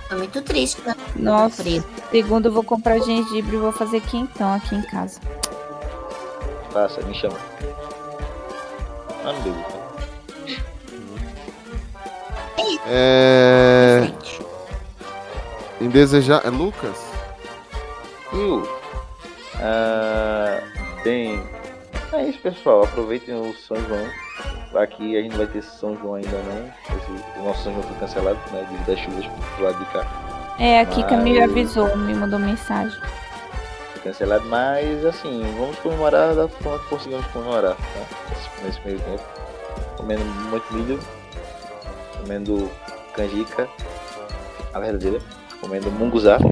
Foi muito triste. né? Nossa, Frevo. segundo eu vou comprar gengibre e vou fazer quentão aqui em casa. Faça, me chama. Ah, não deu. É. Indesejar. É Lucas? Viu? Ah, tem. É isso, pessoal. Aproveitem o São João. Aqui a gente não vai ter São João ainda não. Esse- o nosso São João foi cancelado, né? Devido às chuvas pro lado de cá. É, aqui que me Mas- avisou, me mandou mensagem. Foi cancelado, mas assim, vamos comemorar da forma que conseguimos comemorar, tá? Nesse meio tempo. Comendo muito milho, comendo canjica, a verdadeira, comendo munguzá.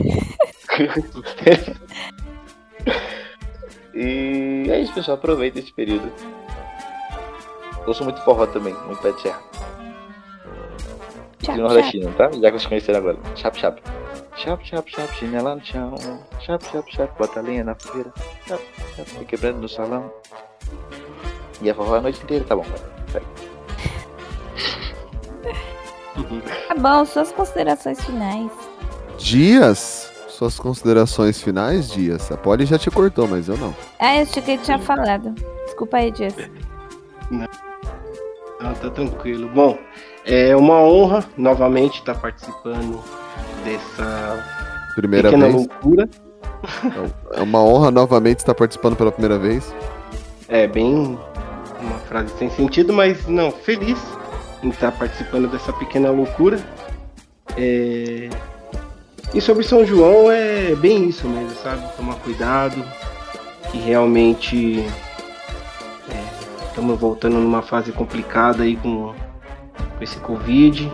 e é isso, pessoal. Aproveita esse período. Eu sou muito forró também, muito pé de serra. Chap, E nordestino, tá? Já que vocês conheceram agora. Chap, chap. Chap, chap, chap, chinela no chão. Chap, chap, chap, bota a lenha na fogueira. Chap, chap, foi quebrando no salão. E a forró a noite inteira, tá bom. Segue. Tá bom, suas considerações finais. Dias? Suas considerações finais, Dias? A Polly já te cortou, mas eu não. Ah, eu achei que ele tinha falado. Desculpa aí, Dias. Não, tá tranquilo. Bom, é uma honra novamente estar participando dessa Primeira pequena vez. loucura. É uma honra novamente estar participando pela primeira vez. É bem uma frase sem sentido, mas não, feliz em estar participando dessa pequena loucura. É, E sobre São João é bem isso mesmo, sabe? Tomar cuidado, que realmente estamos voltando numa fase complicada aí com, com esse Covid.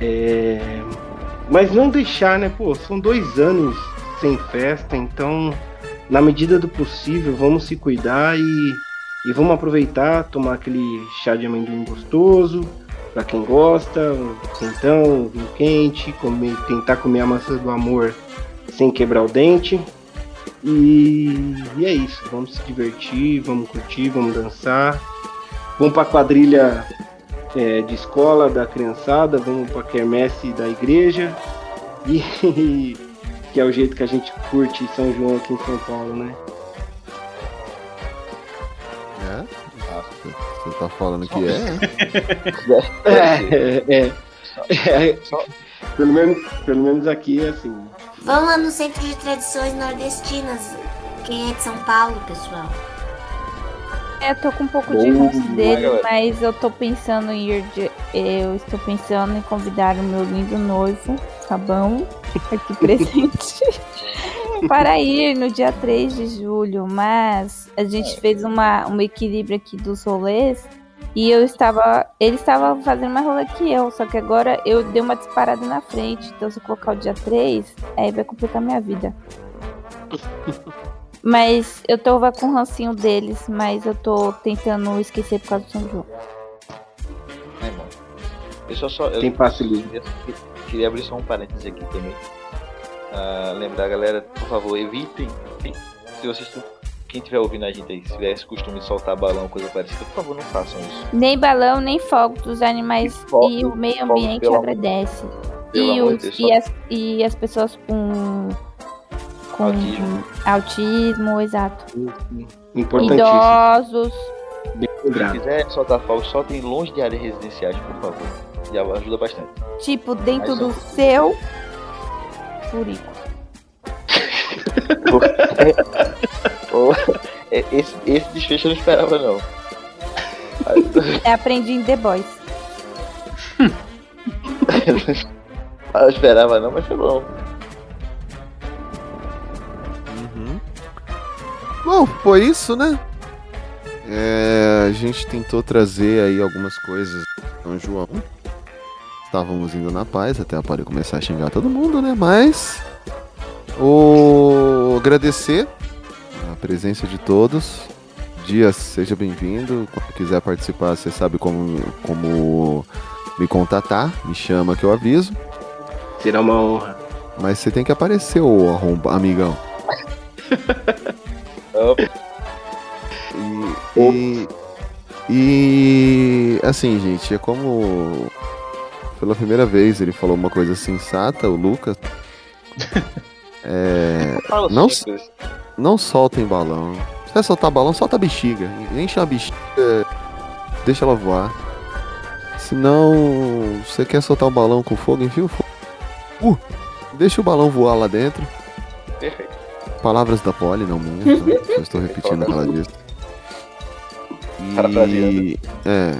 É, Mas não deixar, né? Pô, são dois anos sem festa, então na medida do possível vamos se cuidar e, e vamos aproveitar, tomar aquele chá de amendoim gostoso, para quem gosta, um quentão, um vinho quente, comer, tentar comer a maçã do amor sem quebrar o dente. E, e é isso, vamos se divertir, vamos curtir, vamos dançar. Vamos pra quadrilha é, de escola da criançada, vamos pra quermesse da igreja. E que é o jeito que a gente curte São João aqui em São Paulo, né? Você tá falando que é? É, é, é, pelo, menos, pelo menos aqui é assim. Vão lá no Centro de Tradições Nordestinas. Quem é de São Paulo, pessoal? É, eu tô com um pouco de Boa, ranço dele, mas eu tô pensando em ir de, eu estou pensando em convidar o meu lindo noivo, Fabão, aqui presente, para ir no dia 3 de julho, mas a gente fez uma, um equilíbrio aqui dos rolês e eu estava, ele estava fazendo mais rolê que eu, só que agora eu dei uma disparada na frente, então se eu colocar o dia 3, aí vai complicar minha vida. Mas eu tô com um rancinho deles, mas eu tô tentando esquecer por causa do São João. É, mano. Eu só, só eu Tem passe livre. queria, queria abrir só um parênteses aqui também. Ah, lembrar, galera, por favor, evitem. Se vocês quem estiver ouvindo a gente aí, se tiver esse costume de soltar balão, coisa parecida, por favor, não façam isso. Nem balão, nem fogo dos animais Fogo, e o meio fogo, ambiente amor- agradece. E, os, de Deus, e, as, e as pessoas com, com Autismo. autismo, exato. Importantíssimo. Idosos. Se quiser soltar fogos, soltem longe de áreas residenciais, por favor. Já ajuda bastante. Tipo, dentro Mas do só- seu furico. Ô, é, esse, esse desfecho eu não esperava, não. É aprendi em The Boys. Eu esperava não, mas foi bom. Bom, foi isso, né? É, a gente tentou trazer aí algumas coisas São João. Estávamos indo na paz até a Polly começar a xingar todo mundo, né? Mas o agradecer a presença de todos. Dias, seja bem-vindo. Quando quiser participar, você sabe como, como me contatar. Me chama que eu aviso. Será uma honra. Mas você tem que aparecer, ô arromba, amigão. E, e, e, assim, gente, é como pela primeira vez ele falou uma coisa sensata, o Lucas. É, não, não soltem balão. Se quer soltar balão, solta a bexiga. Enche a bexiga, deixa ela voar. Se não, você quer soltar o balão com fogo, enfia o fogo. Uh, deixa o balão voar lá dentro. Perfeito. Palavras da Polly, não minhas. tá? Só estou repetindo o que ela disse. E, é,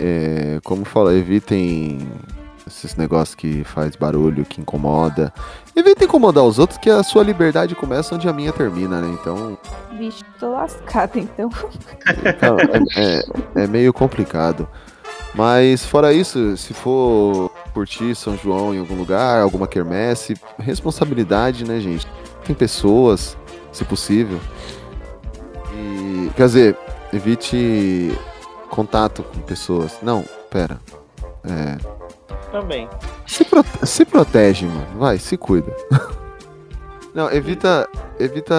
é, como fala, evitem esses negócios que faz barulho, que incomoda. Evitem incomodar os outros, que a sua liberdade começa onde a minha termina, né? Então, Bicho, tô lascada, então. Então, é, é- é meio complicado. Mas fora isso, se for curtir São João em algum lugar, alguma quermesse, responsabilidade, né, gente? Tem pessoas, se possível. E, quer dizer, evite contato com pessoas. Não, pera. É, Também. se, se protege, mano. Vai, se cuida. Não, evita, evita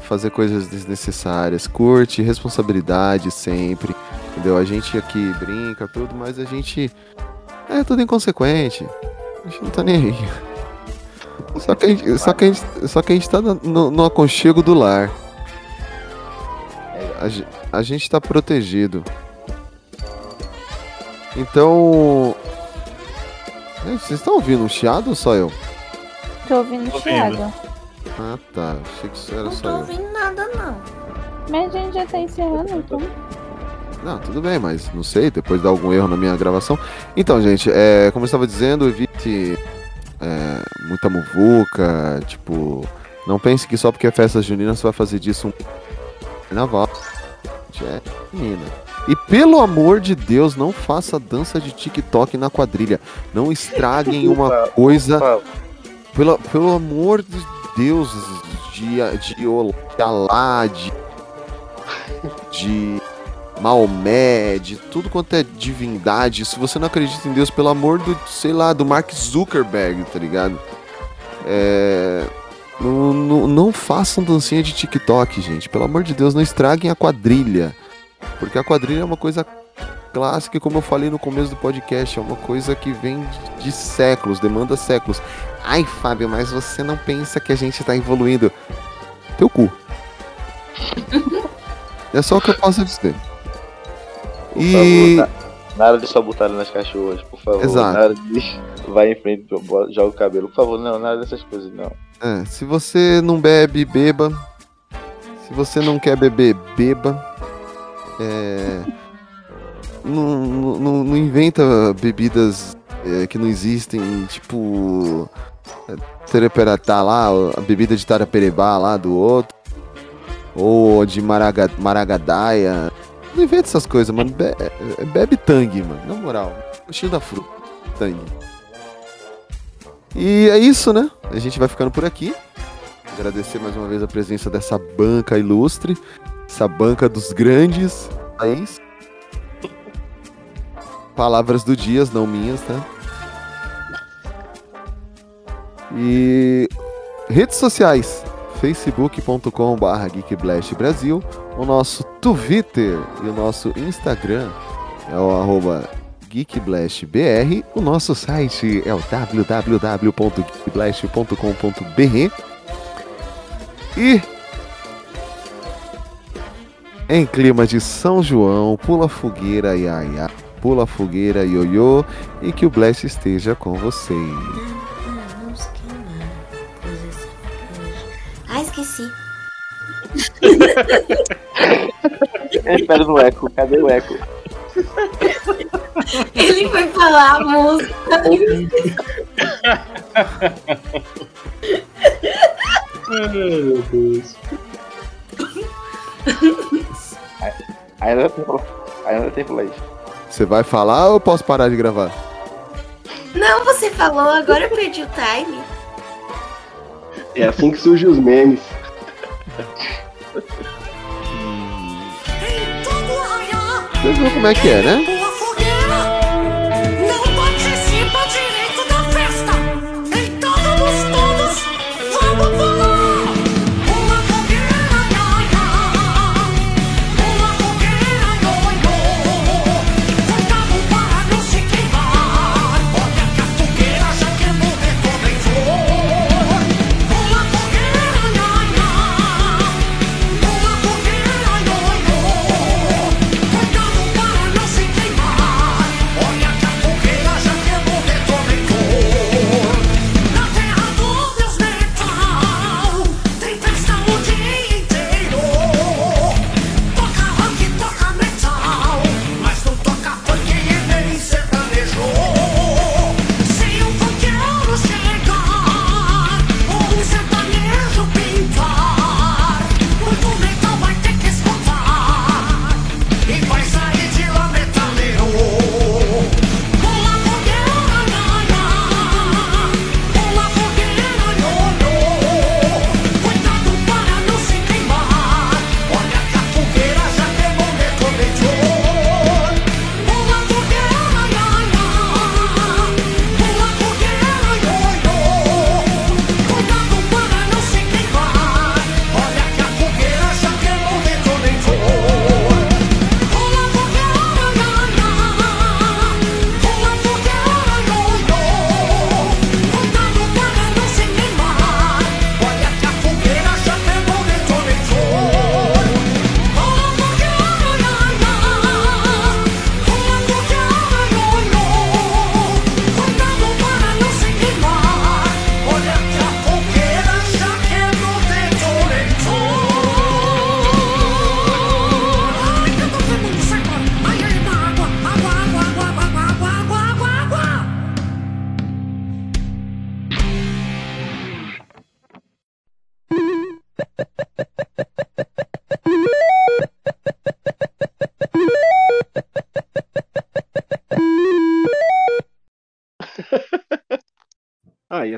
fazer coisas desnecessárias. Curte, responsabilidade sempre. Entendeu? A gente aqui brinca, tudo, mas a gente é tudo inconsequente. A gente não tá nem aí. Só que a gente, só que a gente, só que a gente tá no, no- aconchego do lar. A, a gente tá protegido. Então. É, Vocês estão ouvindo um chiado ou só eu? Tô ouvindo Tô o ouvindo. Ah tá, achei que isso era Não só tô eu. ouvindo nada, não. Mas a gente já tá encerrando, então. Não, tudo bem, mas não sei, depois dá algum erro na minha gravação. Então, gente, é, como eu estava dizendo, evite é, muita muvuca, tipo, não pense que só porque é festa junina você vai fazer disso um carnaval. É, menina. E pelo amor de Deus, não faça dança de TikTok na quadrilha. Não estraguem uma coisa. Pelo, pelo amor de Deus, de, de Olá, de, de Maomé, de tudo quanto é divindade. Se você não acredita em Deus, pelo amor do, sei lá, do Mark Zuckerberg, tá ligado? É, não, não, não façam dancinha de TikTok, gente. Pelo amor de Deus, não estraguem a quadrilha. Porque a quadrilha é uma coisa clássica, e como eu falei no começo do podcast, é uma coisa que vem de, de séculos, demanda séculos. Ai, Fábio, mas você não pensa que a gente tá evoluindo. Teu cu. é só o que eu posso dizer. Por E. favor, na- nada de só botar nas cachorras, por favor. Exato. Nada de vai em frente, joga o cabelo. Por favor, não, nada dessas coisas, não. É, se você não bebe, beba. Se você não quer beber, beba. É, não, não- não- inventa bebidas é, que não existem, tipo. É, Tereperatá lá, a bebida de Taraperebá lá do outro. Ou de Maraga, Maragadaia. Não inventa essas coisas, mano. É, bebe tangue, mano. Na moral. Gostinho da fruta. Tangue. E é isso, né? A gente vai ficando por aqui. Agradecer mais uma vez a presença dessa banca ilustre, essa banca dos grandes. país. Palavras do Dias, não minhas, tá? E redes sociais, facebook.com.br geekblastbrasil, o nosso Twitter e o nosso Instagram é o arroba geekblastbr, o nosso site é o www.geekblast.com.br e em clima de São João, pula fogueira, iaia, pula fogueira, ioiô, e que o Bless esteja com vocês. Vamos queimar. Pois esse beijo. Ah, esqueci. Eu espero no eco. Cadê o eco? Ele foi falar a música. Ai, meu Deus. Ainda tem, ainda tem play. Você vai falar ou eu posso parar de gravar? Não, você falou, agora eu perdi o time. É assim que surgem os memes. Vocês viram como é que é, né?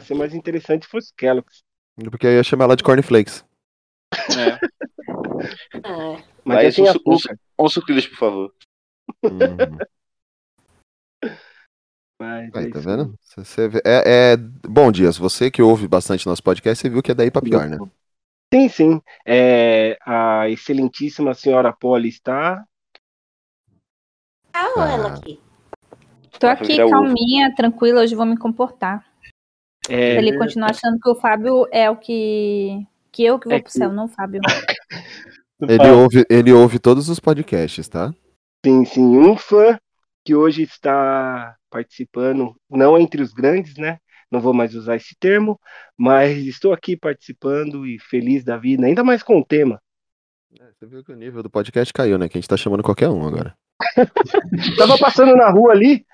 Ser mais interessante se fosse Kellogg's. Porque eu ia chamar ela de cornflakes. É. Mas Vai, já tem um, açúcar. um, um sucrilhos, por favor. Mas Aí, é tá isso vendo? Você- vê- é, é... Bom, Dias, você que ouve bastante nosso podcast, você viu que é daí pra pior, né? Sim, sim. É, a excelentíssima senhora Polly está. Ah, ou ela aqui? Tô aqui ovo. calminha, tranquila, hoje vou me comportar. É, ele continuar achando que o Fábio é o que. Que eu que vou É pro que- céu, não o Fábio. Ele ouve, ele ouve todos os podcasts, tá? Sim, sim. Um fã que hoje está participando, não entre os grandes, né? Não vou mais usar esse termo, mas estou aqui participando e feliz da vida, ainda mais com o tema. Você viu que o nível do podcast caiu, né? Que a gente tá chamando qualquer um agora. Tava passando na rua ali,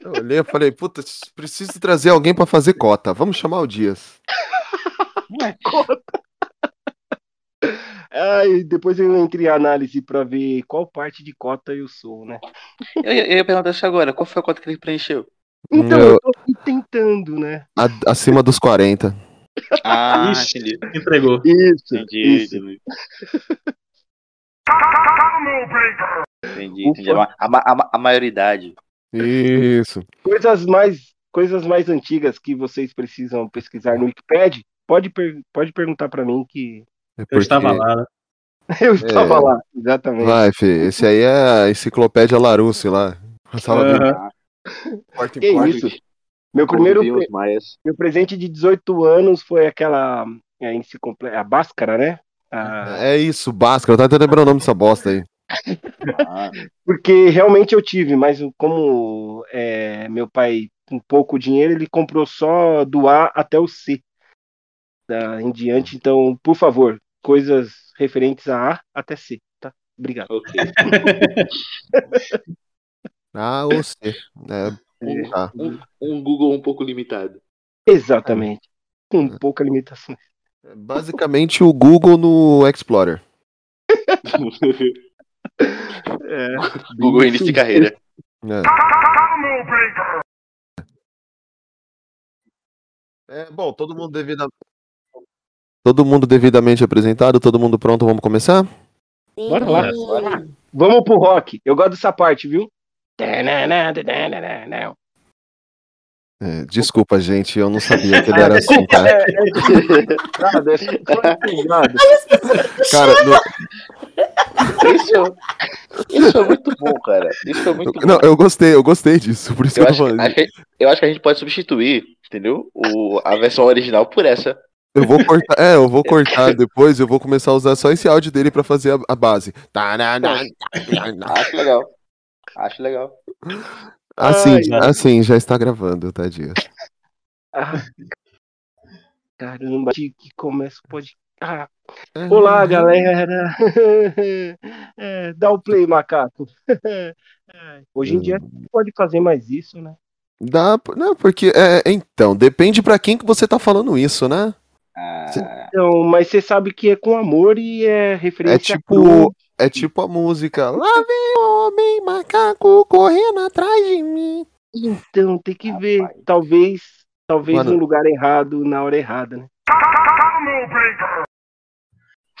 Eu olhei e falei, puta, preciso trazer alguém pra fazer cota. Vamos chamar o Dias. aí depois eu entrei em análise para ver qual parte de cota eu sou, né? Eu, ia- eu ia perguntar isso agora. Qual foi a conta que ele preencheu? Então, Eu- eu tô aqui tentando, né? a- acima dos 40. Ah, Ixi, entendi. entregou. Isso, Entendi, isso. entendi. Entendi, entendi. A, a, a, a maioridade. Isso. Coisas mais, coisas mais antigas que vocês precisam pesquisar no Wikipedia, pode, per- pode perguntar para mim que É Eu estava lá, né? eu estava É. lá, exatamente. Vai, Fê. Esse aí é a enciclopédia Larousse lá. Aham. vendo porta Que porta. isso? Meu primeiro, Conviviam pre- meu presente de 18 anos foi aquela é, enciclopédia, a Bhaskara, né? Ah, É isso, Bhaskara. Eu tava até lembrando o nome dessa bosta aí. Porque realmente eu tive, mas como é, meu pai com pouco dinheiro, ele comprou só do A até o C. Da, em diante, então, por favor, coisas referentes a A até C, tá? Obrigado. Ah, ou C. É, Um, tá. um- um Google um pouco limitado. Exatamente. Com pouca limitação. Basicamente o Google no Explorer. É, Google início de carreira. É. É, bom, todo mundo devidamente. Todo mundo devidamente apresentado, todo mundo pronto, vamos começar? Bora lá. Vamos pro rock. Eu gosto dessa parte, viu? É, desculpa, gente, eu não sabia que ele era assim, tá? É, Nada, é empolgado. Cara, no- Isso, isso foi muito bom, cara. Isso foi muito bom. não, eu gostei, eu gostei disso, por isso que Eu eu tô acho, que- falando. que, eu acho que a gente pode substituir, entendeu? O, a versão original por essa. Eu vou cortar, é, eu vou cortar depois, eu vou começar a usar só esse áudio dele pra fazer a, a base. Tá, na, na, na, na. Acho legal. Acho legal. Assim, Ai, já- assim, já está gravando? Ah, caramba, que que começa pode. Ah. Olá, galera! É, dá o play, macaco. É, Hoje em dia pode fazer mais isso, né? Dá, não, porque, é, então, depende pra quem que você tá falando isso, né? Então, mas você sabe que é com amor e é referência É tipo, é tipo a música, lá vem o homem macaco correndo atrás de mim. Então, tem que ver. Talvez, talvez Mano. no lugar errado, na hora errada, né?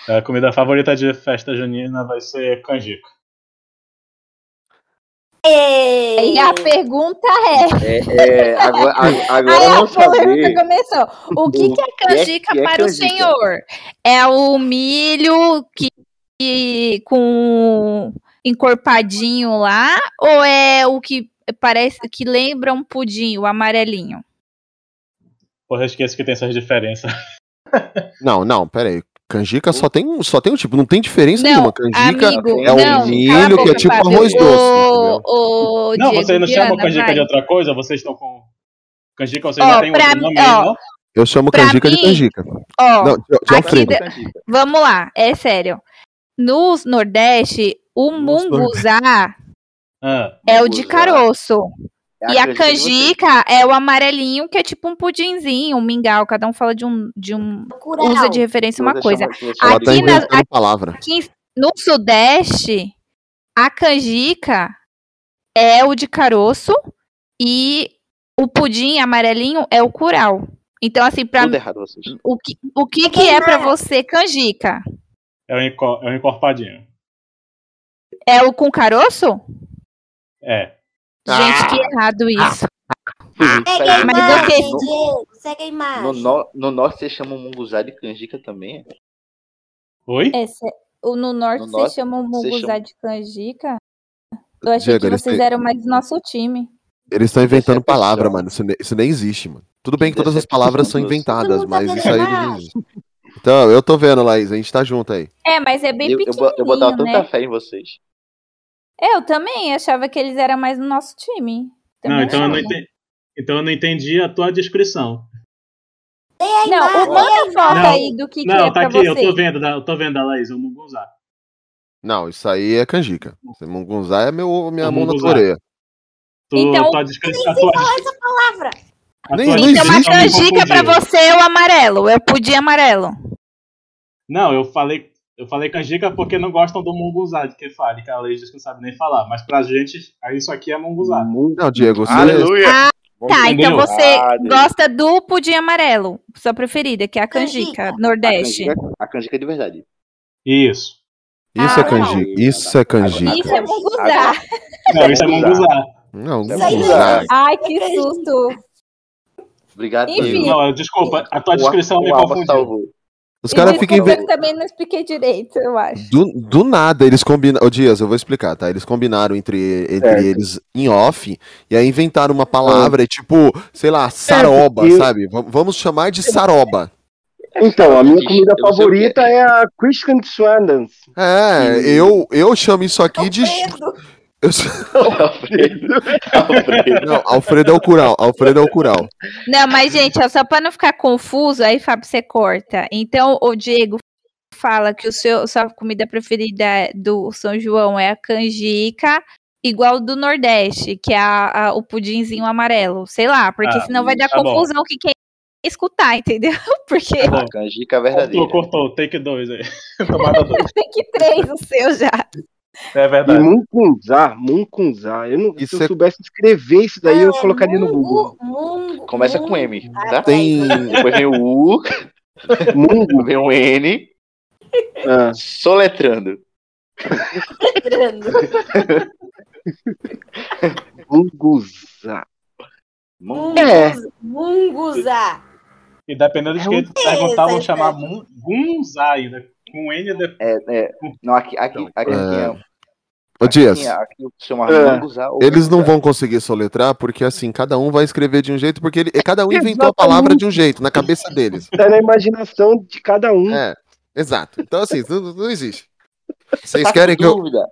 A comida favorita de festa junina vai ser canjica. E a pergunta é. É, é, agora, a- agora Aí eu a polêmica começou. O que, O que é que é- canjica que é para o canjica? senhor? É o milho que, com encorpadinho lá ou é o que parece que lembra um pudim, o amarelinho? Porra, eu esqueço que tem essas diferenças. Não, não, pera aí. Canjica só tem, um- só tem um tipo, não tem diferença Não, nenhuma. Canjica amigo, é não, um milho cala a que é boca, tipo Fábio. arroz doce. Ô, ô, não, Diego, vocês não chamam Viana, canjica vai. de outra coisa? Vocês estão com. Canjica vocês Ó, já têm pra outro mim- nome aí, ó, não? Eu chamo Pra canjica de mim, canjica. Ó, Não, de, de aqui Alfredo. da- Vamos lá, é sério. No Nordeste, o munguzá Ah, é o de caroço. É e a canjica de vocês. canjica é o amarelinho, que é tipo um pudinzinho, um mingau. Cada um fala de um. De um usa de referência uma coisa. todas Ela tá Aqui, na, palavra. aqui no Sudeste, a canjica é o de caroço e o pudim amarelinho é o curau. Então, assim, pra Tudo errado vocês. o que, o que, que é pra você canjica? É o, é o encorpadinho. É o com caroço? É. Gente, que errado isso. Segue a Mas ok. Segue a imagem. No, no, no norte vocês chamam munguzá de canjica também? Oi? É, cê- o- no norte No vocês chamam vocês munguzá chamam- de canjica? Eu achei Diego, que vocês eram mais do nosso time. Eles estão inventando palavra, mano. Isso, isso nem existe, mano. Tudo bem que todas as palavras são inventadas, mundo mas tá isso aí não existe. Então, eu tô vendo, Laís, a gente tá junto aí. É, mas é bem Eu, pequenininho, eu botava tanta né? fé em vocês. Eu também achava que eles eram mais do nosso time. Não, Também então eu não, entendi, então eu não entendi a tua descrição. Não, o manda foto Não, aí do que, que não, é tá pra aqui, você. eu tô vendo, da- eu tô vendo a Laís, o Munguzá. Não, isso aí é canjica. Esse Mungunzá é meu, minha mão na orelha. Tu, Então- tua descrição, a tua, Essa palavra. A Nem- nem Então, uma canjica pra confundiu. você é o amarelo. É o pudim amarelo. Não, eu falei, eu falei canjica porque não gostam do munguzá de que fale, que a Laís diz que não sabe nem falar. Mas pra gente, isso aqui é munguzá. Não, Diego, você. Aleluia! Ah, tá. Então você Ah, gosta do pudim amarelo. Sua preferida, que é a canjica, Canjica. A Nordeste. canjica, a canjica é de verdade. Isso. Isso é Ah, canjica. Isso é canjica. Isso é munguzá. Não, isso é munguzá. Não, é Mungunzá. Ai, que susto. Obrigado, Enfim. Não, desculpa, a tua descrição me o confundiu. Os caras ficam Eu também não expliquei direito, eu acho. do, do nada, eles combinaram. Ô, Dias, eu vou explicar, tá? Eles combinaram entre, entre Certo. eles em off e aí inventaram uma palavra, tipo, sei lá, saroba, eu- sabe? V- vamos chamar de saroba. Então, a minha comida Eu é. favorita é a Christian Swandans. É, eu, eu chamo isso aqui de. Eu... Alfredo. Alfredo. Não, Alfredo é o Cural. Alfredo é o Cural. Não, mas, gente, ó, só pra não ficar confuso, aí, Fábio, você corta. Então, o Diego fala que o seu, sua comida preferida do São João é a canjica, igual do Nordeste, que é a- a- o pudinzinho amarelo. Sei lá, porque Ah, senão vai dar tá bom. confusão que quem escutar, entendeu? Porque Tá bom. A canjica verdadeira. Cortou, cortou. Take 2 aí. Tomada 2. tem que três o seu já. É E verdade. Munkunzá, Munkunzá. Eu não, se Isso eu é- soubesse escrever isso daí, eu É, colocaria no Google. Começa com M, tá? Tem. Depois vem o U, Mungo. vem o N, Ah, soletrando. Entrando. Munguzá. Mungo. É. Munguza. E dependendo de É quem um- tu perguntar, vão Essa, chamar essa. Mun- Gunzá ainda. Com N de... É, é, não, aqui, aqui, aqui, É. aqui, Ô, Dias, aqui chama É. Eles não vão conseguir soletrar porque, assim, cada um vai escrever de um jeito, porque ele, cada um inventou a palavra de um jeito, na cabeça deles. Tá na imaginação de cada um. É, exato. Então, assim, não, não existe. Vocês Tá querem com que eu. dúvida?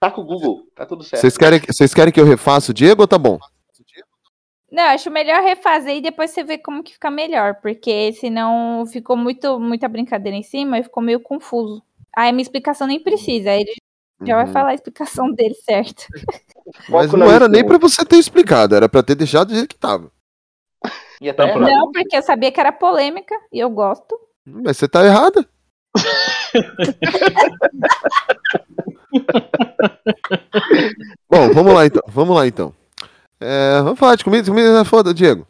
Tá com o Google, tá tudo certo. Vocês querem, vocês querem que eu refaça o Diego ou tá bom? Não, acho melhor refazer e depois você ver como que fica melhor, porque senão ficou muito muita brincadeira em cima e ficou meio confuso. Aí a minha explicação nem precisa, aí ele já vai Uhum. falar a explicação dele certo. Mas não era nem pra você ter explicado, era pra ter deixado do jeito que tava. Tá. Não, porque eu sabia que era polêmica e eu gosto. Mas você tá errada. Bom, vamos lá então. Vamos lá então. É, vamos falar de comida. Comida é foda, Diego.